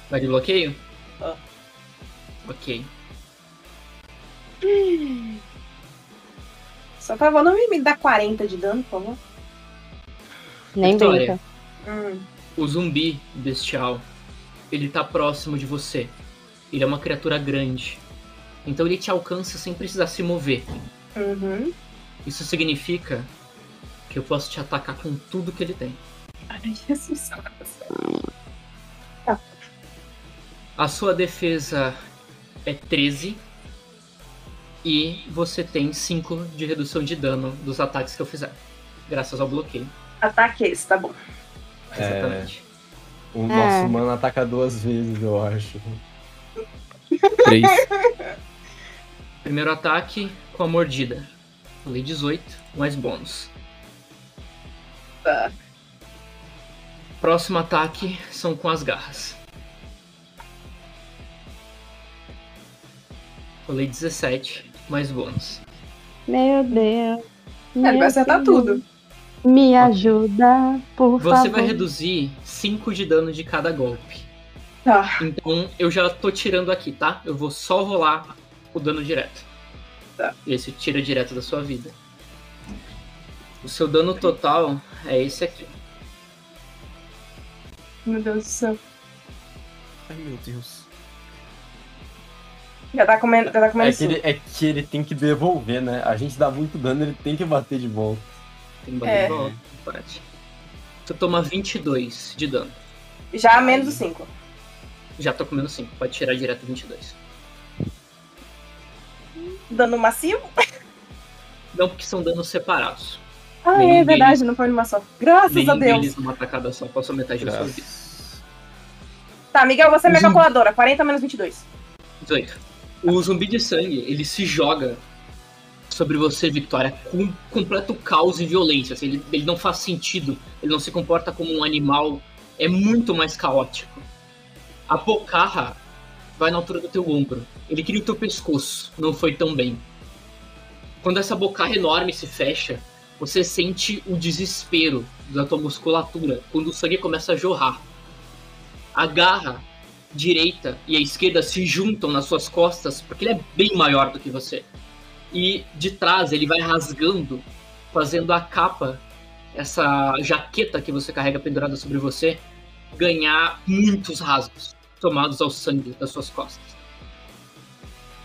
Vai de bloqueio? Ah. Ok. Só por favor, não me dá 40 de dano, por favor. Nem brinca. Hum. O zumbi bestial, ele tá próximo de você. Ele é uma criatura grande. Então ele te alcança sem precisar se mover. Uhum. Isso significa que eu posso te atacar com tudo que ele tem. Ai, Jesus. A sua defesa é 13 e você tem 5 de redução de dano dos ataques que eu fizer, graças ao bloqueio. Ataque esse, tá bom. Exatamente. O É. nosso mano ataca duas vezes, eu acho. [laughs] Três. Primeiro ataque com a mordida. Falei 18, mais bônus. Tá. Próximo ataque são com as garras. Falei 17, mais bônus. Meu Deus. Ele vai acertar tudo. Me ajuda, por Você favor. vai reduzir 5 de dano de cada golpe. Tá. Então eu já tô tirando aqui, tá? Eu vou só rolar o dano direto. Tá. Esse tira direto da sua vida. O seu dano total é esse aqui. Meu Deus do céu. Ai, meu Deus. Já tá comendo, já tá comendo É que, ele, é que ele tem que devolver, né? A gente dá muito dano, ele tem que bater de volta. Tem que bater É. de volta. Bate. Você toma 22 de dano. Já menos o 5. Já tô comendo 5, pode tirar direto 22. Dano massivo? Não porque são danos separados. Ah, Nenhum é verdade, não foi numa só. Graças Nenhum a Deus. deles numa tacada só, passou metade da sua vida. Graças. Tá, Miguel, você é minha Zumbi. calculadora. 40 menos 22. 18. O zumbi de sangue, ele se joga sobre você, Victoria, com completo caos e violência. Assim, ele, ele não faz sentido, ele não se comporta como um animal, é muito mais caótico. A bocarra vai na altura do teu ombro. Ele queria o teu pescoço, não foi tão bem. Quando essa bocarra enorme se fecha, você sente o desespero da tua musculatura quando o sangue começa a jorrar. A garra direita e a esquerda se juntam nas suas costas, porque ele é bem maior do que você. E de trás ele vai rasgando, fazendo a capa, essa jaqueta que você carrega pendurada sobre você, ganhar muitos rasgos, tomados ao sangue das suas costas.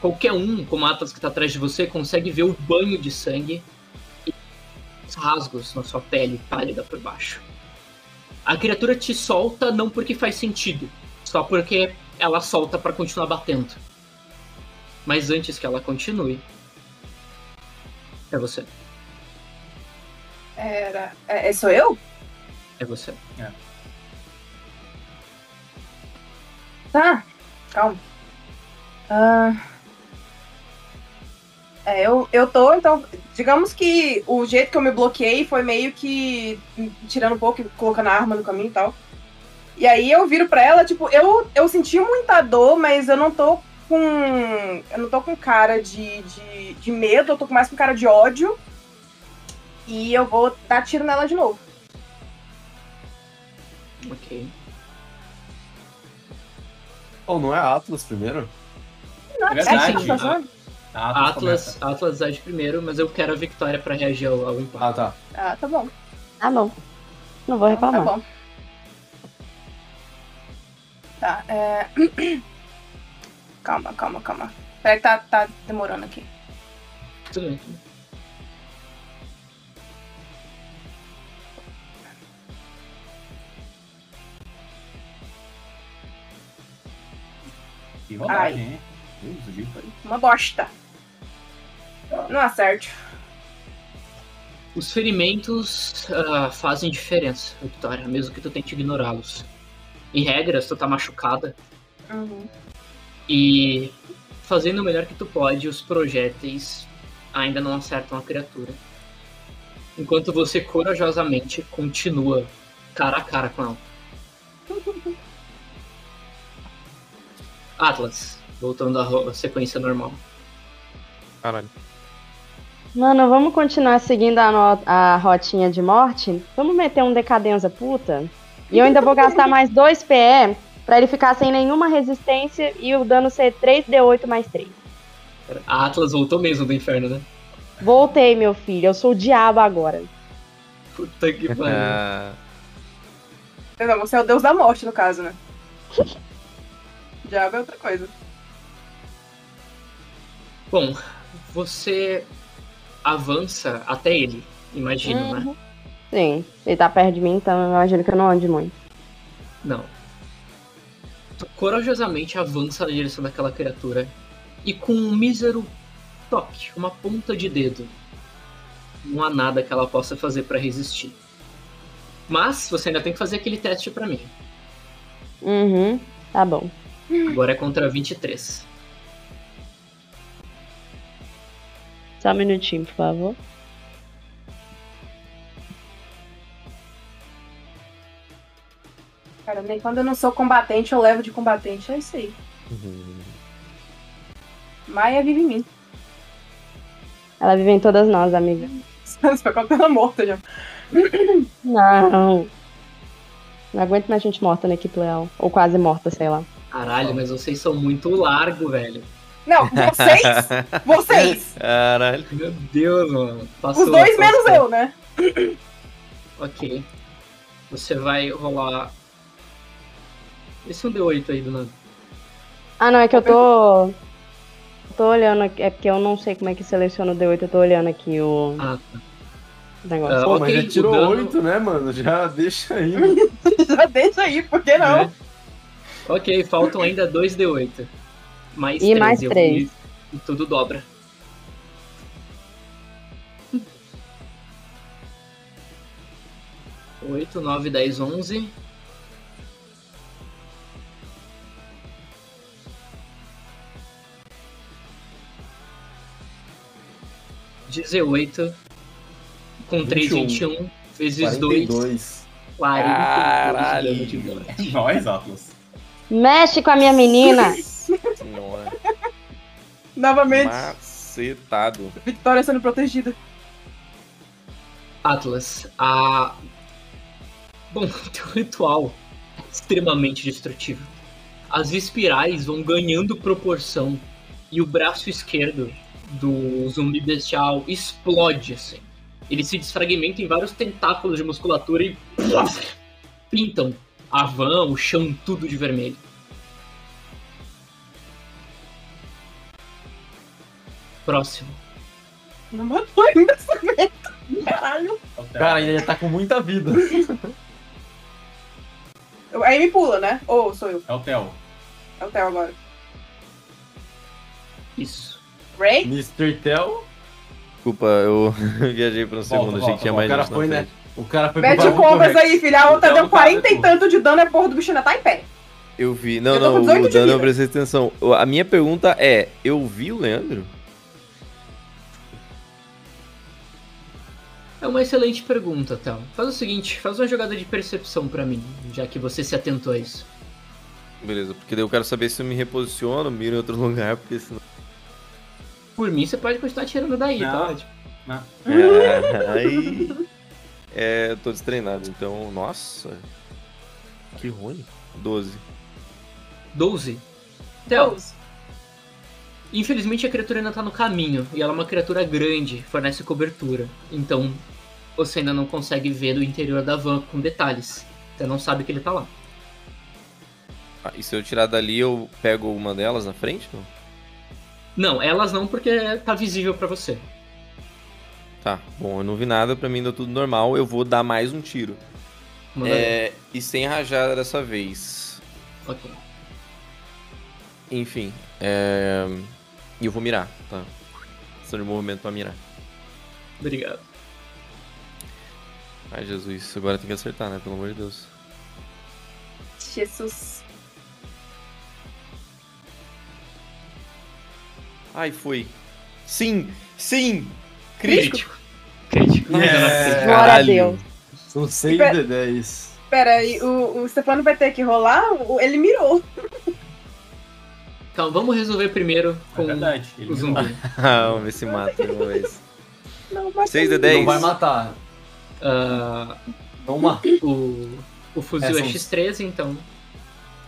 Qualquer um, como Atlas que está atrás de você, consegue ver o banho de sangue e os rasgos na sua pele pálida por baixo. A criatura te solta não porque faz sentido, só porque ela solta pra continuar batendo. Mas antes que ela continue, é você. Era. É, é- sou eu? É você. Tá. Calma. Ah. É, eu, eu tô, então. Digamos que o jeito que eu me bloqueei foi meio que tirando um pouco e colocando a arma no caminho e tal. E aí eu viro pra ela, tipo, eu, eu senti muita dor, mas eu não tô com. Eu não tô com cara de, de, de medo, eu tô mais com cara de ódio. E eu vou dar tiro nela de novo. Ok. Oh, não é Atlas primeiro? Não, É verdade. sim, tá? A Atlas. Atlas age primeiro, mas eu quero a Victoria pra reagir ao, ao impacto. Ah, tá. Ah, tá bom. Tá bom. Não vou Tá reclamar. bom. Tá, é. [clears throat] calma, calma, calma. Peraí que tá, tá demorando aqui. Tudo bem. Que rodagem, hein? Deus. Uma bosta. Não acerte. Os ferimentos ah, fazem diferença, Victoria, mesmo que tu tente ignorá-los. Em regras, tu tá machucada Uhum. e fazendo o melhor que tu pode, os projéteis ainda não acertam a criatura. Enquanto você corajosamente continua cara a cara com ela. Atlas, voltando à sequência normal. Caralho. Mano, vamos continuar seguindo a, a rotinha de morte? Vamos meter um decadenza puta? E eu ainda vou gastar mais 2 PE pra ele ficar sem nenhuma resistência e o dano ser 3d8 mais 3. A Atlas voltou mesmo do inferno, né? Voltei, meu filho. Eu sou o diabo agora. Puta que [laughs] pariu. Ah, Não, você é o deus da morte, no caso, né? [laughs] Diabo é outra coisa. Bom, você avança até ele, imagino, né? Sim, ele tá perto de mim, então eu imagino que eu não ande muito. Não. Tu corajosamente avança na direção daquela criatura e com um mísero toque, uma ponta de dedo, não há nada que ela possa fazer pra resistir. Mas você ainda tem que fazer aquele teste pra mim. Uhum, tá bom. Agora é contra 23. Só um minutinho, por favor. Cara, nem quando eu não sou combatente, eu levo de combatente. É isso aí. Maia vive em mim. Ela vive em todas nós, amiga. [laughs] Você colocar ela morta já. Não. Não aguento mais gente morta na equipe leal. Ou quase morta, sei lá. Caralho, mas vocês são muito largo, velho. Não, vocês! [laughs] Vocês! Caralho. Meu Deus, mano. Passou, Os dois menos passou. eu, né? Ok. Você vai rolar. Esse é um D8 aí do nada. Ah, não, é que eu tô. Tô olhando aqui. É porque eu não sei como é que seleciona o D8. Eu tô olhando aqui o Ah, tá. negócio. Ah, Pô, ok, mas já tirou dano- 8, né, mano? Já deixa aí. [laughs] Já deixa aí, por que não? É. Ok, faltam ainda dois D8. Mais E três. mais eu- três. E, e tudo dobra. [laughs] Oito, nove, dez, onze. Dezoito. Com três, 21. vinte e um. Vezes dois. 42. 42 de. Nós, Atlas. Mexe com a minha menina! Senhora. [laughs] Novamente, Macetado. Vitória sendo protegida. Atlas, a. Bom, [laughs] teu ritual é extremamente destrutivo. As espirais vão ganhando proporção e o braço esquerdo do zumbi bestial explode assim. Ele se desfragmenta em vários tentáculos de musculatura e pintam a van, o chão, tudo de vermelho. Próximo. Não matou ainda essa meta. Caralho. Cara, ele tá com muita vida. [laughs] Aí me pula, né? Ou sou eu? É o Theo. É o Theo agora. Isso. Ray? Mr. Tell, Desculpa, eu [laughs] viajei por um segundo, achei volta, que tinha mais cara gente na foi, né? O cara foi Mete Rex. aí, filha. A outra Então, deu 40 cara, e tanto de dano, a porra do bicho ainda tá em pé. Eu vi. Não, Eu não, 18 o de dano eu vida. prestei atenção. A minha pergunta é: eu vi o Leandro? É uma excelente pergunta, Théo. Faz o seguinte, faz uma jogada de percepção pra mim, já que você se atentou a isso. Beleza, porque daí eu quero saber se eu me reposiciono, miro em outro [laughs] lugar, porque senão. Por mim, você pode continuar tirando daí, Não. tá? Não. É, aí. [laughs] É, eu tô destreinado, então. Nossa. Que ruim. 12. 12. Théo, infelizmente a criatura ainda tá no caminho, e ela é uma criatura grande, fornece cobertura. Então, você ainda não consegue ver do interior da van com detalhes. Você não sabe que ele tá lá. Ah, e se eu tirar dali, eu pego uma delas na frente? Não? Não, elas não, porque tá visível pra você. Tá, bom, eu não vi nada, pra mim deu tudo normal, eu vou dar mais um tiro. É, e sem rajada dessa vez. Ok. Enfim, é. E eu vou mirar, tá? Ação de movimento pra mirar. Obrigado. Ai, Jesus, agora tem que acertar, né? Pelo amor de Deus. Jesus. Ai, foi. Sim! Sim! Crítico. Crítico. Yeah. Glória a. Deus. São 6 Pera- de 10. Pera aí, o, o Stefano vai ter que rolar? Ele mirou. Calma, vamos resolver primeiro É com verdade. Ele o zumbi. [laughs] Ah, vamos ver se mata de uma vez. Não, mas 6 de Não 10. vai matar. Ah, Não mata. o, o fuzil É, é, são- X13, então.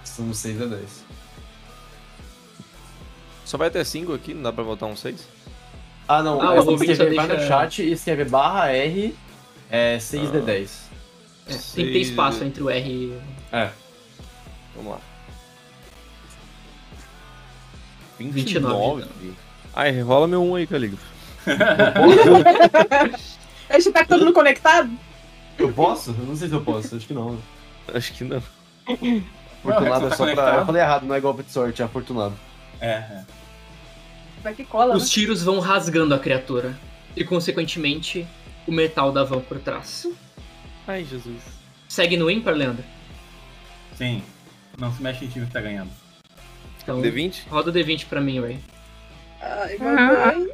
São 6 de 10. Só vai até 5 aqui, não dá pra botar um 6? Ah, não. Ah, é, o você ouvinte vai no chat e escreve barra R é 6 de Ah. 10. É, tem que ter espaço entre o R e. É. Vamos lá. 29 de 29? Ai, rola meu 1 aí, Caligo. a gente tá todo mundo conectado? Eu posso? Eu não sei se eu posso, acho que não. Acho que não. Afortunado Não, é tá só pra. conectado. Eu falei errado, não é golpe de sorte, é afortunado. É, é. Vai que cola, né? Os tiros vão rasgando a criatura. E, consequentemente, o metal da van por trás. Ai, Jesus. Segue no ímpar, Leandro? Sim. Não se mexe em time que tá ganhando. Então, D20? roda o D20 pra mim, Ray. Ai, mamãe.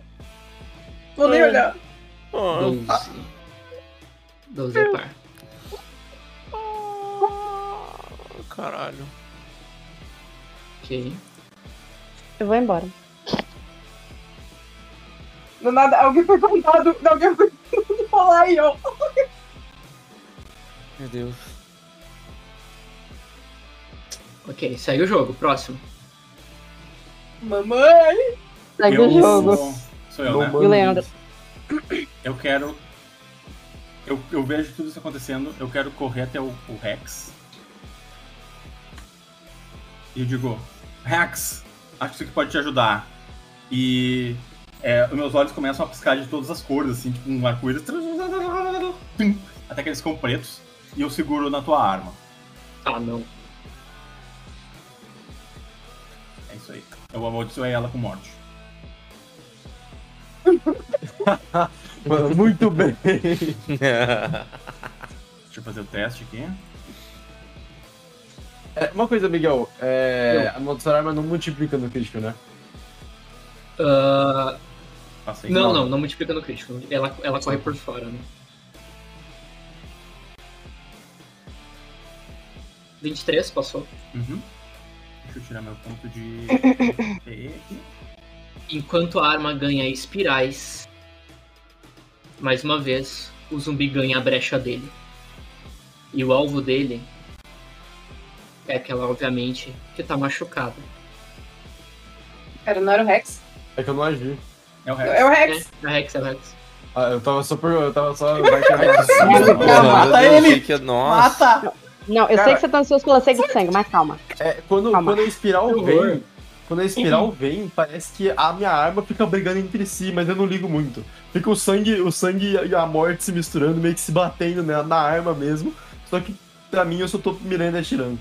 Vou nem olhar. 12. 12 é par. Caralho. Ok. Eu vou embora. Do nada, alguém foi contado. Alguém foi falar [laughs] e eu. Meu Deus. Ok, segue o jogo. Próximo. Mamãe! Segue eu, o jogo. Sou eu, né? manda E o Leandro? [clears throat] Eu quero. Eu, eu vejo tudo isso acontecendo, eu quero correr até o, o Rex. E eu digo, Rex, acho que isso aqui pode te ajudar. E é, os meus olhos começam a piscar de todas as cores, assim, tipo um arco-íris. Até que eles ficam pretos. E eu seguro na tua arma. Ah, não. É isso aí. Eu amaldiçoei ela com morte. Mano, [laughs] muito bem. Deixa eu fazer o teste aqui. É, uma coisa, Miguel, é, a maldição arma não multiplica no crítico, né? Ah, Passei. não, não, não multiplica no crítico. Ela, ela corre por fora, né? 23, passou. Uhum. Deixa eu tirar meu ponto de. [coughs] Enquanto a arma ganha espirais, mais uma vez, o zumbi ganha a brecha dele. E o alvo dele é aquela, obviamente, que tá machucada. Não era o Rex? É que eu não agi. É o Rex. É o É, Rex. a Rex, é a Rex. Ah, eu tava só por. Eu tava só. [laughs] Mata ele! que Nossa. Mata! Não, eu Cara- sei que você tá ansioso pela sede de sangue, mas calma. É, quando, Calma. quando a espiral vem. Quando a espiral vem, parece que a minha arma fica brigando entre si, mas eu não ligo muito. Fica o sangue, o sangue e a morte se misturando, meio que se batendo né, na arma mesmo. Só que pra mim eu só tô mirando e atirando.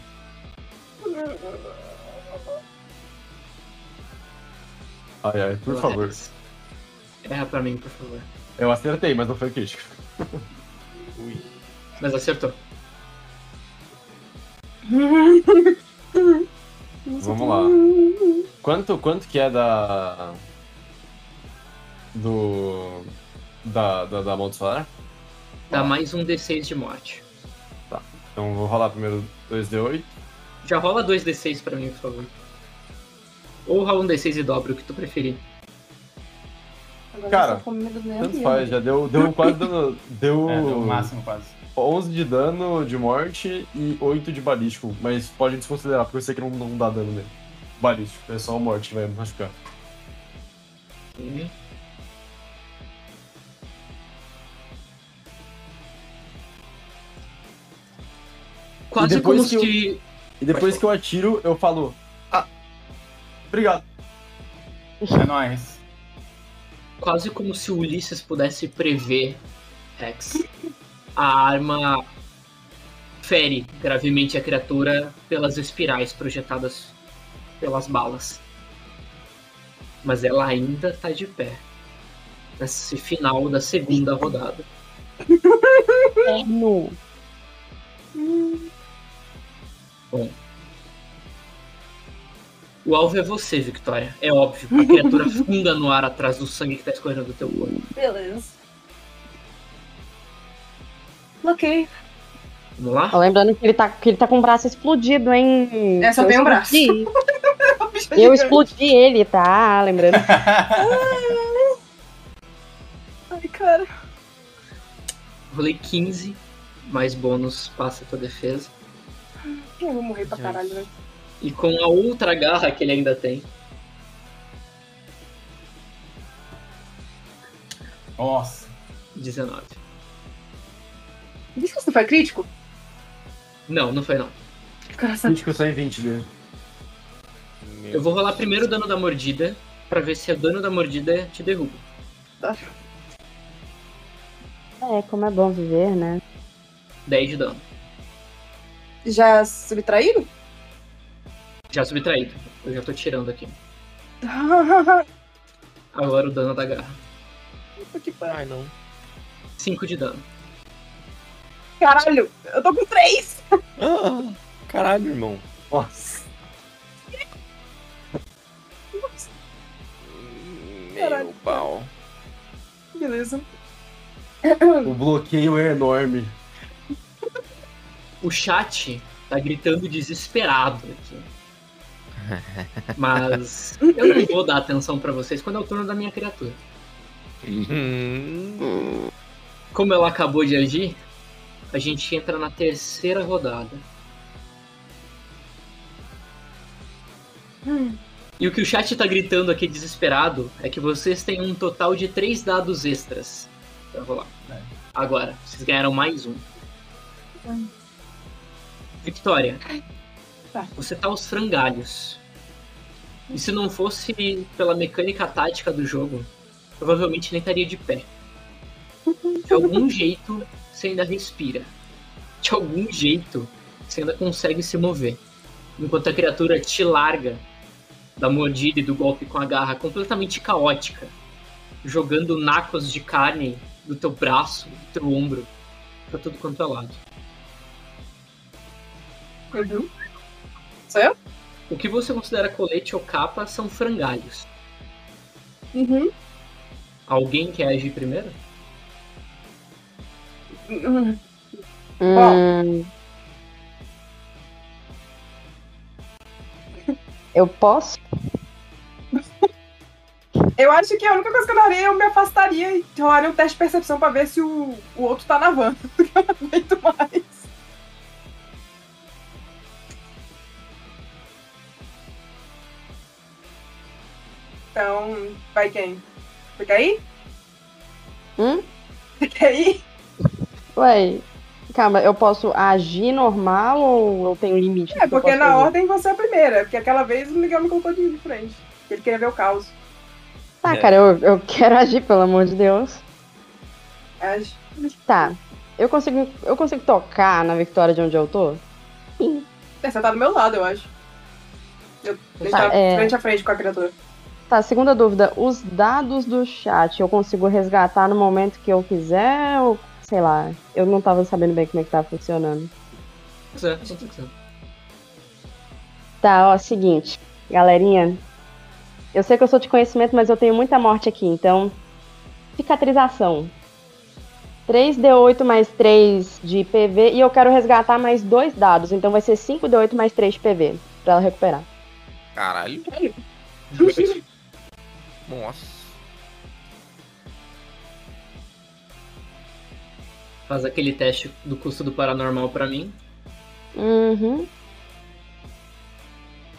Ai, ai, por favor. Erra pra mim, por favor. Eu acertei, mas não foi crítico. [laughs] Mas acertou. Vamos lá. Quanto, quanto que é da. Do. Da, da, da amaldiçoar? Dá mais um D6 de morte. Então vou rolar primeiro 2D8. Já rola 2D6 pra mim, por favor. Ou rola um D6 e dobra, o que tu preferir. Agora Cara, Tanto faz, já deu, deu [laughs] quase dano. Deu, É, deu o máximo quase. 11 de dano de morte e 8 de balístico. Mas pode desconsiderar, porque eu sei que não, não dá dano nele. Balístico, é só a morte que vai machucar. Hum. Quase depois como que eu-. E depois que eu atiro, eu falo. Ah! Obrigado. É nóis. Quase como se o Ulisses pudesse prever, Rex. A arma fere gravemente a criatura pelas espirais projetadas pelas balas. Mas ela ainda tá de pé. Nesse final da segunda rodada. No. O alvo é você, Victoria. É óbvio. A criatura [laughs] funda no ar atrás do sangue que tá escorrendo do teu corpo. Beleza. Ok. Vamos lá? Ó, Lembrando que ele, tá, que ele tá com o braço explodido, hein? É, só Eu tem um braço. [laughs] Eu explodi ele, tá? Lembrando. [laughs] Ai, cara. Rolei 15, mais bônus passa a tua defesa. Eu vou morrer pra caralho, né? E com a outra garra que ele ainda tem, Nossa. 19. Diz que você foi crítico? Não, não foi não. Coração. Crítico só em 20 dele. Eu vou rolar primeiro o dano da mordida, pra ver se o dano da mordida te derruba. É, como é bom viver, né? 10 de dano. Já subtraído? Já subtraído. Eu já tô tirando aqui. [laughs] Agora o dano da garra. Puta que pariu. Ai, não. 5 de dano. Caralho, eu tô com três. Ah, caralho, irmão. Nossa. Meu Caralho. pau. Beleza. O bloqueio é enorme. O chat tá gritando desesperado aqui. Mas eu não vou dar atenção pra vocês quando é o turno da minha criatura. Hum, Como ela acabou de agir, a gente entra na terceira rodada. E o que o chat tá gritando aqui desesperado é que vocês têm um total de três dados extras pra rolar. É. Agora, vocês ganharam mais um. Victoria, Tá. você tá aos frangalhos. E se não fosse pela mecânica tática do jogo, provavelmente nem estaria de pé. [laughs] De algum jeito, você ainda respira. De algum jeito, você ainda consegue se mover. Enquanto a criatura te larga da mordida e do golpe com a garra completamente caótica, jogando nacos de carne do teu braço, do teu ombro, pra tudo quanto é lado. Uhum. Sou eu? O que você considera colete ou capa são frangalhos. Uhum. Alguém quer agir primeiro? Uhum. Hum... Eu posso? Eu acho que a única coisa que eu daria eu me afastaria e rolaria um teste de percepção pra ver se o, o outro tá na van. [laughs] Porque eu não aguento mais. Então, vai quem? Você quer ir? Hum? Você quer ir? Ué, calma, eu posso agir normal ou eu tenho limite? É, eu porque na fazer? ordem você é a primeira. Porque aquela vez o Miguel me colocou de frente. Ele queria ver o caos. Tá, É. cara, eu, eu quero agir, pelo amor de Deus. Age. Tá. eu consigo, eu consigo tocar na Victoria de onde eu tô? Sim. É, Você tá do meu lado, eu acho. Eu Tá, tá é. frente a frente com a criatura. Tá, segunda dúvida. Os dados do chat eu consigo resgatar no momento que eu quiser ou, sei lá, eu não tava sabendo bem como é que tava funcionando. Quiser. Tá, ó, seguinte, galerinha. Eu sei que eu sou de conhecimento, mas eu tenho muita morte aqui, então. Cicatrização. 3d8 mais 3 de PV e eu quero resgatar mais dois dados, então vai ser 5d8 mais 3 de PV pra ela recuperar. Caralho. Nossa. Faz aquele teste do custo do paranormal pra mim. Uhum.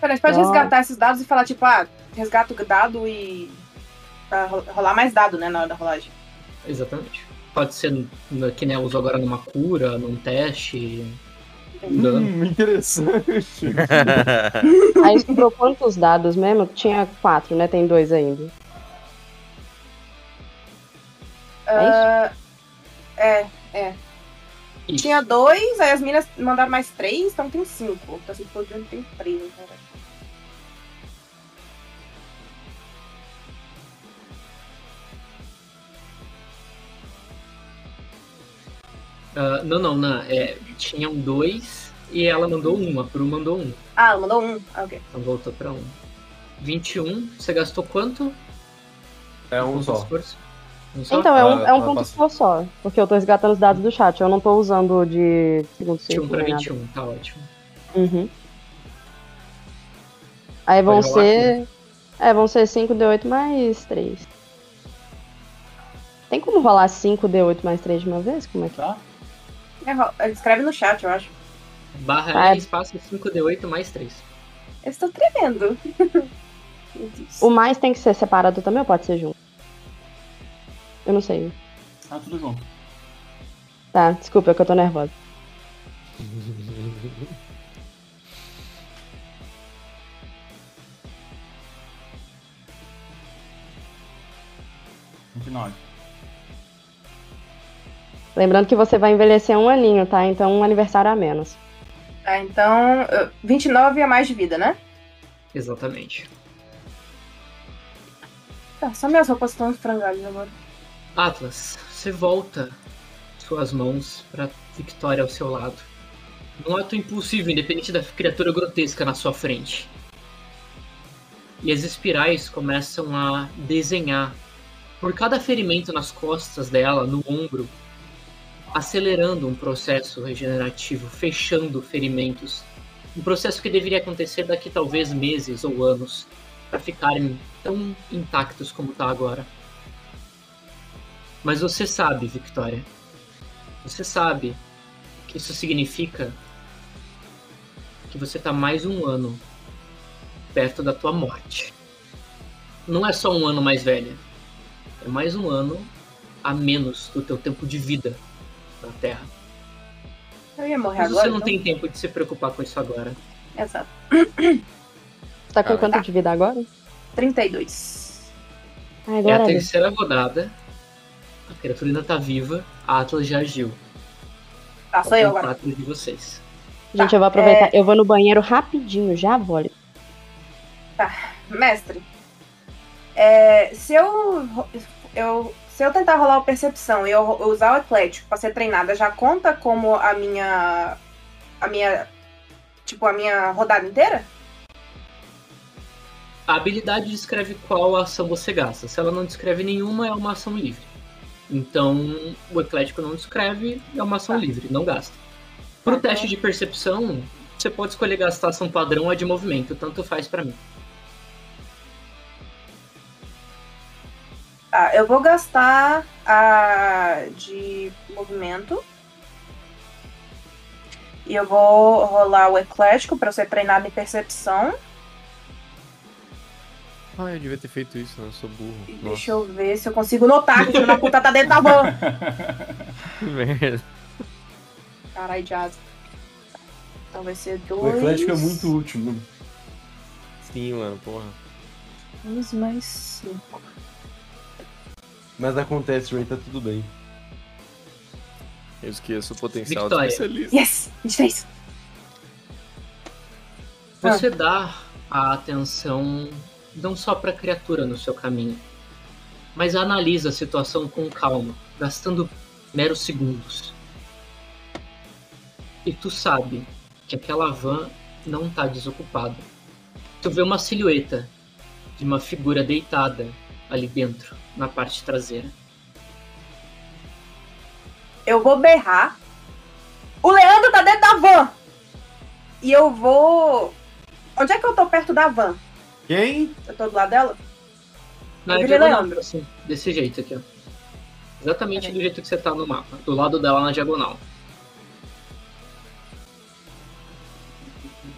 Pera, a gente pode Nossa. resgatar esses dados e falar, tipo, ah, resgata o dado e. Pra ro- rolar mais dado, né, na hora da rolagem. Exatamente. Pode ser que nem eu uso agora numa cura, num teste. um. Hum, interessante. [laughs] Aí sobrou quantos dados mesmo? Tinha quatro, né? Tem dois ainda. É Ah, é, é. Isso. Tinha dois, aí as minas mandaram mais três, então tem cinco. Então se for de onde tem três, então. Ah, não, não, não. É, tinham dois e ela mandou um. A Pru mandou um. Ah, ela mandou um. Ah, ok. Então voltou pra um. 21. Você gastou quanto? É um só. esforço? Então, é um, Ah, é um tá, ponto força só. Porque eu tô resgatando os dados do chat. Eu não tô usando de segundo 21 círculo. pra nem nada. 21, tá ótimo. Uhum. Aí vão rolar ser. É, vão ser 5D8 mais 3. Tem como rolar 5D8 mais 3 de uma vez? Como é que Tá? É, escreve no chat, eu acho. Barra Ah, é. Espaço 5D8 mais 3. Eu estou tremendo. [laughs] O mais tem que ser separado também ou pode ser junto? Eu não sei. Tá tudo junto. Tá, desculpa, é que eu tô nervosa. Lembrando que você vai envelhecer um aninho, tá? Então um aniversário a menos. Tá, então. uh, 29 a mais de vida, né? Exatamente. Tá, só minhas roupas estão frangalhas agora. Atlas, você volta suas mãos pra Victoria ao seu lado. Num ato impulsivo, independente da criatura grotesca na sua frente. E as espirais começam a desenhar por cada ferimento nas costas dela, no ombro, acelerando um processo regenerativo, fechando ferimentos. Um processo que deveria acontecer daqui talvez meses ou anos, para ficarem tão intactos como tá agora. Mas você sabe, Victoria. Você sabe que isso significa que você tá mais um ano perto da tua morte. Não é só um ano mais velha. É mais um ano a menos do teu tempo de vida na Terra. Eu ia morrer Mas agora. você não então. tem tempo de se preocupar com isso agora. Exato. Tá com Ah, quanto de vida agora? 32. Ai, É a Deus. terceira rodada. A criatura ainda tá viva. A Atlas já agiu. Tá, sou eu agora. quatro de vocês. Gente, eu vou aproveitar. Eu vou no banheiro rapidinho, já volto. Mestre, é, se eu, eu se eu tentar rolar o percepção e eu ro- usar o eclético pra ser treinada, já conta como a minha a minha tipo a minha rodada inteira? A habilidade descreve qual ação você gasta. Se ela não descreve nenhuma, é uma ação livre. Então, o eclético não descreve, é uma ação Tá. livre, não gasta. Pro Tá, teste de percepção, você pode escolher gastar ação padrão ou a de movimento, tanto faz pra mim. Tá, eu vou gastar a de movimento. E eu vou rolar o eclético eu ser treinada em percepção. Ah, eu devia ter feito isso, né? Eu sou burro. Nossa, deixa eu ver se eu consigo notar que o filho da puta tá dentro da van. que [laughs] merda. Caralho, de asa. Então vai ser dois. O Eclético é muito útil, mano. Sim, mano, porra. Dois mais cinco. Mas acontece, Ray, tá tudo bem. Eu esqueço o potencial Victoria. de especialista. Yes! 23. Você dá a atenção não só para a criatura no seu caminho, mas analisa a situação com calma, gastando meros segundos. E tu sabe que aquela van não tá desocupada. Tu vê uma silhueta de uma figura deitada ali dentro, na parte traseira. Eu vou berrar. O Leandro tá dentro da van! E eu vou. Onde é que eu tô perto da van? Quem? Eu tô do lado dela? Na Eu virei diagonal, Leandro. assim, desse jeito aqui, ó. Exatamente do jeito que você tá no mapa, do lado dela na diagonal.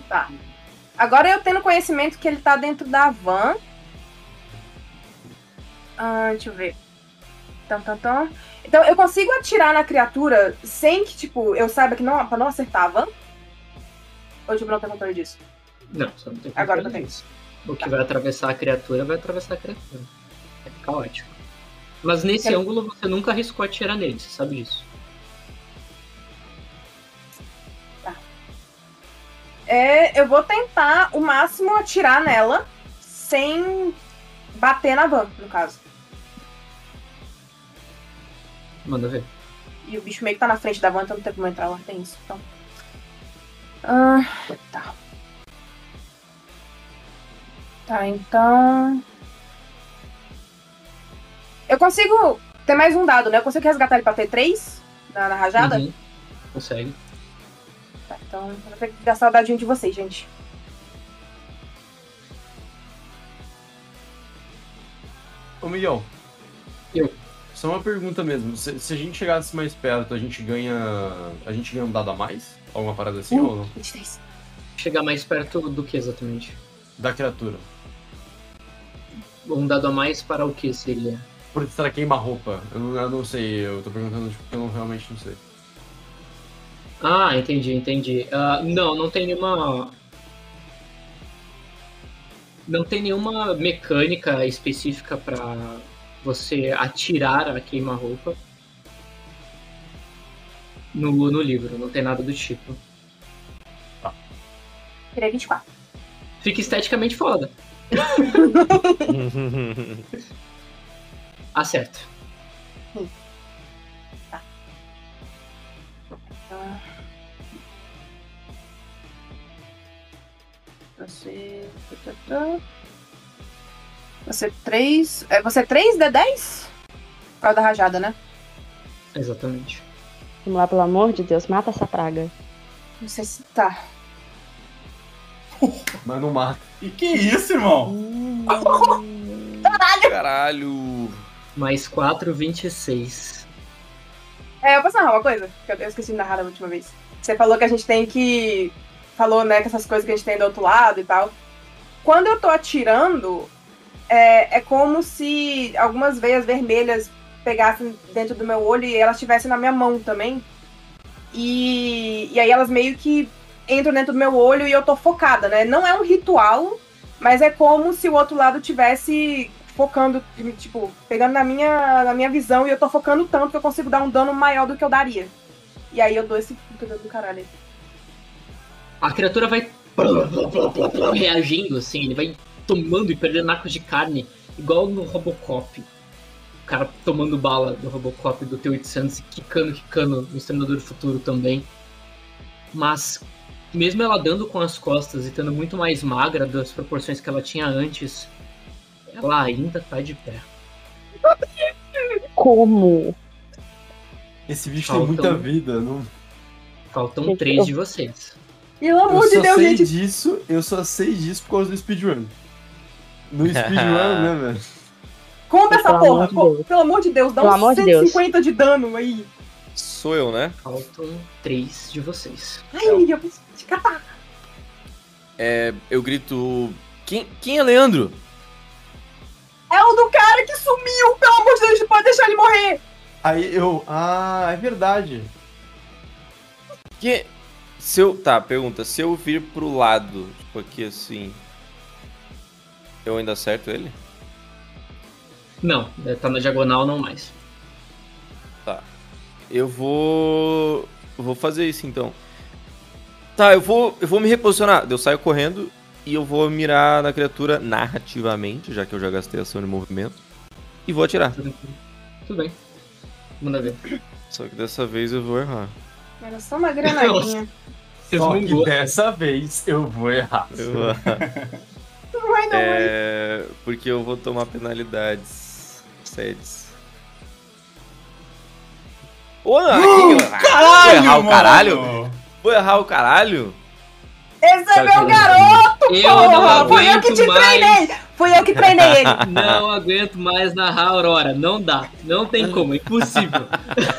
Tá. Agora eu tendo conhecimento que ele tá dentro da van. Ah, deixa eu ver. Tam, tam, tam. Então eu consigo atirar na criatura sem que, tipo, eu saiba que não, pra não acertar a van? Ou tipo, não tem controle disso? Não, você não tem Agora controle eu tenho. disso. O que vai atravessar a criatura vai atravessar a criatura. É caótico. Mas nesse Eu- ângulo você nunca arriscou atirar nele, você sabe disso. É, eu vou tentar o máximo atirar nela sem bater na van, no caso. Manda ver. E o bicho meio que tá na frente da van, então não tem como entrar lá. Tem isso. Então. Ah, tá. Tá, então. Eu consigo. Tem mais um dado, né? Eu consigo resgatar ele pra ter três na, na rajada? Uhum. Consegue. Tá, então eu vou ter que gastar o dadinho de vocês, gente. Ô, Miguel. Eu. Só uma pergunta mesmo. Se, se a gente chegasse mais perto, a gente ganha. A gente ganha um dado a mais? Alguma parada assim Uh. ou não? 23. Chegar mais perto do que exatamente? Da criatura. Um dado a mais para o que seria? Por estar queima-roupa. Eu, não- eu não sei, eu tô perguntando tipo, porque eu não, realmente não sei. Ah, entendi, entendi. Ah, não, não tem nenhuma. Não tem nenhuma mecânica específica para você atirar a queima-roupa no, no livro, não tem nada do tipo. Tirei 24. Fica esteticamente foda. [laughs] Acerto. Tá. Você. Você 3. É, você 3 de 10? Por causa da rajada, né? Exatamente. Vamos lá, pelo amor de Deus, mata essa praga. Não sei se tá. Mas não mata. E que isso, irmão? Caralho. Mais 4, 26. É, eu posso narrar uma coisa? Que eu eu esqueci de narrar da última vez. Você falou que a gente tem que. Falou, né, que essas coisas que a gente tem do outro lado e tal. Quando eu tô atirando, é, é como se algumas veias vermelhas pegassem dentro do meu olho e elas estivessem na minha mão também. E, e aí elas meio que entram dentro do meu olho e eu tô focada, né? Não é um ritual, mas é como se o outro lado tivesse focando, tipo, pegando na minha, na minha visão e eu tô focando tanto que eu consigo dar um dano maior do que eu daria. E aí eu dou esse dano do caralho. A criatura vai reagindo assim, ele vai tomando e perdendo nacos de carne, igual no Robocop. O cara tomando bala do Robocop do T-800 e quicando, quicando no Exterminador do Futuro também. Mas, mesmo ela dando com as costas e estando muito mais magra das proporções que ela tinha antes, ela ainda tá de pé. Como? Esse bicho Faltam- tem muita vida. Não... Faltam três de vocês. Pelo Eu amor de Deus, sei gente. disso, eu só sei disso por causa do speedrun. No speedrun, [laughs] né, velho? Conta essa Pelo porra. amor de. Pelo amor de Deus, dá Pelo uns amor de Deus. 150 de dano aí. Sou eu, né? Faltam três de vocês. Ai, eu catar. É, eu grito. Quem, quem é Leandro? É o do cara que sumiu. Pelo amor de Deus, a gente pode deixar ele morrer. Aí eu. Ah, é verdade. Que. Se eu. Tá, pergunta. Se eu vir pro lado, tipo aqui assim. Eu ainda acerto ele? Não, é, tá na diagonal, não mais. Eu vou. vou fazer isso então. Tá, eu vou. Eu vou me reposicionar. Eu saio correndo e eu vou mirar na criatura narrativamente, já que eu já gastei ação de movimento. E vou atirar. Tudo bem. Manda ver. Só que dessa vez eu vou errar. Era só uma granadinha. [laughs] Só que dessa vez eu vou errar. Eu vou errar. Não vai não, vai. É. Porque eu vou tomar penalidades. Sedes. Ô, não, aqui, vou errar o caralho? Vou errar o caralho? Esse é meu garoto, Eu porra! Fui eu que te mais. treinei! Fui eu que treinei ele! [laughs] Não aguento mais narrar a Aurora. Não dá. Não tem como. É impossível.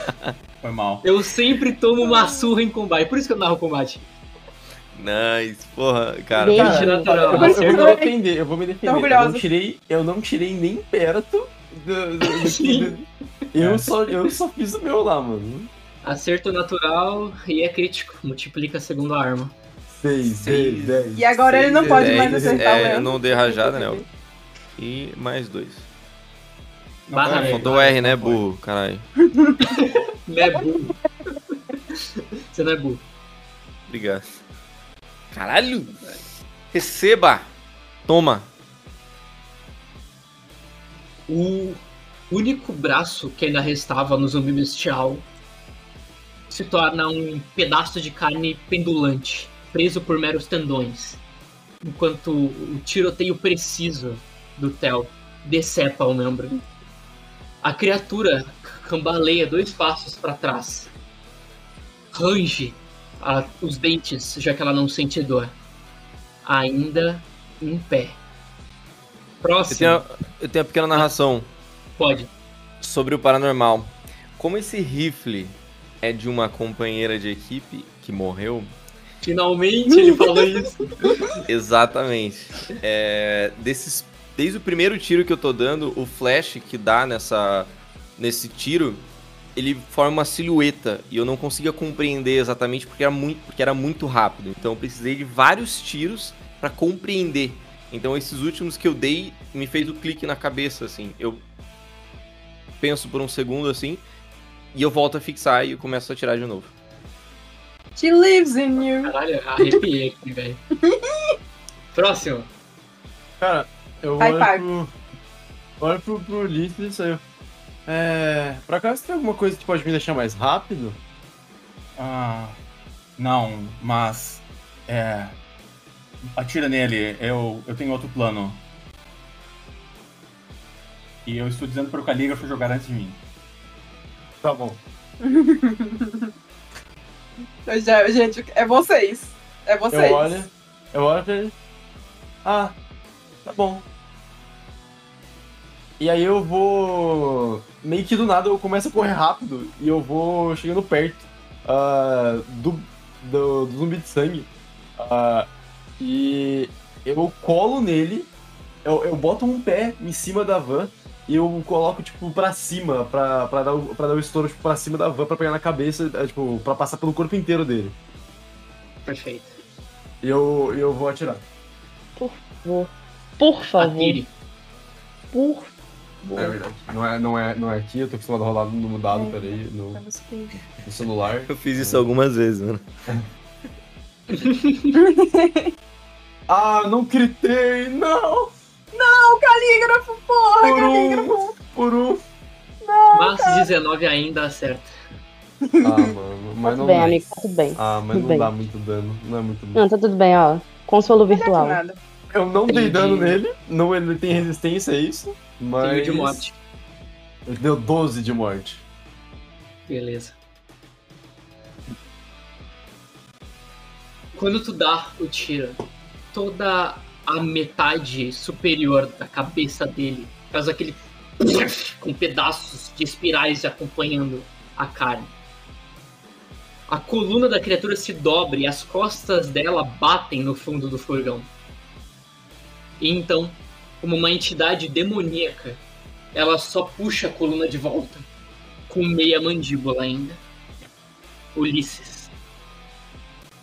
[laughs] Foi mal. Eu sempre tomo uma surra em combate. Por isso que eu narro combate. Nice, porra, cara. Cara, natural. Eu vou, eu vou defender, eu vou me defender. Eu não tirei, eu não tirei nem perto do, do- do- Sim. eu só eu só fiz o meu lá, mano. Acerto natural e é crítico. Multiplica segundo a arma. 6, 10, 10. E agora ele não pode mais Dez, acertar o é, eu não dei rajada, né? E mais dois. Não Barra É, Faltou R, né, não burro? Caralho. [laughs] Não é burro. Você não é burro. Obrigado. Caralho! Receba! Toma! O único braço que ainda restava no zumbi bestial se torna um pedaço de carne pendulante, preso por meros tendões, enquanto o tiroteio preciso do Theo decepa o membro. A criatura cambaleia dois passos para trás, range a- os dentes, já que ela não sente dor, ainda em pé. Eu Próximo, tenho, eu tenho uma pequena narração pode. sobre o paranormal. Como esse rifle é de uma companheira de equipe que morreu, Finalmente ele falou [laughs] isso. Exatamente. É, desses, desde o primeiro tiro que eu tô dando, o flash que dá nessa, nesse tiro, ele forma uma silhueta e eu não conseguia compreender exatamente porque era muito, porque era muito rápido. Então eu precisei de vários tiros para compreender. Então esses últimos que eu dei me fez o clique na cabeça assim. Eu penso por um segundo assim e eu volto a fixar e eu começo a atirar de novo. She lives in you. Caralho, arrepiei aqui, velho. [laughs] Próximo. Cara, eu High olho five. pro. Olho pro, pro Ulisses e saiu. É. Por acaso tem alguma coisa que pode me deixar mais rápido? Ah, não, mas. É. Atira nele, eu, eu tenho outro plano. E eu estou dizendo para o Calígrafo jogar antes de mim. Tá bom. [laughs] Já, gente, é vocês. É vocês. Eu olho. Eu olho pra ele. Ah, tá bom. E aí eu vou. Meio que do nada eu começo a correr rápido e eu vou chegando perto ah, do, do, do zumbi de sangue. Ah, e eu colo nele, eu, eu boto um pé em cima da van eu coloco, tipo, pra cima, pra, pra, dar, o, pra dar o estouro tipo, pra cima da van, pra pegar na cabeça, eh, tipo, pra passar pelo corpo inteiro dele. Perfeito. E eu, eu vou atirar. Por favor. Atire. Por É verdade. Não é, não, é, não é aqui, eu tô acostumado a rolar no mudado, peraí, no, no celular. Eu fiz isso algumas vezes, mano. [laughs] Ah, não gritei, não! Não, calígrafo, porra, Por um, calígrafo. por um. Mas 19 ainda acerta. Ah, mano, mas Tudo não. bem, amigo, tá tudo bem. Ah, mas tudo não bem. dá muito dano, não é muito bom. Não, tá tudo bem, ó. Consolo virtual. Nada. Eu não dei dano nele, não ele tem resistência a isso, mas. Tenho de morte. Ele deu 12 de morte. Beleza. Quando tu dá o tiro, toda a metade superior da cabeça dele faz aquele [laughs] com pedaços de espirais acompanhando a carne. A coluna da criatura se dobra e as costas dela batem no fundo do furgão. E então, como uma entidade demoníaca, ela só puxa a coluna de volta com meia mandíbula ainda. Ulisses.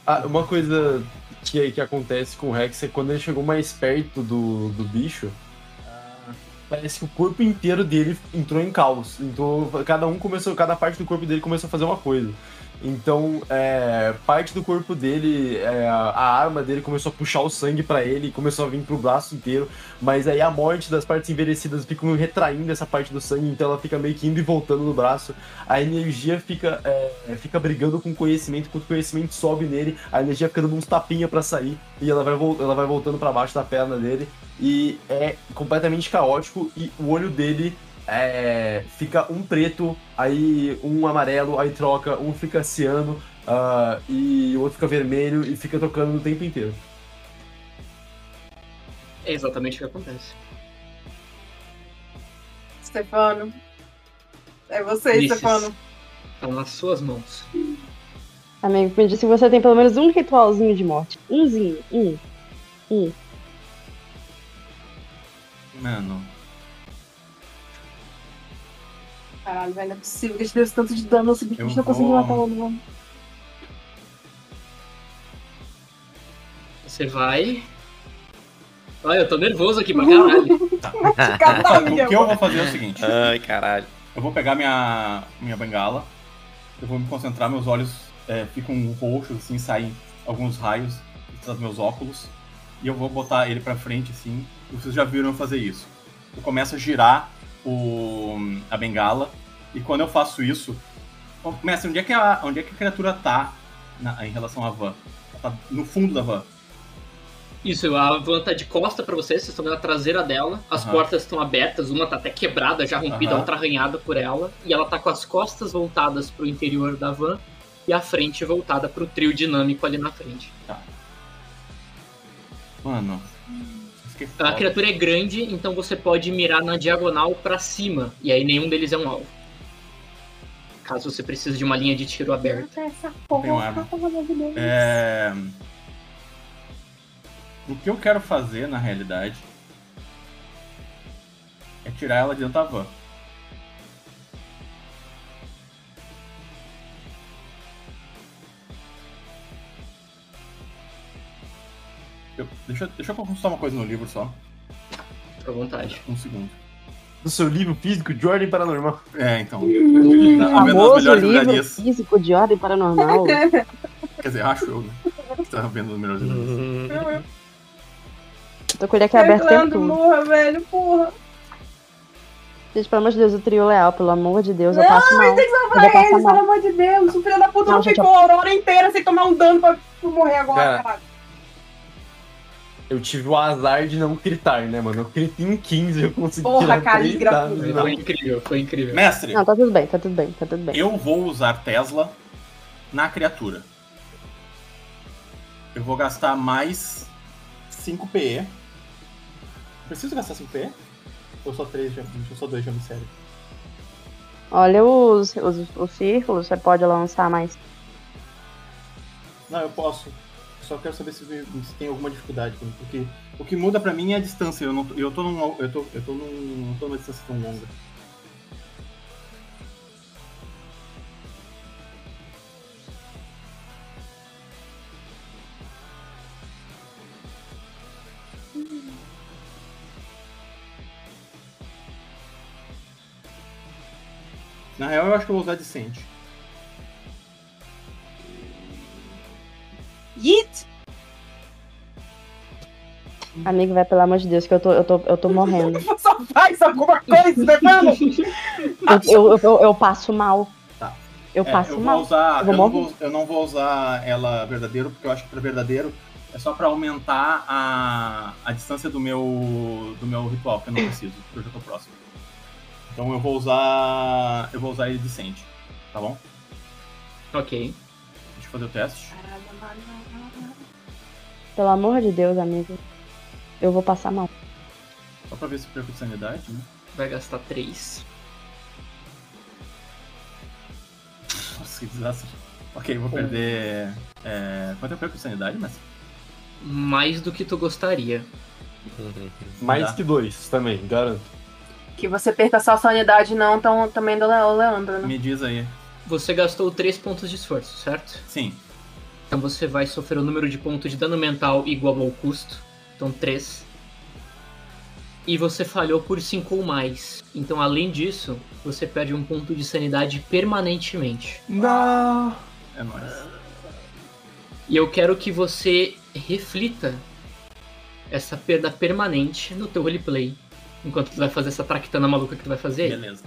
Ah, uma coisa que, que acontece com o Rex é quando ele chegou mais perto do, do bicho. parece que o corpo inteiro dele entrou em caos. Entrou, cada um começou, cada parte do corpo dele começou a fazer uma coisa. Então, é, parte do corpo dele, é, a arma dele começou a puxar o sangue para ele, começou a vir pro braço inteiro. Mas aí a morte das partes envelhecidas fica retraindo essa parte do sangue, então ela fica meio que indo e voltando no braço. A energia fica, é, fica brigando com o conhecimento, quando o conhecimento sobe nele, a energia fica dando uns tapinha para sair e ela vai, ela vai voltando para baixo da perna dele. E é completamente caótico e o olho dele é, fica um preto, aí um amarelo, aí troca, um fica ciano uh, e o outro fica vermelho e fica tocando o tempo inteiro. É exatamente o que acontece. Stefano. É você, Ulisses. Stefano. Tá nas suas mãos. Amigo, me diz se você tem pelo menos um ritualzinho de morte. Umzinho, um. Um. Mano, Caralho, velho, não é possível que a gente deu esse tanto de dano. Esse bicho Eu não conseguiu matar o homem. Você vai. Olha, eu tô nervoso aqui pra caralho. [laughs] Caralho, [laughs] o que eu vou fazer é o seguinte: Ai, caralho. eu vou pegar minha, minha bengala, eu vou me concentrar, meus olhos é, ficam roxos, assim, saem alguns raios dos meus óculos, e eu vou botar ele pra frente, assim, vocês já viram eu fazer isso. Eu começo a girar o, a bengala, e quando eu faço isso, mestre, onde é que a, onde é que a criatura tá na- em relação à van? Ela tá no fundo da van. Isso, a van tá de costa pra vocês, vocês estão vendo a traseira dela. As Aham. portas estão abertas, uma tá até quebrada, já rompida, a outra arranhada por ela. E ela tá com as costas voltadas pro interior da van e a frente voltada pro trio dinâmico ali na frente. Mano. É A foda. criatura é grande, então você pode mirar na diagonal pra cima, e aí nenhum deles é um alvo. Caso você precise de uma linha de tiro aberta. Essa Tenho arma. É... O que eu quero fazer, na realidade, é tirar ela de dentro da van. Eu- deixa, deixa eu consultar uma coisa no livro só. Fica à vontade. Um segundo. No seu livro físico de ordem paranormal. É, então. Tá vendo as Famoso livro livrarias. físico de ordem paranormal. [laughs] Quer dizer, acho eu, né? Que tá vendo as melhores livrarias. Tô com ele aqui aberto tempo morra, velho, porra. Gente, pelo amor de Deus, o trio leal, pelo amor de Deus, eu Não, passo mal. Tem que Eu salvar eles, pelo amor de Deus. O filho da puta Não, não, gente, ficou a hora inteira sem tomar um dano pra, morrer agora, Cara, caralho. Eu tive o azar de não gritar, né, mano? Eu gritei em 15 eu consegui Porra, tirar cara, três desgraçado. dados, Foi incrível, foi incrível. Mestre, Não, tá tudo bem, tá tudo bem, tá tudo bem. Eu vou usar Tesla na criatura. Eu vou gastar mais 5 PE. Preciso gastar 5 PE? Ou só 3 de ou só 2 de sério? Olha os, os, os círculos, você pode lançar mais. Não, eu posso. Só quero saber se, se tem alguma dificuldade. Porque o que muda pra mim é a distância. Eu, não, eu tô num. Eu tô, eu tô num. Não tô numa distância tão longa. Na real, eu acho que eu vou usar Decente. Yeet! Amigo, vai, pelo amor de Deus, que eu tô, eu tô, eu tô morrendo. [laughs] Só faz alguma coisa, Stefano! Eu, eu, eu, eu passo mal. Tá. Eu É, passo eu vou mal. usar. Eu não vou, eu não vou usar ela verdadeiro, porque eu acho que pra verdadeiro é só pra aumentar a, a distância do meu, do meu ritual, que eu não preciso, porque eu já tô próximo. Então eu vou usar. Eu vou usar ele decente, tá bom? Ok. Eu fazer o teste. Pelo amor de Deus, amigo. Eu vou passar mal. Só pra ver se perco de sanidade, né? Vai gastar 3. Nossa, que desastre. Ok, eu vou perder. É... Quanto eu perco de sanidade, mas. Mais do que tu gostaria. Mais que dois também, garanto. Que você perca sua sanidade não tão, também do Le- o Leandro, né? Me diz aí. Você gastou 3 pontos de esforço, certo? Sim. Então você vai sofrer o número de pontos de dano mental igual ao custo. Então 3. e você falhou por 5 ou mais. Então, além disso, você perde um ponto de sanidade permanentemente. Não. É nóis. E eu quero que você reflita essa perda permanente no teu roleplay. Enquanto tu vai fazer essa traquitana maluca que tu vai fazer. Beleza.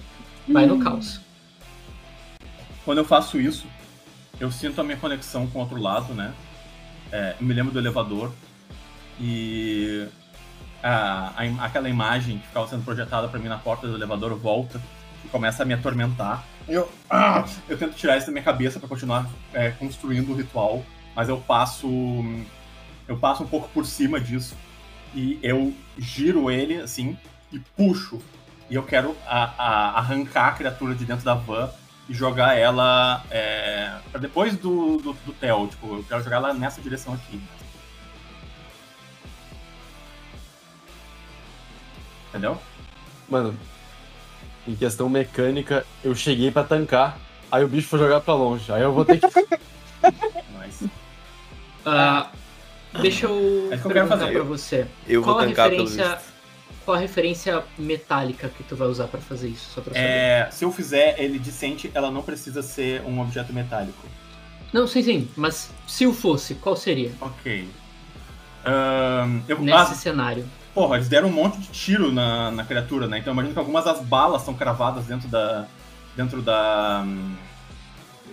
vai no caos. Quando eu faço isso, eu sinto a minha conexão com o outro lado, né? É, eu me lembro do elevador e a, a aquela imagem que ficava sendo projetada pra mim na porta do elevador volta e começa a me atormentar. Eu, ah, [coughs] eu tento tirar isso da minha cabeça pra continuar é, construindo o ritual, mas eu passo eu passo um pouco por cima disso e eu giro ele assim e puxo e eu quero a- arrancar a criatura de dentro da van e jogar ela é, para depois do, do, do Theo. Tipo, eu quero jogar ela nessa direção aqui. Entendeu? Mano, em questão mecânica, eu cheguei pra tancar, aí o bicho foi jogar pra longe. Aí eu vou ter que. [laughs] Mas Ah, deixa eu É isso que eu quero perguntar fazer. pra você. Eu qual vou a tancar pelo referência, visto. Qual a referência metálica que tu vai usar pra fazer isso? Só pra saber. é, se eu fizer ele decente, ela não precisa ser um objeto metálico. Não, sim, sim. Mas se o fosse, qual seria? Ok. Eu, Nesse ah, cenário. porra, eles deram um monte de tiro na, na criatura, né? Então eu imagino que algumas das balas estão cravadas dentro da. dentro da. hum,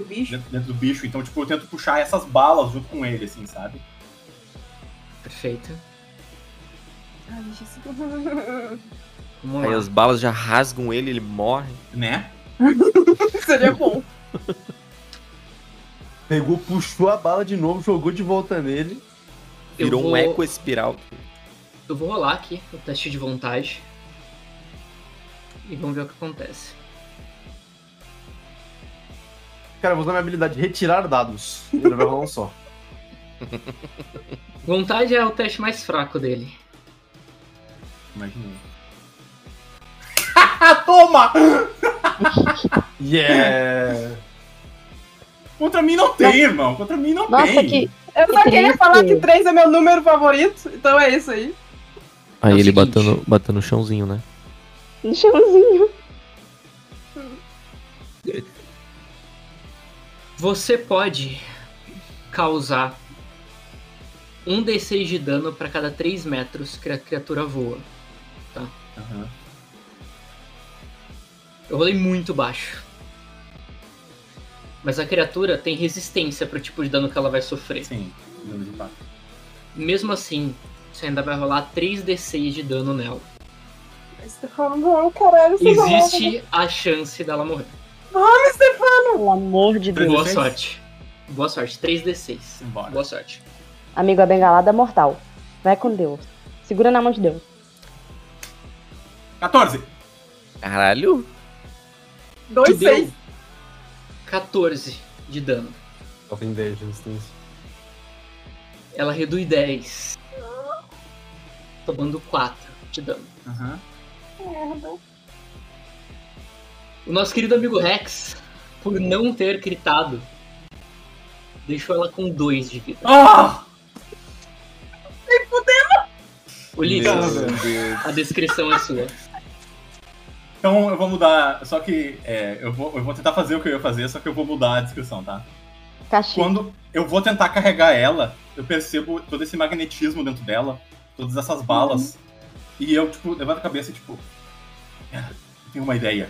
O bicho. dentro, dentro do bicho. Então, tipo, eu tento puxar essas balas junto com ele, assim, sabe? Perfeito. Ai, Jesus. Vamos Aí lá. as balas já rasgam ele, ele morre. Né? [laughs] Seria bom. Pegou, puxou a bala de novo, jogou de volta nele. Eu Virou vou- um eco espiral. Eu vou rolar aqui o teste de vontade. E vamos ver o que acontece. Cara, eu vou usar minha habilidade de retirar dados. Ele vai rolar um só. [laughs] Vontade é o teste mais fraco dele. Imaginei. [laughs] Toma! Yeah! Contra mim não tem, irmão. Contra mim não Nossa, tem. que. Eu só Que queria triste. falar que 3 é meu número favorito, então é isso aí. Aí É ele seguinte. batendo, batendo no chãozinho, né? Um chãozinho. Você pode causar um D6 de dano para cada 3 metros que a criatura voa. Aham. Eu rolei muito baixo. Mas a criatura tem resistência pro tipo de dano que ela vai sofrer. Sim, dano de impacto. Mesmo assim, você ainda vai rolar 3d6 de dano nela. Stefano, não, caralho, você Existe a chance dela morrer. Vamos, Stefano! Pelo amor de Deus. Boa 3d6? sorte. Boa sorte. 3d6. Embora. Boa sorte. Amigo, a bengalada mortal. Vai com Deus. Segura na mão de Deus. 14! Caralho. Tu 2, deu 6. 14 de dano. Só tem 10 de resistência. Ela reduz 10. Tomando 4 de dano. Aham. O nosso querido amigo Rex, por não ter gritado, deixou ela com 2 de vida. Ah! Olivia, Meu Deus. a descrição é sua. Então eu vou mudar. Só que é, eu, vou, eu vou tentar fazer o que eu ia fazer, só que eu vou mudar a descrição, tá? Castigo. Quando eu vou tentar carregar ela, eu percebo todo esse magnetismo dentro dela, todas essas balas. E eu, tipo, levanto a cabeça e, tipo. "Ah, Eu tenho uma ideia.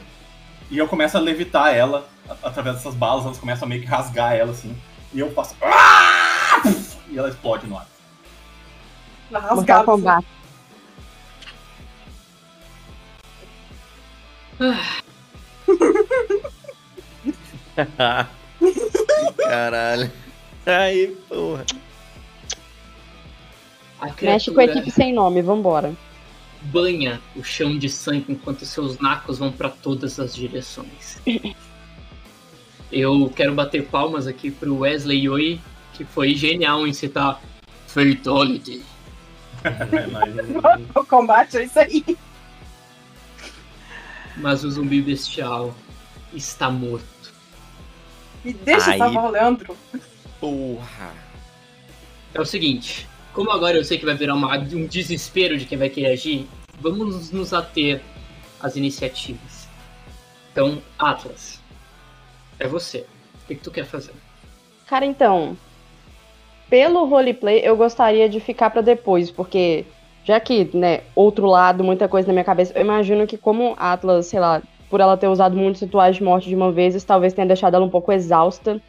E eu começo a levitar ela a- através dessas balas, elas começam a meio que rasgar ela assim. E eu faço. "Ah!" E ela explode no ar. Mortal Rasgado. Kombat. [laughs] Caralho. Aí, porra. Mexe com a equipe sem nome, vambora. banha o chão de sangue enquanto seus nacos vão pra todas as direções. [laughs] Eu quero bater palmas aqui pro Wesley Yoi, que foi genial em citar Fatality. É, mas- [laughs] O combate é isso aí. Mas o zumbi bestial está morto. Me deixa Aí. salvar o Leandro. Porra. É o seguinte, como agora eu sei que vai virar uma- um desespero de quem vai querer agir, vamos nos ater às iniciativas. Então, Atlas, é você. O que, que tu quer fazer? Cara, então, pelo roleplay eu gostaria de ficar pra depois, porque já que, né, outro lado, muita coisa na minha cabeça, eu imagino que como Atlas, sei lá, por ela ter usado muitos rituais de morte de uma vez, talvez tenha deixado ela um pouco exausta.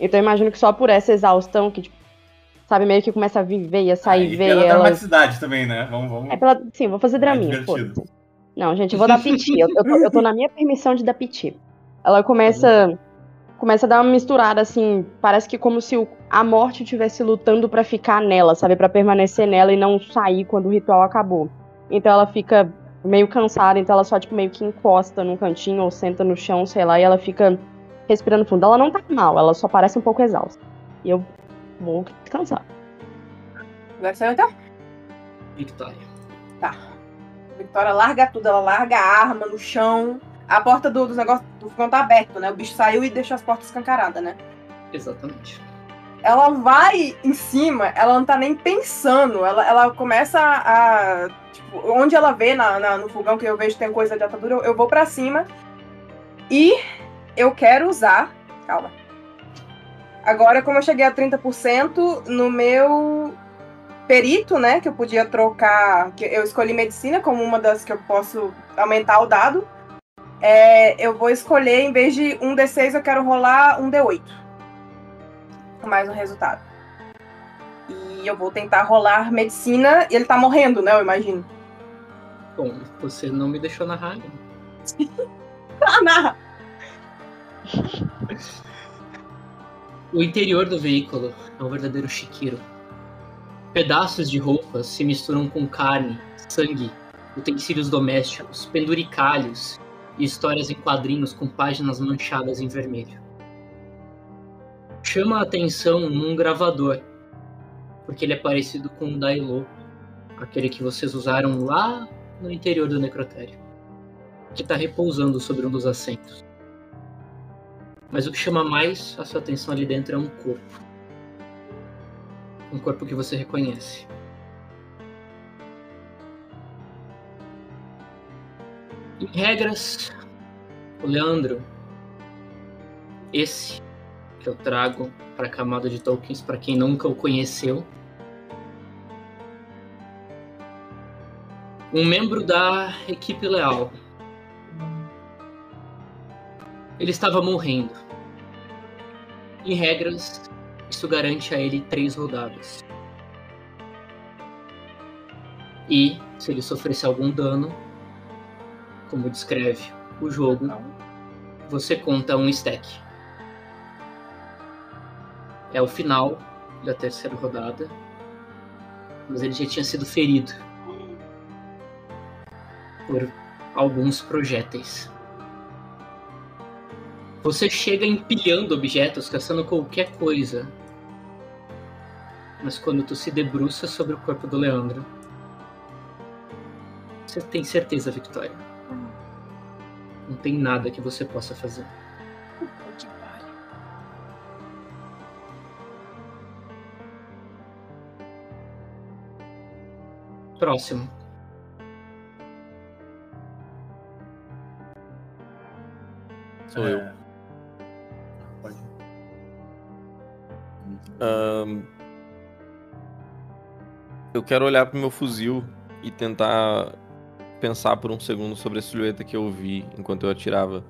Então eu imagino que só por essa exaustão que, tipo, sabe, meio que começa a viver e a sair, e ver pela ela. dramaticidade também, né? Vamos, vamos. É pela... Sim, vou fazer Mais draminha, foda-se. Não, gente, eu vou dar piti. eu, eu, tô, eu tô na minha permissão de dar piti. Ela começa. Começa a dar uma misturada, assim. Parece que como se o- a morte estivesse lutando pra ficar nela, sabe? Pra permanecer nela e não sair quando o ritual acabou. Então ela fica meio cansada, então ela só, tipo, meio que encosta num cantinho ou senta no chão, sei lá, e ela fica respirando fundo. Ela não tá mal, ela só parece um pouco exausta. E eu vou descansar. Agora saiu então? Victoria. Tá. Victoria larga tudo, ela larga a arma no chão. A porta do, dos negócios do fogão tá aberta, né? O bicho saiu e deixou as portas escancaradas, né? Exatamente. Ela vai em cima, ela não tá nem pensando. Ela, ela começa a. a- tipo, onde ela vê na, na- no fogão que eu vejo tem coisa de atadura, eu, eu vou pra cima. E eu quero usar. Calma. Agora, como eu cheguei a 30%, no meu perito, né? Que eu podia trocar. Que eu escolhi medicina como uma das que eu posso aumentar o dado. É, eu vou escolher, em vez de um D6, eu quero rolar um D8 mais um resultado. E eu vou tentar rolar medicina e ele tá morrendo, né? Eu imagino. Bom, você não me deixou narrar. ainda. [laughs] Ah, narra! O interior do veículo é um verdadeiro chiqueiro. Pedaços de roupas se misturam com carne, sangue, utensílios domésticos, penduricalhos e histórias em quadrinhos com páginas manchadas em vermelho. Chama a atenção um gravador, porque ele é parecido com o Dailo, aquele que vocês usaram lá no interior do necrotério, que está repousando sobre um dos assentos. Mas o que chama mais a sua atenção ali dentro é um corpo. Um corpo que você reconhece. Em regras, o Leandro, esse que eu trago para a camada de tokens, para quem nunca o conheceu, um membro da equipe leal. Ele estava morrendo. Em regras, isso garante a ele três rodadas. E, se ele sofresse algum dano, como descreve o jogo, você conta um stack. É o final da terceira rodada, mas ele já tinha sido ferido por alguns projéteis. Você chega empilhando objetos, caçando qualquer coisa. Mas quando tu se debruça sobre o corpo do Leandro, você tem certeza, Victoria. Não tem nada que você possa fazer. Próximo. Sou eu. É. Pode. Ahn, eu quero olhar pro meu fuzil e tentar pensar por um segundo sobre a silhueta que eu vi enquanto eu atirava.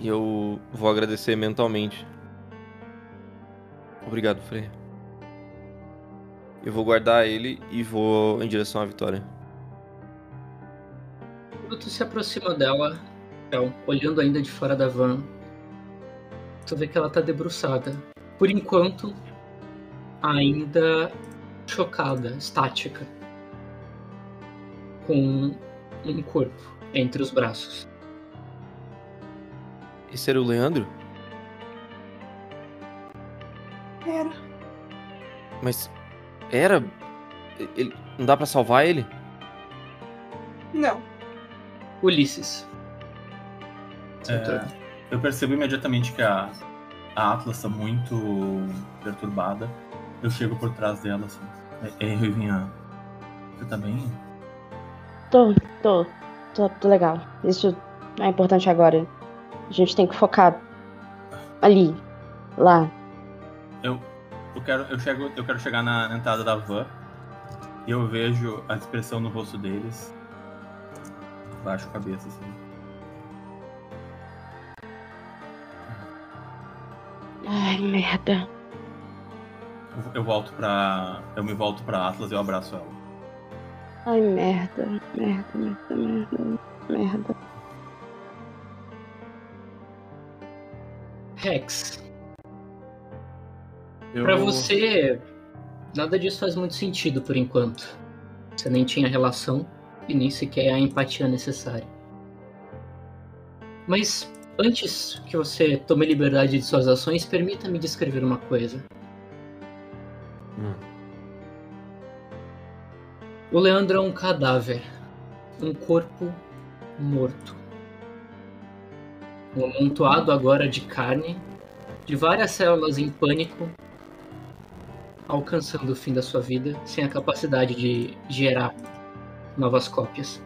E eu vou agradecer mentalmente. Obrigado, Frei. Eu vou guardar ele e vou em direção à vitória. Quando tu se aproxima dela, então, olhando ainda de fora da van, tu vê que ela tá debruçada. Por enquanto, ainda chocada, estática. Com um corpo entre os braços. Esse era o Leandro? Era. Mas era? Ele... Não dá pra salvar ele? Não. Ulisses. É, turno. eu percebo imediatamente que a, a Atlas está muito perturbada. Eu chego por trás dela assim. Ei, Ruivinha, você tá bem? Tô, tô, tô, tô legal. Isso é importante agora. A gente tem que focar ali, lá. Eu, quero, eu, chego, eu quero chegar na, na entrada da van e eu vejo a expressão no rosto deles. Baixo a cabeça, assim. Ai, merda. Eu, eu volto pra. Eu me volto pra Atlas e eu abraço ela. Ai, merda, merda, merda, merda, merda. Rex, Eu... pra você, nada disso faz muito sentido por enquanto. Você nem tinha relação e nem sequer a empatia necessária. Mas antes que você tome liberdade de suas ações, permita-me descrever uma coisa. Hum. O Leandro é um cadáver, um corpo morto. Um amontoado agora de carne, de várias células em pânico, alcançando o fim da sua vida sem a capacidade de gerar novas cópias.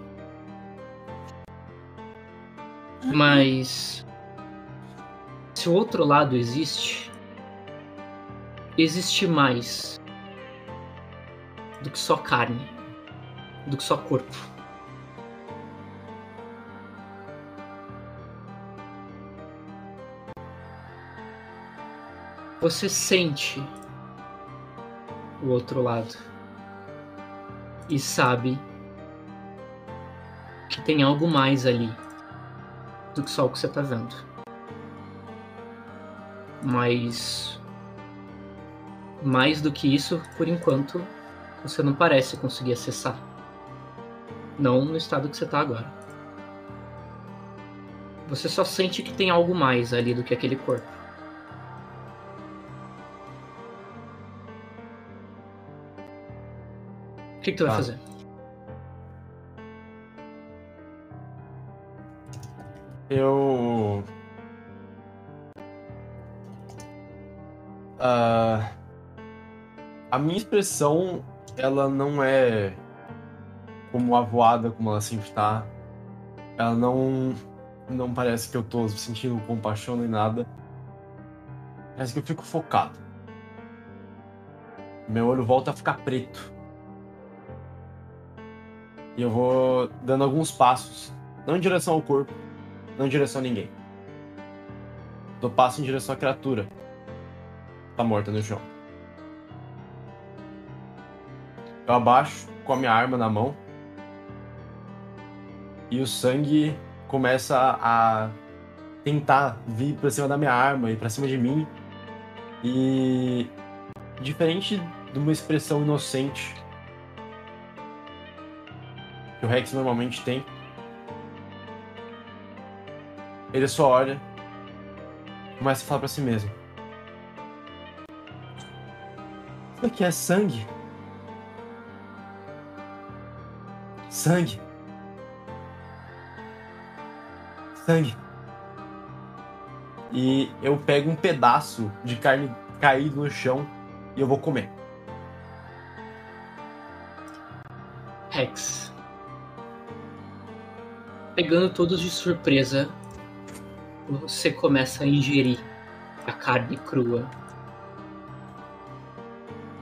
Mas se o outro lado existe, existe mais do que só carne, do que só corpo. Você sente o outro lado e sabe que tem algo mais ali do que só o que você tá vendo. Mas mais do que isso, por enquanto, você não parece conseguir acessar. Não no estado que você tá agora. Você só sente que tem algo mais ali do que aquele corpo. Que, que tu vai Tá. fazer? Eu. Ah, a minha expressão, ela não é como avoada, como ela sempre tá. Ela não. Não parece que eu tô sentindo compaixão nem nada. Parece que eu fico focado. Meu olho volta a ficar preto. E eu vou dando alguns passos. Não em direção ao corpo, não em direção a ninguém. Dou passo em direção à criatura. Tá morta no chão. Eu abaixo com a minha arma na mão. E o sangue começa a tentar vir pra cima da minha arma e pra cima de mim. E diferente de uma expressão inocente que o Rex normalmente tem, ele só olha começa a falar pra si mesmo. Isso aqui é sangue. Sangue. Sangue. E eu pego um pedaço de carne caído no chão e eu vou comer. Rex. Pegando todos de surpresa, você começa a ingerir a carne crua.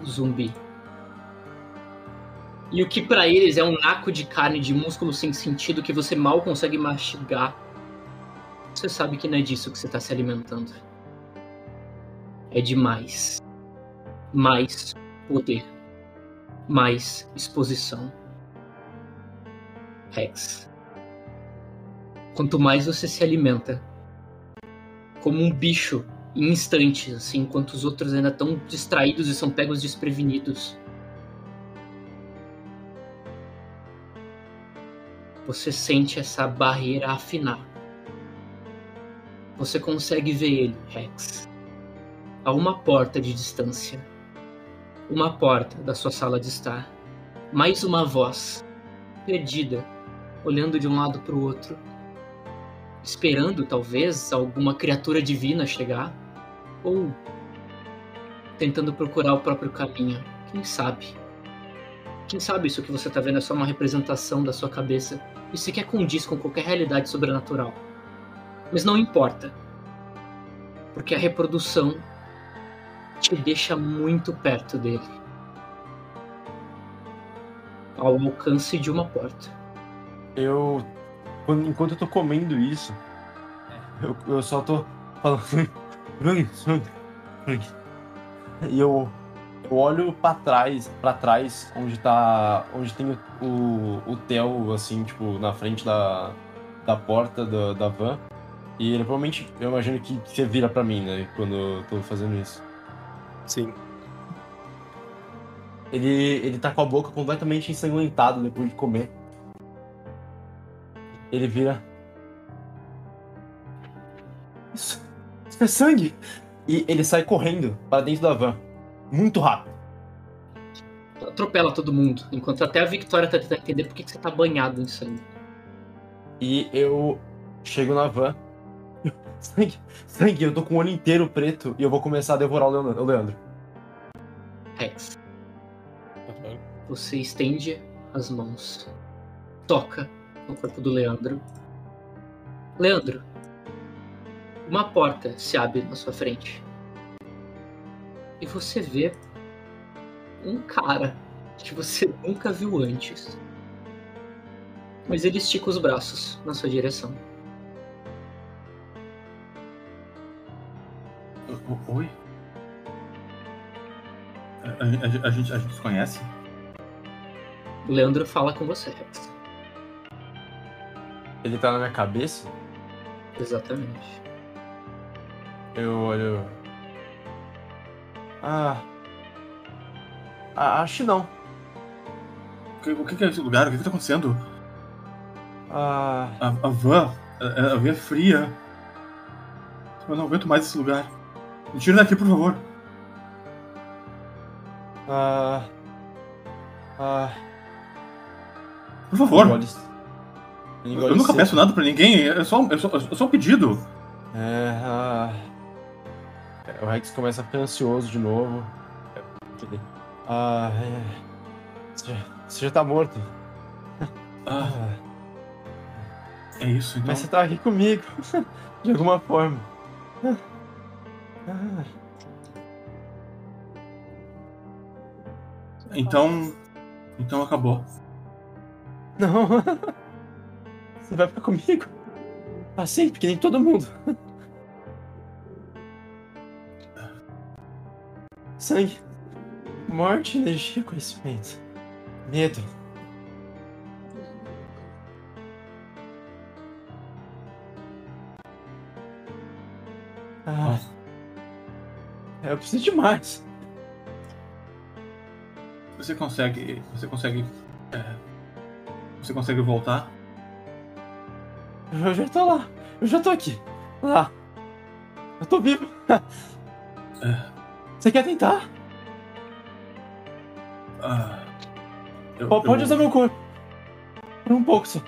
Zumbi. E o que pra eles é um naco de carne de músculo sem sentido que você mal consegue mastigar. Você sabe que não é disso que você tá se alimentando. É demais. Mais poder. Mais exposição. Rex. Quanto mais você se alimenta, como um bicho em instantes, assim, enquanto os outros ainda estão distraídos e são pegos desprevenidos. Você sente essa barreira afinar. Você consegue ver ele, Rex, a uma porta de distância. Uma porta da sua sala de estar. Mais uma voz, perdida, olhando de um lado para o outro, esperando talvez alguma criatura divina chegar, ou tentando procurar o próprio caminho, quem sabe? Quem sabe isso que você tá vendo é só uma representação da sua cabeça e sequer condiz com qualquer realidade sobrenatural. Mas não importa. Porque a reprodução te deixa muito perto dele. Ao alcance de uma porta. Eu. Quando- enquanto eu tô comendo isso, eu, eu só tô falando. [laughs] E eu, eu olho pra trás, pra trás, onde tá. onde tem o, o, o Theo, assim, tipo, na frente da, da porta da, da van. E ele provavelmente, eu imagino que você vira pra mim, né, quando eu tô fazendo isso. Sim. Ele, ele tá com a boca completamente ensanguentada depois de comer. Ele vira. Isso, isso é sangue! E ele sai correndo para dentro da van. Muito rápido. Atropela todo mundo, enquanto até a Victoria tá tentando entender por que, que você tá banhado em sangue. E eu chego na van. Sangue, sangue, eu tô com o olho inteiro preto e eu vou começar a devorar o Leandro. o Leandro. Rex, você estende as mãos, toca no corpo do Leandro. Leandro, uma porta se abre na sua frente. E você vê um cara que você nunca viu antes. Mas ele estica os braços na sua direção. Oi? A, a- a- a gente, a gente se conhece? O Leandro fala com você, Rex. Ele tá na minha cabeça. Exatamente. Eu olho. Ah. ah acho que não. O que, o que é esse lugar? O que, que tá acontecendo? Ah. A, a van, a, a van é fria. Eu não aguento mais esse lugar. Me tira daqui, por favor. Ah. Ah. Por favor. Engole- engole Eu nunca seco. peço nada pra ninguém. É só, é só, é só um pedido. É, ah. O Rex começa a ficar ansioso de novo. Ah, é. Você já, você já tá morto. Ah, é isso, então. mas você tá aqui comigo. De alguma forma. Ah, Então. Então acabou. não. [laughs] Você vai ficar comigo. Pra sempre, que nem todo mundo. Sangue. Morte, energia, conhecimento. Medo. Ah. Eu preciso de mais. Você consegue. Você consegue. é, você consegue voltar? Eu já tô lá. Eu já tô aqui. Lá. Eu tô vivo. [laughs] Você quer tentar? Ah, eu- Po- Pode eu- usar meu corpo. Por um pouco só.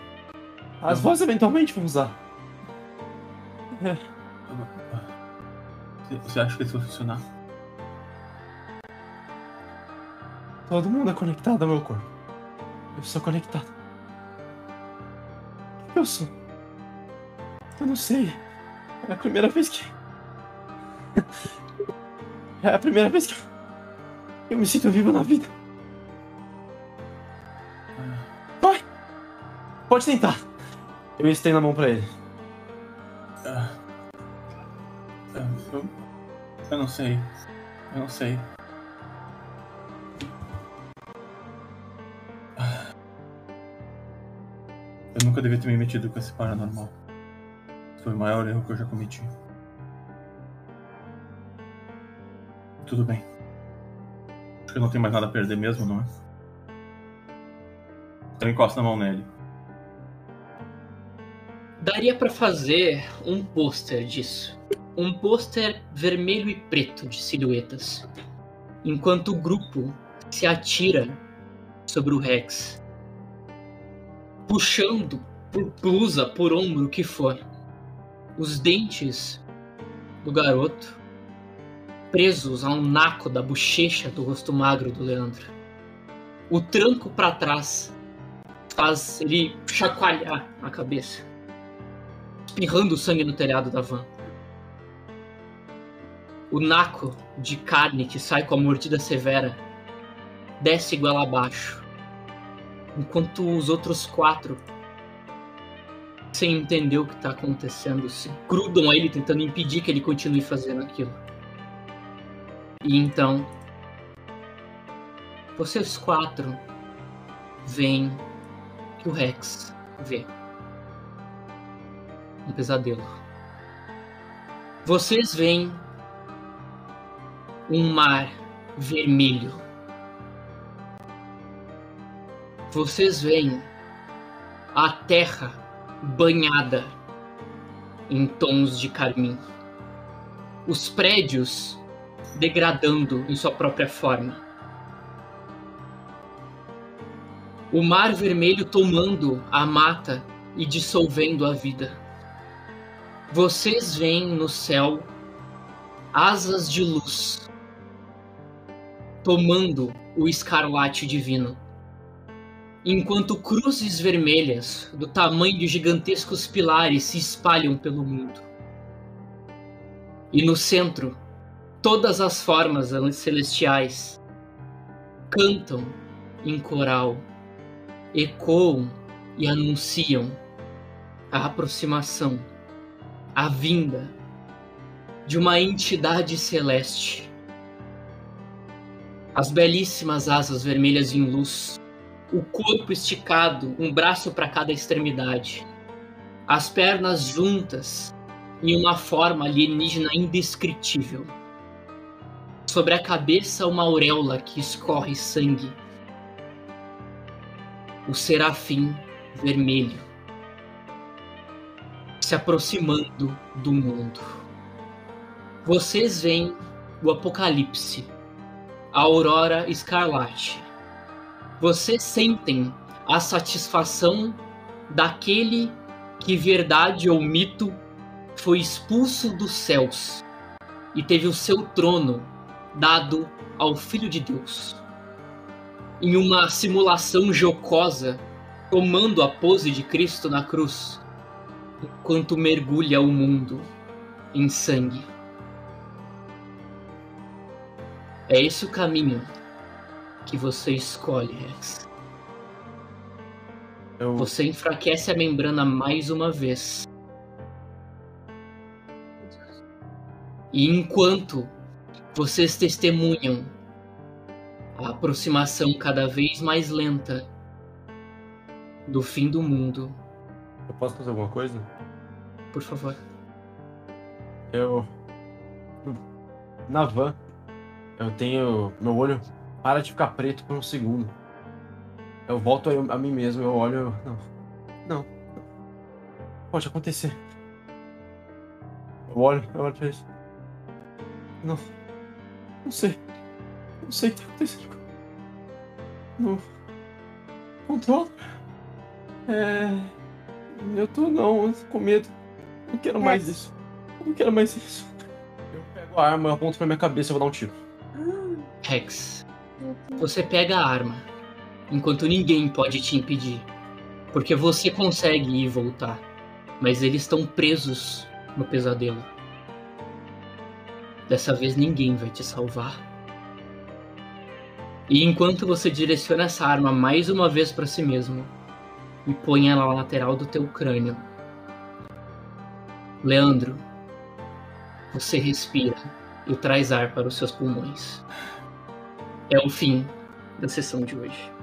As Eu- vozes eventualmente vão usar. Você- Você acha que isso vai funcionar? Todo mundo é conectado ao meu corpo. Eu sou conectado. O que eu sou? Eu não sei. É a primeira vez que. É a primeira vez que. Eu me sinto vivo na vida. Vai! Pode tentar. Eu estendo a mão pra ele. Ah, ah, eu, eu não sei. Eu não sei. Ah. Eu nunca devia ter me metido com esse paranormal. Foi o maior erro que eu já cometi. Tudo bem. Acho que não tenho mais nada a perder mesmo, não é? Então encosta a mão nele. Daria pra fazer um pôster disso. Um pôster vermelho e preto de silhuetas. Enquanto o grupo se atira sobre o Rex. Puxando por blusa, por ombro, o que for. Os dentes do garoto presos ao naco da bochecha do rosto magro do Leandro. O tranco para trás faz ele chacoalhar a cabeça, espirrando sangue no telhado da van. O naco de carne que sai com a mordida severa desce igual abaixo, enquanto os outros quatro, sem entender o que está acontecendo, se grudam a ele tentando impedir que ele continue fazendo aquilo. E então, vocês quatro veem que o Rex vê. Um pesadelo. Vocês veem um mar vermelho. Vocês veem a terra banhada em tons de carmim. Os prédios degradando em sua própria forma. O mar vermelho tomando a mata e dissolvendo a vida. Vocês veem no céu asas de luz tomando o escarlate divino. Enquanto cruzes vermelhas, do tamanho de gigantescos pilares, se espalham pelo mundo. E no centro, todas as formas celestiais cantam em coral, ecoam e anunciam a aproximação, a vinda de uma entidade celeste as belíssimas asas vermelhas em luz, o corpo esticado, um braço para cada extremidade, as pernas juntas em uma forma alienígena indescritível. Sobre a cabeça, uma auréola que escorre sangue. O serafim vermelho se aproximando do mundo. Vocês veem o apocalipse a Aurora Escarlate. Vocês sentem a satisfação daquele que, verdade ou mito, foi expulso dos céus e teve o seu trono dado ao Filho de Deus. Em uma simulação jocosa, tomando a pose de Cristo na cruz, enquanto mergulha o mundo em sangue. É esse o caminho que você escolhe, Rex. Eu... Você enfraquece a membrana mais uma vez. E enquanto vocês testemunham a aproximação cada vez mais lenta do fim do mundo. Eu posso fazer alguma coisa? Por favor. Eu. Na van, eu tenho. Meu olho para de ficar preto por um segundo. Eu volto a, a mim mesmo, eu olho. Não. Não. Pode acontecer. Eu olho, eu olho pra isso. Não. Não sei. Não sei o que tá acontecendo. Não. Controla. É. Eu tô não, com medo. Não quero mais isso. Não quero mais isso. Eu pego a arma, eu aponto pra minha cabeça e vou dar um tiro. Rex, você pega a arma, enquanto ninguém pode te impedir. Porque você consegue ir e voltar, mas eles estão presos no pesadelo. Dessa vez ninguém vai te salvar. E enquanto você direciona essa arma mais uma vez para si mesmo e põe ela na lateral do teu crânio, Leandro, você respira e traz ar para os seus pulmões é o fim da sessão de hoje.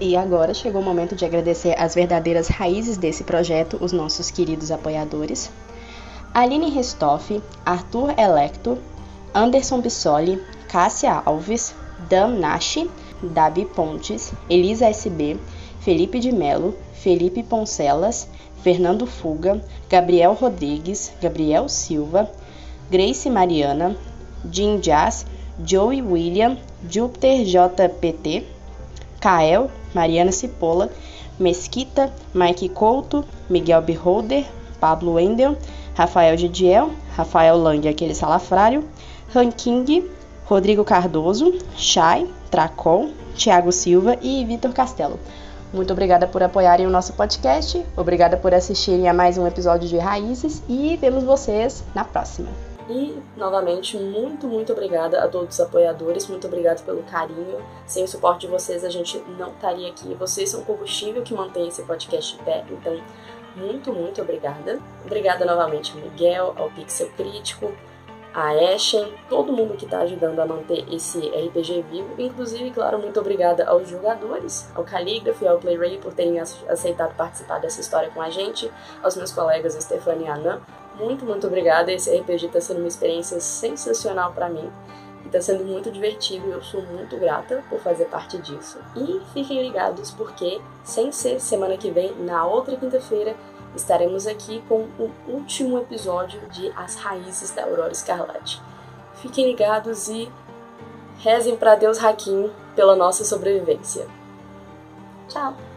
E agora chegou o momento de agradecer as verdadeiras raízes desse projeto, os nossos queridos apoiadores. Aline Restoff, Arthur Electo, Anderson Bissoli, Cássia Alves, Dan Nashi, Davi Pontes, Elisa SB, Felipe de Melo, Felipe Poncelas, Fernando Fuga, Gabriel Rodrigues, Gabriel Silva, Grace Mariana, Jim Jazz, Joey William, Júpiter JPT, Kael, Mariana Cipolla, Mesquita, Mike Couto, Miguel Beholder, Pablo Wendel, Rafael Gidiel, Rafael Lang, aquele salafrário, Ranking, Rodrigo Cardoso, Chay, Tracol, Thiago Silva e Vitor Castelo. Muito obrigada por apoiarem o nosso podcast, obrigada por assistirem a mais um episódio de Raízes e vemos vocês na próxima. E, novamente, muito, muito obrigada a todos os apoiadores, muito obrigado pelo carinho. Sem o suporte de vocês, a gente não estaria aqui. Vocês são o combustível que mantém esse podcast de pé, então, muito, muito obrigada. Obrigada novamente ao Miguel, ao Pixel Crítico, a Ashen, todo mundo que está ajudando a manter esse RPG vivo. Inclusive, claro, muito obrigada aos jogadores, ao Calligraphy e ao PlayRay por terem aceitado participar dessa história com a gente, aos meus colegas Stefania e Anna. Muito, muito obrigada. Esse RPG está sendo uma experiência sensacional para mim. Está sendo muito divertido e eu sou muito grata por fazer parte disso. E fiquem ligados porque, sem ser semana que vem, na outra quinta-feira, estaremos aqui com o último episódio de As Raízes da Aurora Escarlate. Fiquem ligados e rezem para Deus Hakim pela nossa sobrevivência. Tchau!